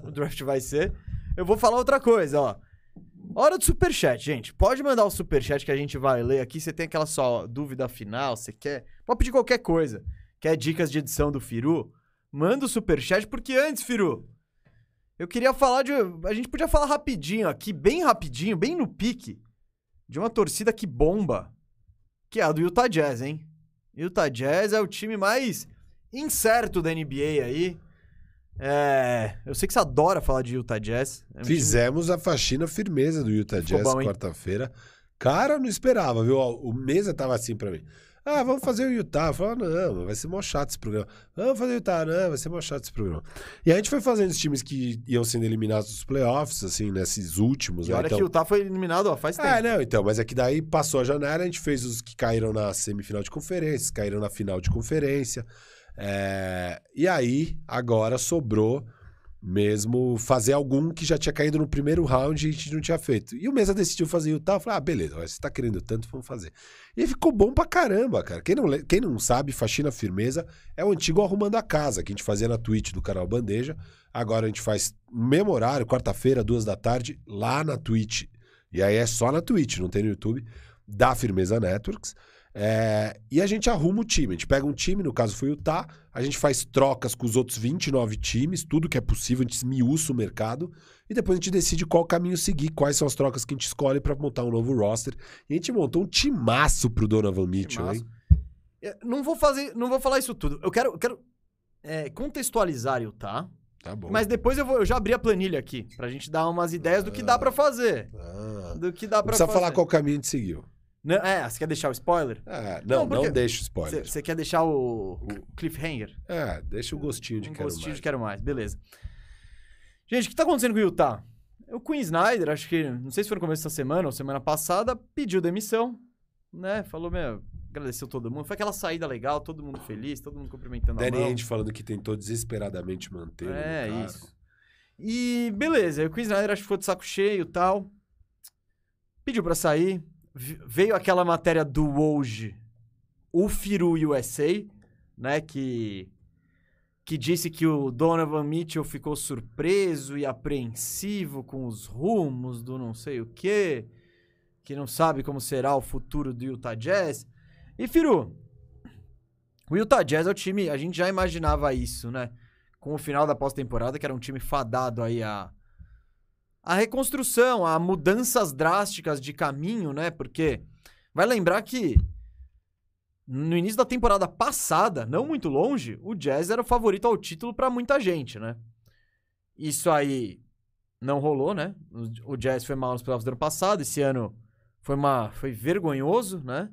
o draft vai ser. Eu vou falar outra coisa, ó. Hora do superchat, gente. Pode mandar o superchat que a gente vai ler aqui. Você tem aquela só dúvida final, você quer. Pode pedir qualquer coisa. Quer dicas de edição do Firu? Manda o superchat, porque antes, Firu, eu queria falar de. A gente podia falar rapidinho aqui, bem rapidinho, bem no pique, de uma torcida que bomba, que é a do Utah Jazz, hein? Utah Jazz é o time mais incerto da NBA aí. É, eu sei que você adora falar de Utah Jazz. É um time- Fizemos a faxina firmeza do Utah Ficou Jazz quarta-feira. Cara, eu não esperava, viu? O Mesa tava assim pra mim. Ah, vamos fazer o Utah. Eu ah, não, vai ser mó chato esse programa. Vamos fazer o Utah, não, vai ser mó chato esse programa. E a gente foi fazendo os times que iam sendo eliminados dos playoffs, assim, nesses últimos. E né? olha Então- que o Utah foi eliminado ó, faz tempo. Ah, não, então, mas é que daí passou a janela, a gente fez os que caíram na semifinal de conferência, caíram na final de conferência. É, E aí, agora sobrou mesmo fazer algum que já tinha caído no primeiro round e a gente não tinha feito. E o Mesa decidiu fazer o tal, eu falei, ah, beleza, você tá querendo tanto, vamos fazer. E ficou bom pra caramba, cara. Quem não, quem não sabe, Faxina Firmeza é o antigo Arrumando a Casa, que a gente fazia na Twitch do canal Bandeja. Agora a gente faz no mesmo horário, quarta-feira, duas da tarde, lá na Twitch. E aí é só na Twitch, não tem no YouTube, da Firmeza Networks. É, e a gente arruma o time. A gente pega um time, no caso foi o Tá, a gente faz trocas com os outros 29 times, tudo que é possível, a gente esmiuça o mercado e depois a gente decide qual caminho seguir, quais são as trocas que a gente escolhe para montar um novo roster. E a gente montou um timaço pro Donovan Mitchell, Timaço. hein? Eu Não vou fazer, não vou falar isso tudo. Eu quero, eu quero é, contextualizar Utah, Tá bom. mas depois eu, vou, eu já abri a planilha aqui pra gente dar umas ideias do que dá pra fazer, Ah, do que dá não pra precisa fazer. falar qual caminho a gente seguiu. Não, é, você quer deixar o spoiler? É, não, Não, não, deixa o spoiler. Você quer deixar o, o cliffhanger? É, deixa o gostinho de um quero gostinho mais. de quero mais, beleza. Gente, o que tá acontecendo com o Utah? O Queen Snyder, acho que, não sei se foi no começo dessa semana ou semana passada, pediu demissão, né? Falou, meu, agradeceu todo mundo. Foi aquela saída legal, todo mundo feliz, todo mundo cumprimentando a Danny mão. Ainge falando que tentou desesperadamente manter É, isso. E beleza, o Queen Snyder acho que ficou de saco cheio e tal. Pediu pra sair. Veio aquela matéria do hoje, o Firu USA, né? Que, que disse que o Donovan Mitchell ficou surpreso e apreensivo com os rumos do não sei o quê. Que não sabe como será o futuro do Utah Jazz. E Firu, o Utah Jazz é o time, a gente já imaginava isso, né? com o final da pós-temporada, que era um time fadado aí a, a reconstrução, a mudanças drásticas de caminho, né? Porque vai lembrar que no início da temporada passada, não muito longe, o Jazz era o favorito ao título pra muita gente, né? Isso aí não rolou, né? O, Jazz foi mal nos playoffs do ano passado, esse ano foi uma foi vergonhoso, né?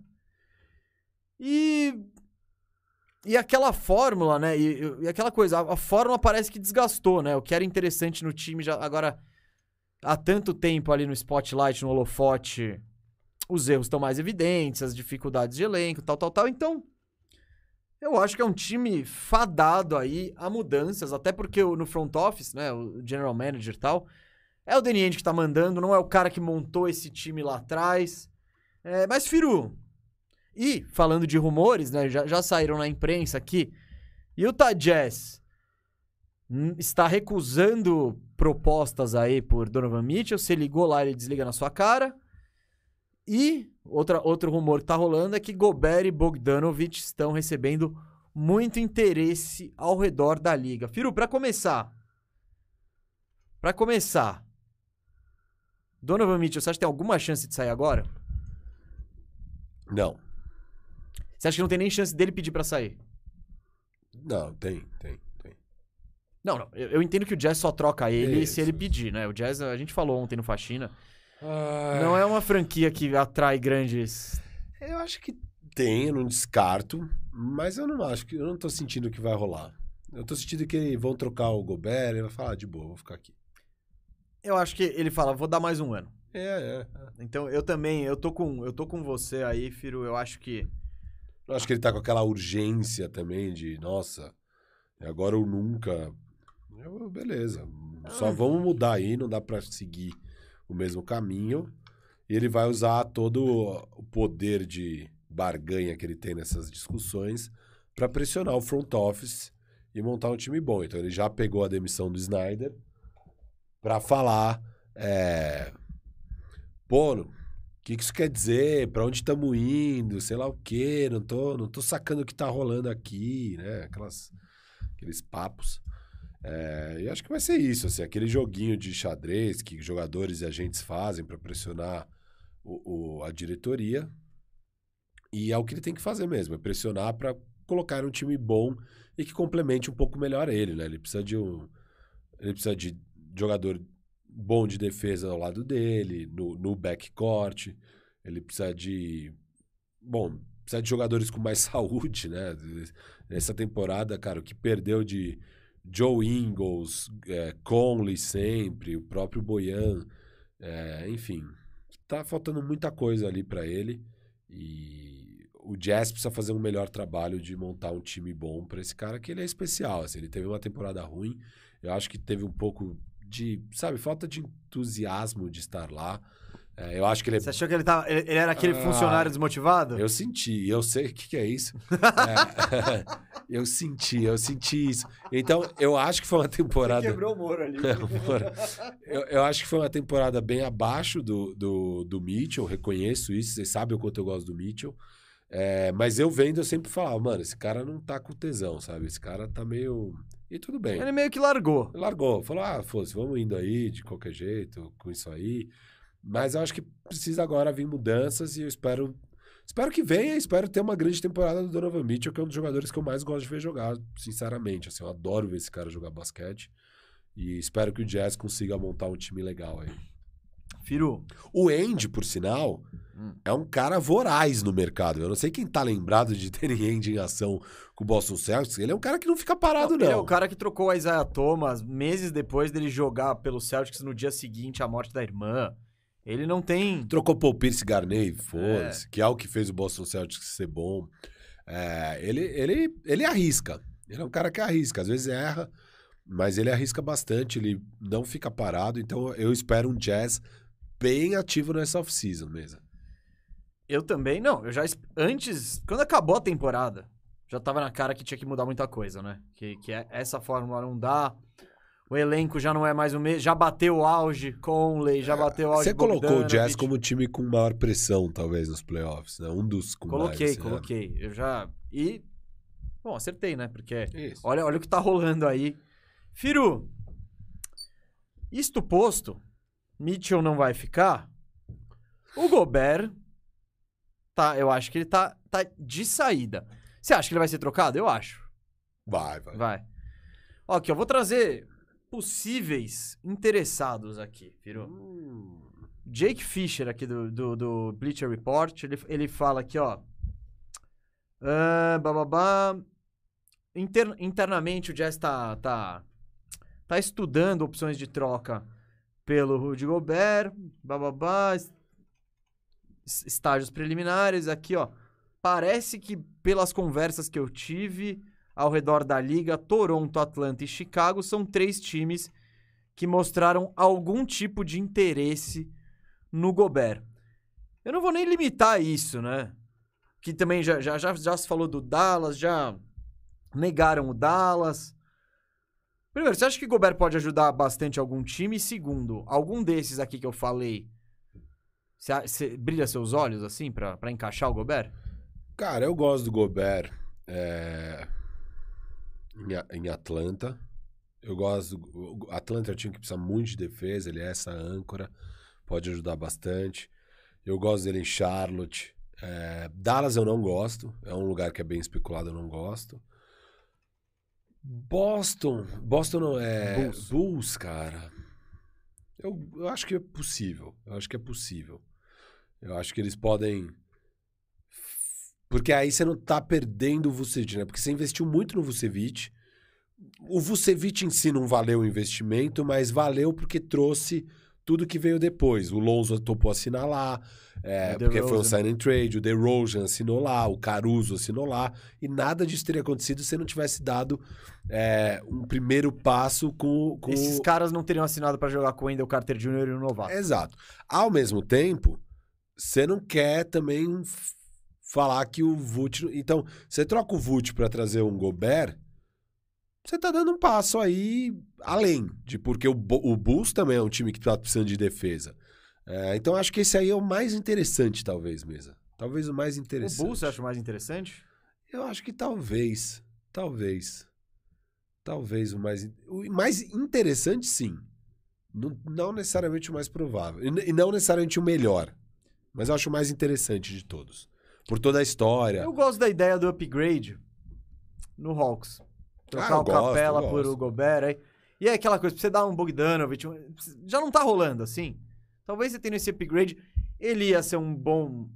E e aquela fórmula, né? E, e- e aquela coisa, a, a fórmula parece que desgastou, né? O que era interessante no time já agora há tanto tempo ali no spotlight, no holofote, os erros estão mais evidentes, as dificuldades de elenco, tal, tal, tal. Então, eu acho que é um time fadado aí a mudanças, até porque no front office, né, o general manager e tal, é o Ainge que tá mandando, não é o cara que montou esse time lá atrás. É, mas, Firu, e, falando de rumores, né, já, já saíram na imprensa aqui, Utah Jazz está recusando propostas aí por Donovan Mitchell, você ligou lá, ele desliga na sua cara. E outra, outro rumor que tá rolando é que Gobert e Bogdanovic estão recebendo muito interesse ao redor da liga. Firu, pra começar, Pra começar, Donovan Mitchell, você acha que tem alguma chance de sair agora? Não. Você acha que não tem nem chance dele pedir pra sair? Não, tem, tem. Não, não. Eu, eu entendo que o Jazz só troca ele Isso, se ele pedir, né? O Jazz, a gente falou ontem no Faxina, Ah, não é uma franquia que atrai grandes. Eu acho que tem, eu não descarto, mas eu não acho que eu não tô sentindo que vai rolar. Eu tô sentindo que vão trocar o Gobert, ele vai falar, ah, de boa, vou ficar aqui. Eu acho que ele fala, vou dar mais um ano. É, é. Então eu também, eu tô com, eu tô com você aí, Firo. Eu acho que. Eu acho que ele tá com aquela urgência também de, nossa, é agora ou nunca. Eu, beleza. Só vamos mudar aí, não dá pra seguir o mesmo caminho. E ele vai usar todo o poder de barganha que ele tem nessas discussões pra pressionar o front office e montar um time bom. Então ele já pegou a demissão do Snyder pra falar, é, pô, o que, que isso quer dizer? Pra onde estamos indo? Sei lá o quê? Não tô, não tô sacando o que tá rolando aqui, né? Aquelas, aqueles papos. É, e acho que vai ser isso, assim, aquele joguinho de xadrez que jogadores e agentes fazem pra pressionar o, o- a diretoria. E é o que ele tem que fazer mesmo, é pressionar pra colocar um time bom e que complemente um pouco melhor ele, né? Ele precisa de um, ele precisa de jogador bom de defesa ao lado dele, no, no backcourt. Ele precisa de. Bom, precisa de jogadores com mais saúde, né? Essa temporada, cara, o que perdeu de Joe Ingles, é, Conley sempre, o próprio Boyan, é, enfim. Tá faltando muita coisa ali pra ele. E o Jazz precisa fazer um melhor trabalho de montar um time bom pra esse cara, que ele é especial. Assim, ele teve uma temporada ruim. Eu acho que teve um pouco de, sabe, falta de entusiasmo de estar lá. É, eu acho que ele é Você achou que ele, tava, ele, ele era aquele Ah, funcionário desmotivado? eu senti, eu sei o que, que é isso. É, eu senti, eu senti isso. Então, eu acho que foi uma temporada. o muro ali. Bora. eu, eu acho que foi uma temporada bem abaixo do, do, do Mitchell, reconheço isso. Vocês sabem o quanto eu gosto do Mitchell. É, mas eu vendo, eu sempre falava, mano, esse cara não tá com tesão, sabe? Esse cara tá meio. E tudo bem. Ele meio que largou. Largou, falou: ah, fosse, vamos indo aí de qualquer jeito, com isso aí. Mas eu acho que precisa agora vir mudanças e eu espero. Espero que venha, espero ter uma grande temporada do Donovan Mitchell, que é um dos jogadores que eu mais gosto de ver jogar, sinceramente. Assim, eu adoro ver esse cara jogar basquete. E espero que o Jazz consiga montar um time legal aí. Firu, O Andy, por sinal, Hum. é um cara voraz no mercado. Eu não sei quem tá lembrado de ter End em ação com o Boston Celtics. Ele é um cara que não fica parado, não. Ele é o cara que trocou a Isaiah Thomas meses depois dele jogar pelo Celtics no dia seguinte à morte da irmã. Ele não tem. Trocou Paul Pierce Garney, foda-se, que é o que fez o Boston Celtics ser bom. É, ele, ele, ele arrisca. Ele é um cara que arrisca. Às vezes erra, mas ele arrisca bastante. Ele não fica parado. Então eu espero um Jazz bem ativo nessa off-season mesmo. Eu também, não. Eu já. es- Antes, quando acabou a temporada, já tava na cara que tinha que mudar muita coisa, né? Que, que é- essa fórmula não dá. O elenco já não é mais o mesmo. Já bateu o auge Conley, já bateu o auge Você colocou o Jazz como o time com maior pressão, talvez, nos playoffs, né? Um dos com Coloquei, mais, né? coloquei. Eu já. E. Bom, acertei, né? Porque. Isso. Olha, olha o que tá rolando aí. Firu, isto posto, Mitchell não vai ficar. O Gobert, tá, eu acho que ele tá, tá de saída. Você acha que ele vai ser trocado? Eu acho. Vai, vai. Vai. Ó, aqui, eu vou trazer possíveis interessados aqui, Firu. Hum, Jake Fisher, aqui do, do, do Bleacher Report, ele, ele fala aqui, ó. Ah, bababá. Inter- internamente, o Jazz tá, tá, tá estudando opções de troca pelo Rudy Gobert. Bababá. es- es- Estágios preliminares. Aqui, ó. Parece que, pelas conversas que eu tive ao redor da liga, Toronto, Atlanta e Chicago são três times que mostraram algum tipo de interesse no Gobert. Eu não vou nem limitar isso, né? Que também já, já, já, já se falou do Dallas, já negaram o Dallas. Primeiro, você acha que Gobert pode ajudar bastante algum time? Segundo, algum desses aqui que eu falei, você, você brilha seus olhos assim pra encaixar o Gobert? Cara, eu gosto do Gobert é, em, Atlanta. Eu gosto. Atlanta é um time que precisa muito de defesa, ele é essa âncora, pode ajudar bastante. Eu gosto dele em Charlotte. É, Dallas eu não gosto, é um lugar que é bem especulado, eu não gosto. Boston. Boston não é. Bulls. Bulls, cara. Eu, eu acho que é possível. Eu acho que é possível. Eu acho que eles podem. Porque aí você não tá perdendo o Vucevic, né? Porque você investiu muito no Vucevic. O Vucevic em si não valeu o investimento, mas valeu porque trouxe tudo que veio depois. O Lonzo topou assinar lá, é, O porque foi um sign and trade, o DeRozan assinou lá, o Caruso assinou lá, e nada disso teria acontecido se não tivesse dado é, um primeiro passo com, com Esses caras não teriam assinado pra jogar com o Wendell Carter Jr. e o Novato. Exato. Ao mesmo tempo, você não quer também falar que o Vult. Então, você troca o Vult para trazer um Gobert, você tá dando um passo aí além de porque o, o Bulls também é um time que tá precisando de defesa. É, então, acho que esse aí é o mais interessante, talvez, mesa. Talvez o mais o interessante. Bulls você acha mais interessante? Eu acho que talvez. Talvez. Talvez o mais. O mais interessante, sim. Não, não necessariamente o mais provável. E, e não necessariamente o melhor. Mas eu acho o mais interessante de todos. Por toda a história. Eu gosto da ideia do upgrade no Hawks. Trocar Ah, o gosto, Capela por o Gobert. Aí. E é aquela coisa, pra você dar um Bogdanovich, já não tá rolando assim. Talvez você tenha esse upgrade, ele ia ser um bom...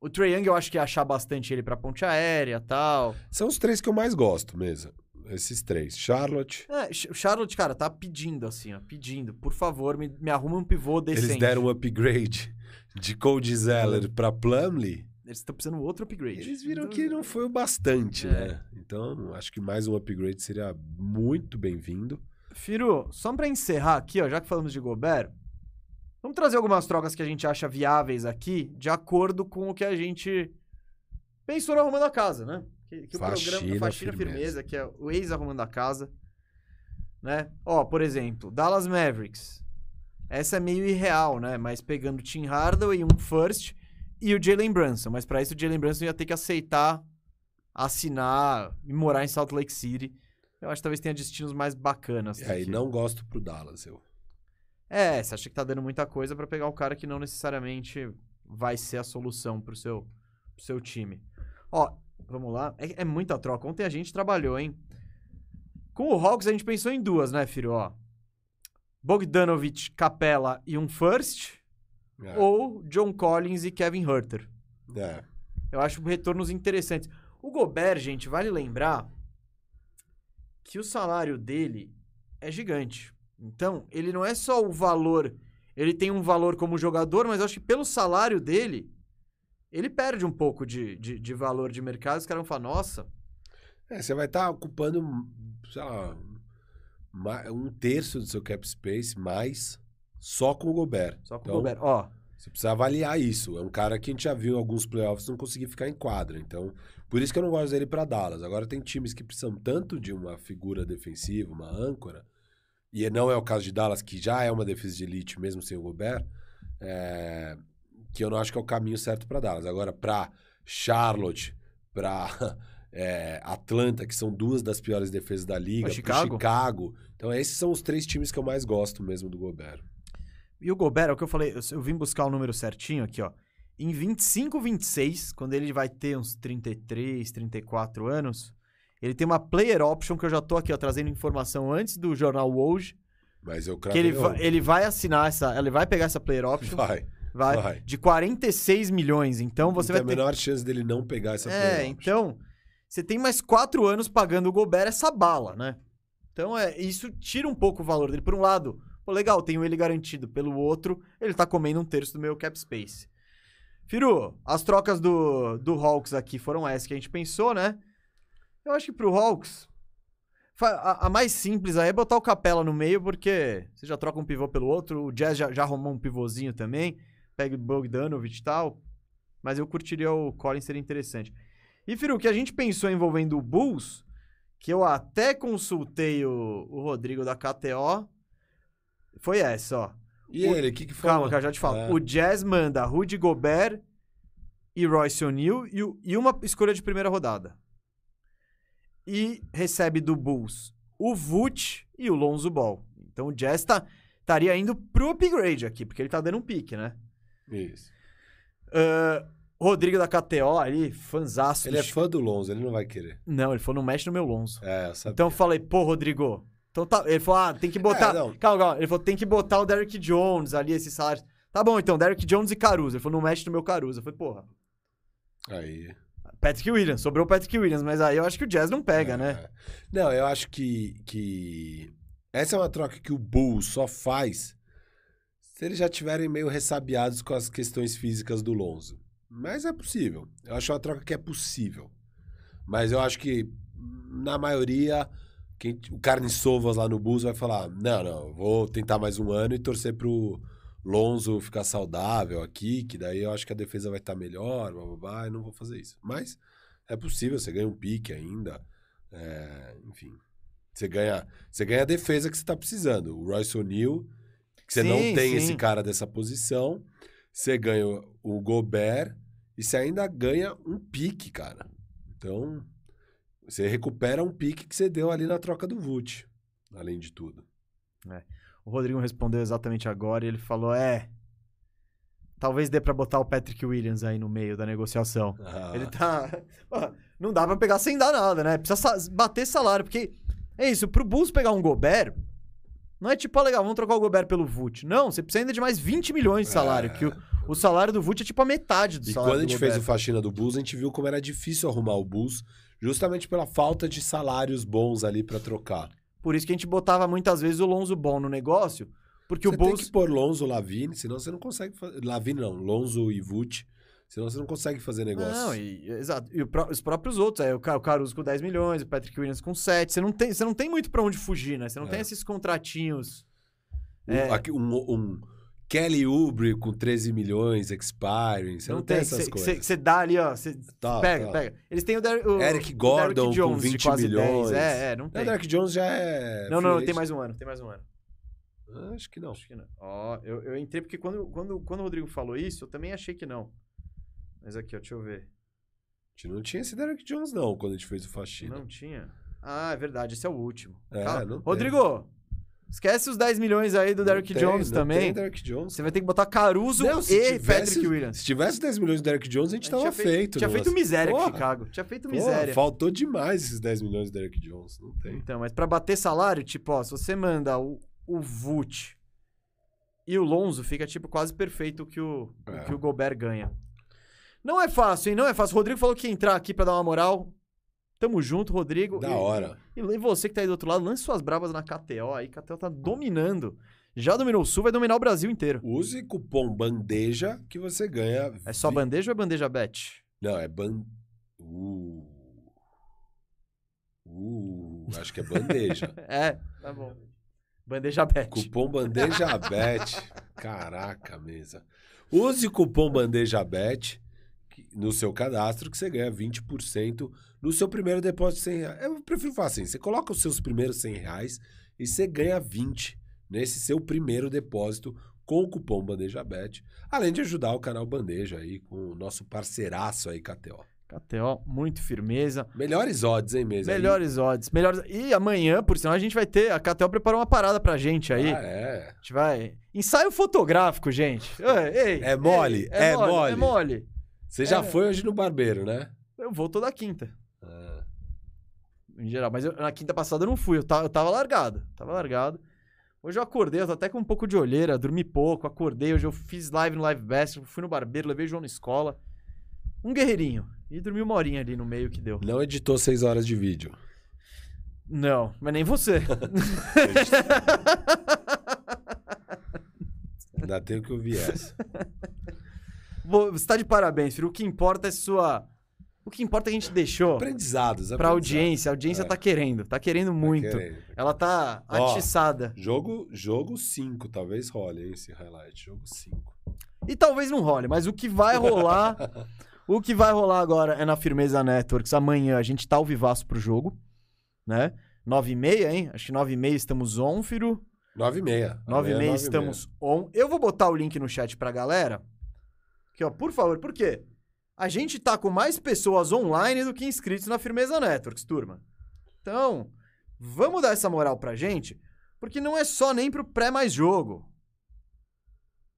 O Trae Young eu acho que ia achar bastante ele pra ponte aérea e tal. São os três que eu mais gosto mesmo. Esses três. Charlotte. É, Charlotte, cara, tá pedindo assim, ó, pedindo. Por favor, me, me arruma um pivô decente. Eles deram um upgrade de Cody Zeller pra Plumlee. Eles estão precisando de outro upgrade. Eles viram Então, que não foi o bastante, É. né? Então, acho que mais um upgrade seria muito bem-vindo. Firu, só pra encerrar aqui, ó, já que falamos de Gobert, vamos trazer algumas trocas que a gente acha viáveis aqui, de acordo com o que a gente pensou no Arrumando a Casa, né? Que, que o Faxina, programa Faxina firmeza. Firmeza, que é o ex-Arrumando a Casa, né? Ó, por exemplo, Dallas Mavericks. Essa é meio irreal, né? Mas pegando Tim Hardaway, um first, e o Jalen Brunson. Mas pra isso o Jalen Brunson ia ter que aceitar assinar e morar em Salt Lake City. Eu acho que talvez tenha destinos mais bacanas. E aí, que- não gosto pro Dallas, eu. É, você acha que tá dando muita coisa pra pegar o cara que não necessariamente vai ser a solução pro seu, pro seu time. Ó, vamos lá. É, é muita troca. Ontem a gente trabalhou, hein? Com o Hawks a gente pensou em duas, né, filho? Ó, Bogdanovich, Capela e um first. É. ou John Collins e Kevin Herter. É. Eu acho retornos interessantes. O Gobert, gente, vale lembrar que o salário dele é gigante. Então, ele não é só o valor. Ele tem um valor como jogador, mas eu acho que pelo salário dele, ele perde um pouco de, de, de valor de mercado. Os caras vão falar, nossa, É, você vai estar ocupando, sei lá, um terço do seu cap space mais só com o Gobert. só com Então, o Gobert. Ó, Você precisa avaliar isso. É um cara que a gente já viu em alguns playoffs não conseguir ficar em quadra. Então, por isso que eu não gosto dele para Dallas. Agora tem times que precisam tanto de uma figura defensiva, uma âncora, e não é o caso de Dallas, que já é uma defesa de elite mesmo sem o Gobert, é, que eu não acho que é o caminho certo para Dallas. Agora, para Charlotte, para Atlanta, que são duas das piores defesas da liga, Pra pro Chicago? Chicago. Então, esses são os três times que eu mais gosto mesmo do Gobert. E o Gobert, é o que eu falei, eu, eu vim buscar o número certinho aqui, ó. Em 25, 26, quando ele vai ter uns 33, 34 anos, ele tem uma player option que eu já tô aqui, ó, trazendo informação antes do jornal hoje, Mas eu que cravei ele, va- ele vai assinar essa, ele vai pegar essa player option, Vai. vai, vai. de 46 milhões. Então você não vai tem ter a menor chance dele não pegar essa É, playoff. então, você tem mais quatro anos pagando o Gobert essa bala, né? Então, é, isso tira um pouco o valor dele. Por um lado, pô, legal, tenho ele garantido. Pelo outro, ele tá comendo um terço do meu cap space. Firu, as trocas do, do Hawks aqui foram essas que a gente pensou, né? Eu acho que pro Hawks, a, a mais simples aí é botar o Capela no meio, porque você já troca um pivô pelo outro, o Jazz já, já arrumou um pivôzinho também, pega o Bogdanovich e tal, mas eu curtiria o Collins, seria interessante. E, Firu, o que a gente pensou envolvendo o Bulls, que eu até consultei o, o Rodrigo da KTO, foi essa, ó. E O- ele, o que que Calma, falou? que eu já te falo. É. O Jazz manda Rudy Gobert e Royce O'Neal e, o- e uma escolha de primeira rodada. E recebe do Bulls o Vult e o Lonzo Ball. Então o Jazz tá, estaria indo pro upgrade aqui, porque ele tá dando um pique, né? Isso. Ah, Rodrigo da KTO ali, fanzaço. Ele é fã do Lonzo, ele não vai querer. Não, ele falou, não mexe no meu Lonzo. É, eu sabia. Então eu falei, pô, Rodrigo. Então tá. Ele falou, ah, tem que botar. É, calma, calma. Ele falou, tem que botar o Derrick Jones ali, esses salários. Tá bom, então, Derrick Jones e Caruso. Ele falou, não mexe no meu Caruso. Eu falei, porra. Aí. Patrick Williams, sobrou o Patrick Williams, mas aí eu acho que o Jazz não pega, é. né? Não, eu acho que, que. Essa é uma troca que o Bulls só faz se eles já tiverem meio ressabiados com as questões físicas do Lonzo. Mas é possível. Eu acho uma troca que é possível. Mas eu acho que, na maioria, quem, o Carne Sovas lá no Bulls vai falar: não, não, vou tentar mais um ano e torcer pro Lonzo ficar saudável aqui, que daí eu acho que a defesa vai estar melhor, blá, blá, blá, e não vou fazer isso. Mas é possível, você ganha um pique ainda. é, enfim. Você ganha, você ganha a defesa que você está precisando. O Royce O'Neal, que você Sim, não tem sim. esse cara dessa posição. Você ganha o Gobert e você ainda ganha um pique, cara. Então, você recupera um pique que você deu ali na troca do Vult, além de tudo. O Rodrigo respondeu exatamente agora e ele falou: é. Talvez dê pra botar o Patrick Williams aí no meio da negociação. Ah, Ele tá. Não dá pra pegar sem dar nada, né? Precisa sa- bater salário, porque. É isso, pro Bulls pegar um Gobert. Não é tipo, ah, legal, vamos trocar o Gobert pelo Vult. Não, você precisa ainda de mais 20 milhões de salário. É. Que o, o salário do Vult é tipo a metade do E salário quando a gente fez o faxina do Bulls, a gente viu como era difícil arrumar o Bulls, justamente pela falta de salários bons ali pra trocar. Por isso que a gente botava muitas vezes o Lonzo Ball no negócio. Porque você o Bulls. tem que pôr Lonzo, Lavine, senão você não consegue fazer. Lavine não, Lonzo e Vult, senão você não consegue fazer negócio. Não, e, exato. E o pró- os próprios outros, é, o Ca- o Caruso com 10 milhões, o Patrick Williams com 7. Você não tem, você não tem muito pra onde fugir, né? Você não É. tem esses contratinhos. Um, É. aqui, um, um Kelly Oubre com 13 milhões, expiring, você não, tem, essas Cê- coisas. cê- Você dá ali, ó. Você Tá, pega, tá. pega. Eles têm o, Der, o Eric o Gordon Derrick Jones com de 20 quase milhões. 10. É, é, não Não, tem. o Derek Jones já é. Não, não, tem mais um ano, tem mais um ano. Ah, Acho que não. Acho que não. Ó, eu, eu entrei porque quando, quando, quando o Rodrigo falou isso, eu também achei que não. Mas aqui, ó, deixa eu ver. A gente não tinha esse Derek Jones, não, quando a gente fez o faxina. Não tinha? Ah, é verdade, esse é o último. É, Calma. não tem. Rodrigo, esquece os 10 milhões aí do Derrick Jones não também. Tem Derek Jones. Você vai ter que botar Caruso Não, e tivesse- Patrick Williams. Se tivesse 10 milhões de Derek Jones, a gente, A gente tava tinha feito. Tinha no feito miséria com Porra, Chicago. Tinha feito porra, miséria. Faltou demais esses 10 milhões de Derek Jones. Não tem. Então, mas pra bater salário, tipo, ó, se você manda o, o Vult E o Lonzo fica, tipo, quase perfeito o que o, o É. que o Gobert ganha. Não é fácil, hein? Não é fácil. O Rodrigo falou que ia entrar aqui pra dar uma moral. Tamo junto, Rodrigo. Da E- hora. E, você que tá aí do outro lado, lance suas brabas na KTO aí. KTO tá dominando. Já dominou o Sul, vai dominar o Brasil inteiro. Use cupom bandeja que você ganha. É só bandeja ou é bandeja bet? Não, é ban. Uh. Uh, acho que é bandeja. É, tá bom. Bandeja bet. cupom bandeja bet. Caraca, mesa. Use cupom bandeja bet no seu cadastro que você ganha 20% no seu primeiro depósito de 100 reais. Eu prefiro falar assim: você coloca os seus primeiros 100 reais e você ganha 20 nesse seu primeiro depósito com o cupom Bandeja Bet. Além de ajudar o canal Bandeja aí com o nosso parceiraço aí, KTO. KTO, muito firmeza. Melhores odds, hein, mesa? Melhores odds. Melhores... E amanhã, por sinal, a gente vai ter. A KTO preparou uma parada pra gente aí. Ah, é. A gente vai. Ensaio fotográfico, gente. Ei, ei, É mole, ei, é É mole. mole. Você já É. foi hoje no barbeiro, né? Eu vou toda quinta, Ah, em geral. Mas eu- na quinta passada eu não fui. Eu tava, eu tava largado. Tava largado. Hoje eu acordei, eu tô até com um pouco de olheira, dormi pouco, acordei. Hoje eu fiz live no Live Best, fui no barbeiro, levei o João na escola. Um guerreirinho. E dormi uma horinha ali no meio que deu. não editou seis horas de vídeo. Não, mas nem você. Ainda tenho que ouvir essa. Você tá de parabéns, filho. O que importa é sua. O que importa é que a gente deixou Aprendizados, pra aprendizados. audiência. A audiência É. tá querendo, tá querendo muito. querendo. Ela tá Ó. atiçada. Jogo 5, jogo cinco, talvez role esse highlight. Jogo 5. E talvez não role, mas o que vai rolar. o que vai rolar agora é na Firmeza Networks. Amanhã a gente tá ao vivaço pro jogo, né? 9 e meia, hein? Acho que 9 e meia estamos on, Firu. 9 e meia. 9 e Amanhã, meia estamos on. Eu vou botar o link no chat pra galera. Ó, por favor, por quê? A gente tá com mais pessoas online do que inscritos na Firmeza Networks, turma. Então, vamos dar essa moral pra gente, porque não é só nem pro pré mais jogo.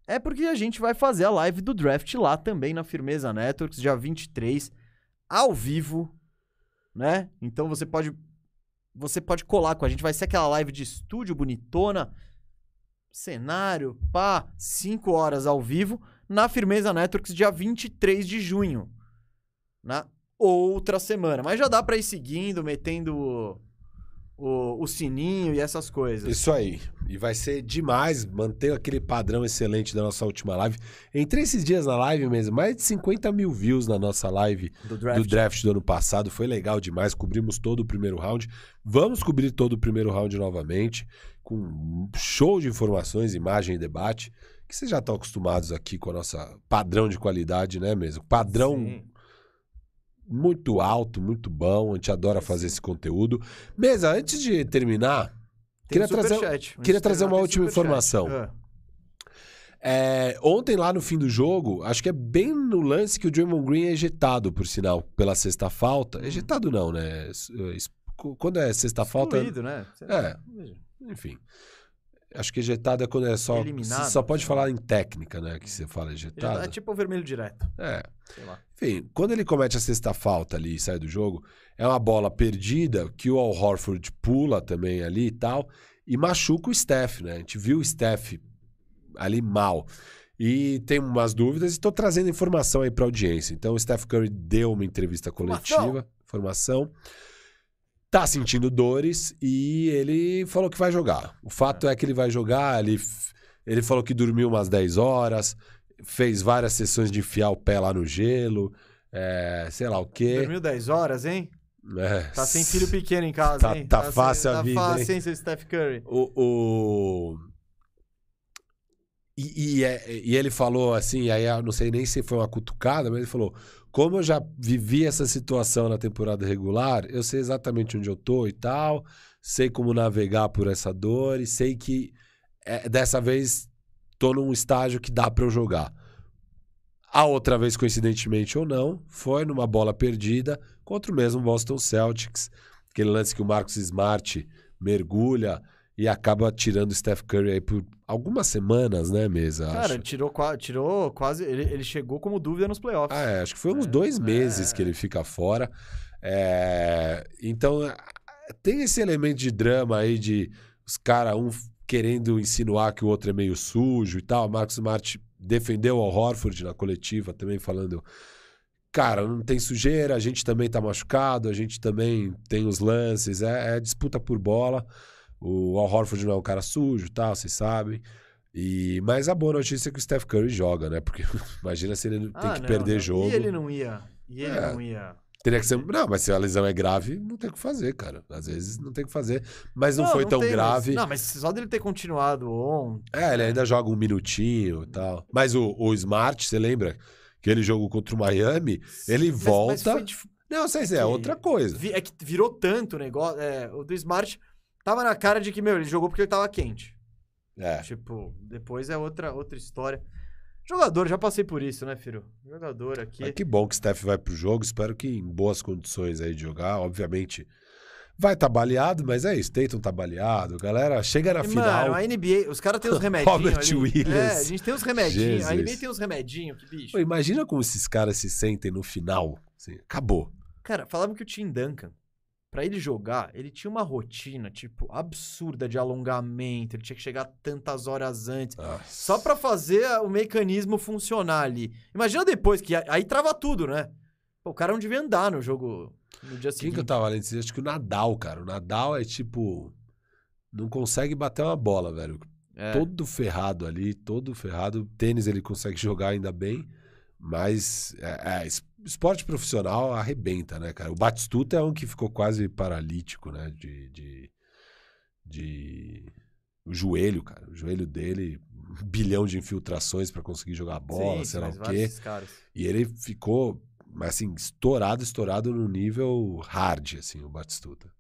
É porque a gente vai fazer a live do draft lá também na Firmeza Networks, dia 23, ao vivo, né? Então você pode você pode colar com a gente, vai ser aquela live de estúdio bonitona, cenário, pá, 5 horas ao vivo, na Firmeza Networks, dia 23 de junho. Na outra semana. Mas já dá pra ir seguindo, metendo o, o, sininho e essas coisas. Isso aí. E vai ser demais manter aquele padrão excelente da nossa última live. Entrei esses dias na live mesmo, mais de 50 mil views na nossa live Do draft. do draft do ano passado. Foi legal demais. Cobrimos todo o primeiro round. Vamos cobrir todo o primeiro round novamente, com um show de informações, imagem e debate. Que vocês já estão acostumados aqui com a nossa padrão de qualidade, né mesmo? Padrão Sim. muito alto, muito bom. A gente adora fazer esse conteúdo. Mesa, antes de terminar, Tem queria trazer-. Antes queria trazer uma última informação. Ah. É, ontem, lá no fim do jogo, acho que é bem no lance que o Draymond Green é ejetado, por sinal, pela sexta falta. Hum. Ejetado não, né? Es- Quando é sexta falta. Excluído, né? É. Enfim. Acho que ejetado é quando é só. Eliminado, você só pode falar em técnica, né? Que você fala Já ejetado. É tipo o vermelho direto. É. Sei lá. Enfim, quando ele comete a sexta falta ali e sai do jogo, é uma bola perdida que o Al Horford pula também ali e tal, e machuca o Steph, né? A gente viu o Steph ali mal. E tem umas dúvidas e estou trazendo informação aí para audiência. Então o Steph Curry deu uma entrevista coletiva, informação. Tá sentindo dores e ele falou que vai jogar. O fato é, que ele vai jogar, ele, ele falou que dormiu umas 10 horas, fez várias sessões de enfiar o pé lá no gelo, é, sei lá o quê. Dormiu 10 horas, hein? É, Tá sem filho pequeno em casa, Tá- hein? tá sem- fácil a tá vida, fácil, hein? hein, seu Steph Curry? O, o... E, e, é- e ele falou assim, aí eu não sei nem se foi uma cutucada, mas ele falou: como eu já vivi essa situação na temporada regular, eu sei exatamente onde eu tô e tal, sei como navegar por essa dor e sei que é, dessa vez tô num estágio que dá pra eu jogar. A outra vez, coincidentemente ou não, foi numa bola perdida contra o mesmo Boston Celtics. Aquele lance que o Marcos Smart mergulha e acaba tirando o Steph Curry aí por algumas semanas, né, mesa? Cara, acho. tirou, tirou quase. Ele, ele chegou como dúvida nos playoffs. Ah, é, acho que foi uns É, dois meses é. que ele fica fora. É, então, tem esse elemento de drama aí de os caras, um querendo insinuar que o outro é meio sujo e tal. Marcos Smart defendeu o Horford na coletiva também, falando. Cara, não tem sujeira, a gente também tá machucado, a gente também tem os lances, é, é disputa por bola. O Al Horford não é um cara sujo, tal, vocês sabem. E, mas a boa notícia é que o Steph Curry joga, né? Porque imagina se ele Ah, tem que não, perder não. jogo. E ele não ia. E ele É. não ia. Teria que ser. Não, mas se a lesão é grave, não tem o que fazer, cara. Às vezes não tem o que fazer. Mas não, foi tão tem, mas- grave. Não, mas só dele ter continuado ontem. É, ele ainda joga um minutinho e tal. Mas o, o Smart, você lembra? Que ele jogou contra o Miami, ele Mas- volta. mas foi Não, sei se é outra coisa. É que virou tanto o negócio. é, o do Smart tava na cara de que, meu, ele jogou porque ele tava quente. É. Tipo, depois é outra, outra história. Jogador, já passei por isso, né, Firo? Jogador aqui. Mas que bom que o Steph vai pro jogo. Espero que em boas condições aí de jogar. Obviamente, vai estar baleado, mas é isso. Tatum tá baleado. Galera, chega na E, final. Mano, a NBA, os caras têm os remedinhos Robert ali. Williams. É, a gente tem os remedinhos. A. NBA tem os remedinhos, que bicho. Pô, imagina como esses caras se sentem no final. Assim, acabou. Cara, falavam que o Tim Duncan, pra ele jogar, ele tinha uma rotina, tipo, absurda de alongamento. Ele tinha que chegar tantas horas antes. Ah, Só pra fazer o mecanismo funcionar ali. Imagina depois, que aí trava tudo, né? Pô, o cara não devia andar no jogo no dia Quem seguinte. que eu tava lendo? Acho que o Nadal, cara. O Nadal é tipo. Não consegue bater uma bola, velho. É. Todo ferrado ali, todo ferrado. Tênis ele consegue jogar ainda bem, mas é, é, esporte profissional arrebenta, né, cara? O Batistuta é um que ficou quase paralítico, né? De. de, de- O joelho, cara. O joelho dele, um bilhão de infiltrações pra conseguir jogar bola, Sim, sei lá o quê. E ele ficou, assim, estourado, estourado num nível hard, assim, o Batistuta.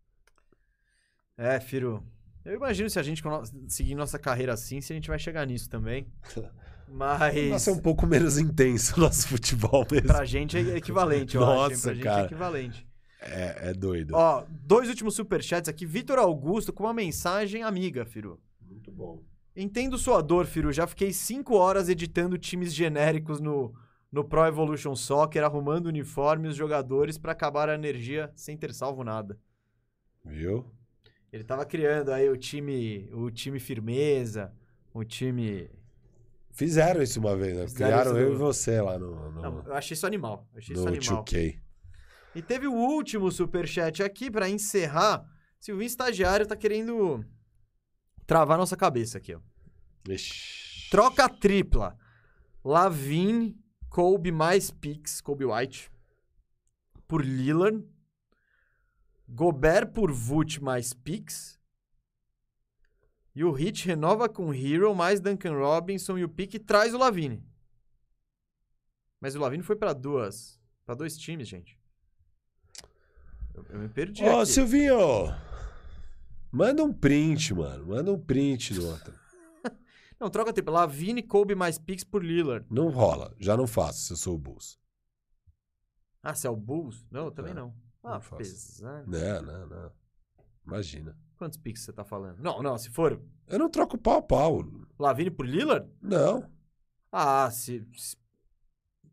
É, Firo. Eu imagino se a gente seguir nossa carreira assim, se a gente vai chegar nisso também. Mas Nossa, é um pouco menos intenso o nosso futebol mesmo. pra gente é equivalente, eu acho. Nossa, Pra gente cara. é equivalente. É, é doido. Ó, dois últimos superchats aqui. Vitor Augusto com uma mensagem amiga, Firu. Muito bom. Entendo sua dor, Firu. Já fiquei cinco horas editando times genéricos no, no Pro Evolution Soccer, arrumando uniforme e os jogadores pra acabar a energia sem ter salvo nada. Viu? Ele tava criando aí o time, o time firmeza, o time. Fizeram isso uma vez, né? Fizeram Criaram isso eu do- e você lá no, no, Não, eu achei isso animal. Eu achei isso no animal. 2K. E teve o último superchat aqui pra encerrar. Silvinho Estagiário tá querendo travar nossa cabeça aqui, ó. Ixi. Troca tripla. Lavine, Kobe mais Pix, Kobe White, por Lillard. Gobert por Vult mais Pix. E o Hit renova com Hero mais Duncan Robinson e o Pique traz o Lavine. Mas o Lavine foi pra duas, para dois times, gente. Eu, eu me perdi Ô, aqui. Silvinho! Manda um print, mano. Manda um print do outro. Não, troca tripla. Lavine, Kobe mais Pix por Lillard. Não rola. Já não faço se eu sou o Bulls. Ah, se é o Bulls? Não, eu também Não, não. Ah, não pesado. Não, não, não. Imagina. Quantos picks você tá falando? Não, não, se for Eu não troco pau a pau. Lavine por Lillard? Não. Ah, se, se,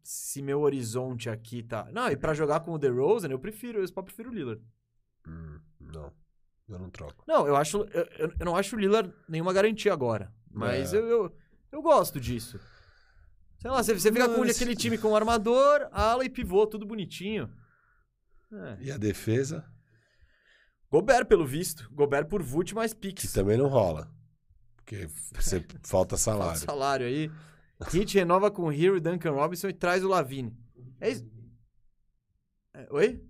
se meu horizonte aqui tá... Não, e pra jogar com o DeRozan, eu prefiro, eu só prefiro o Lillard. Hum, não. Eu não troco. Não, eu acho, eu, eu- não acho o Lillard nenhuma garantia agora, mas É. eu, eu, eu gosto disso. Sei lá, você, você fica com aquele time com armador, ala e pivô, tudo bonitinho. É. E a defesa? Gobert, pelo visto. Gobert por Vult mais Que picks. também não rola. Porque você falta Falta salário. salário aí. Hit renova com Hero e Duncan Robinson e traz o Lavine. É isso. É, oi?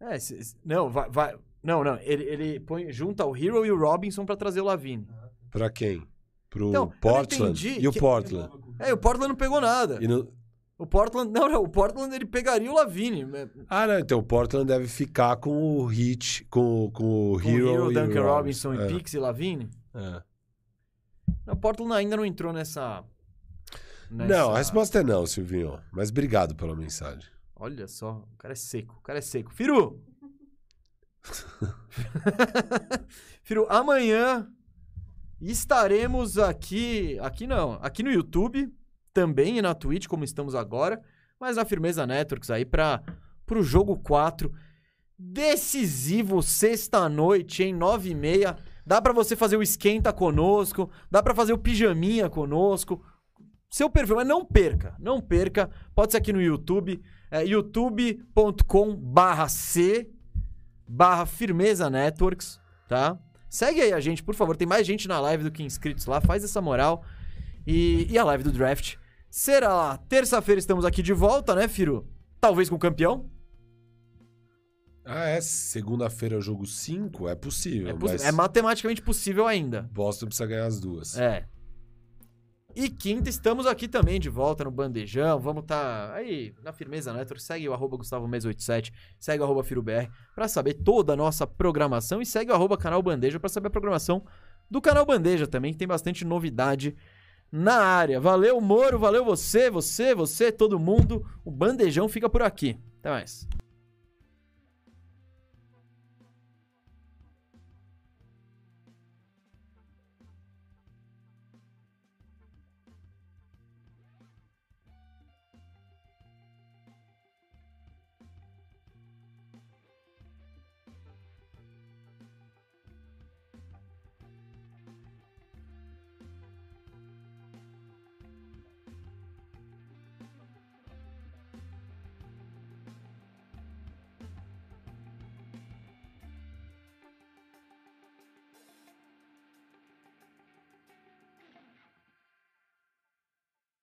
É, não, vai, vai. Não, não. Ele, ele põe, junta o Hero e o Robinson pra trazer o Lavine. Pra quem? Pro Então, Portland? E o que- Portland? É, e o Portland não pegou nada. E no- O Portland. Não, não. O Portland ele pegaria o Lavine. é, Ah, não. Então o Portland deve ficar com o Hit, com, com o Com Hero, o Hero, e Duncan o Robinson, É, e Pix e Lavine. é. Não, o Portland ainda não entrou nessa. Não, nessa- a resposta é não, Silvinho. Mas obrigado pela mensagem. Olha só, o cara é seco, o cara é seco. Firu! Firu, amanhã estaremos aqui, aqui não, aqui no YouTube, também e na Twitch, como estamos agora, mas na Firmeza Networks aí para pro jogo 4, decisivo, sexta-noite, em 9 e meia, Dá pra você fazer o esquenta conosco, dá pra fazer o pijaminha conosco. Seu perfil, mas não perca, não perca. Pode ser aqui no YouTube, é youtube.com barra C barra Firmeza Networks, tá? Segue aí a gente, por favor. Tem mais gente na live do que inscritos lá. Faz essa moral. E, e a live do draft será lá. Terça-feira estamos aqui de volta, né, Firo? Talvez com o campeão. Ah, é? Segunda-feira é o jogo 5? É possível. É, possi- mas é matematicamente possível ainda. Boston precisa ganhar as duas. É. E quinta, estamos aqui também de volta no Bandejão. Vamos tá aí na Firmeza Network. Segue o arroba Gustavo Mês 87, segue o arroba FiroBR pra saber toda a nossa programação e segue o arroba Canal Bandeja pra saber a programação do Canal Bandeja também, que tem bastante novidade na área. Valeu, Moro, valeu você, você, você, todo mundo. O Bandejão fica por aqui. Até mais.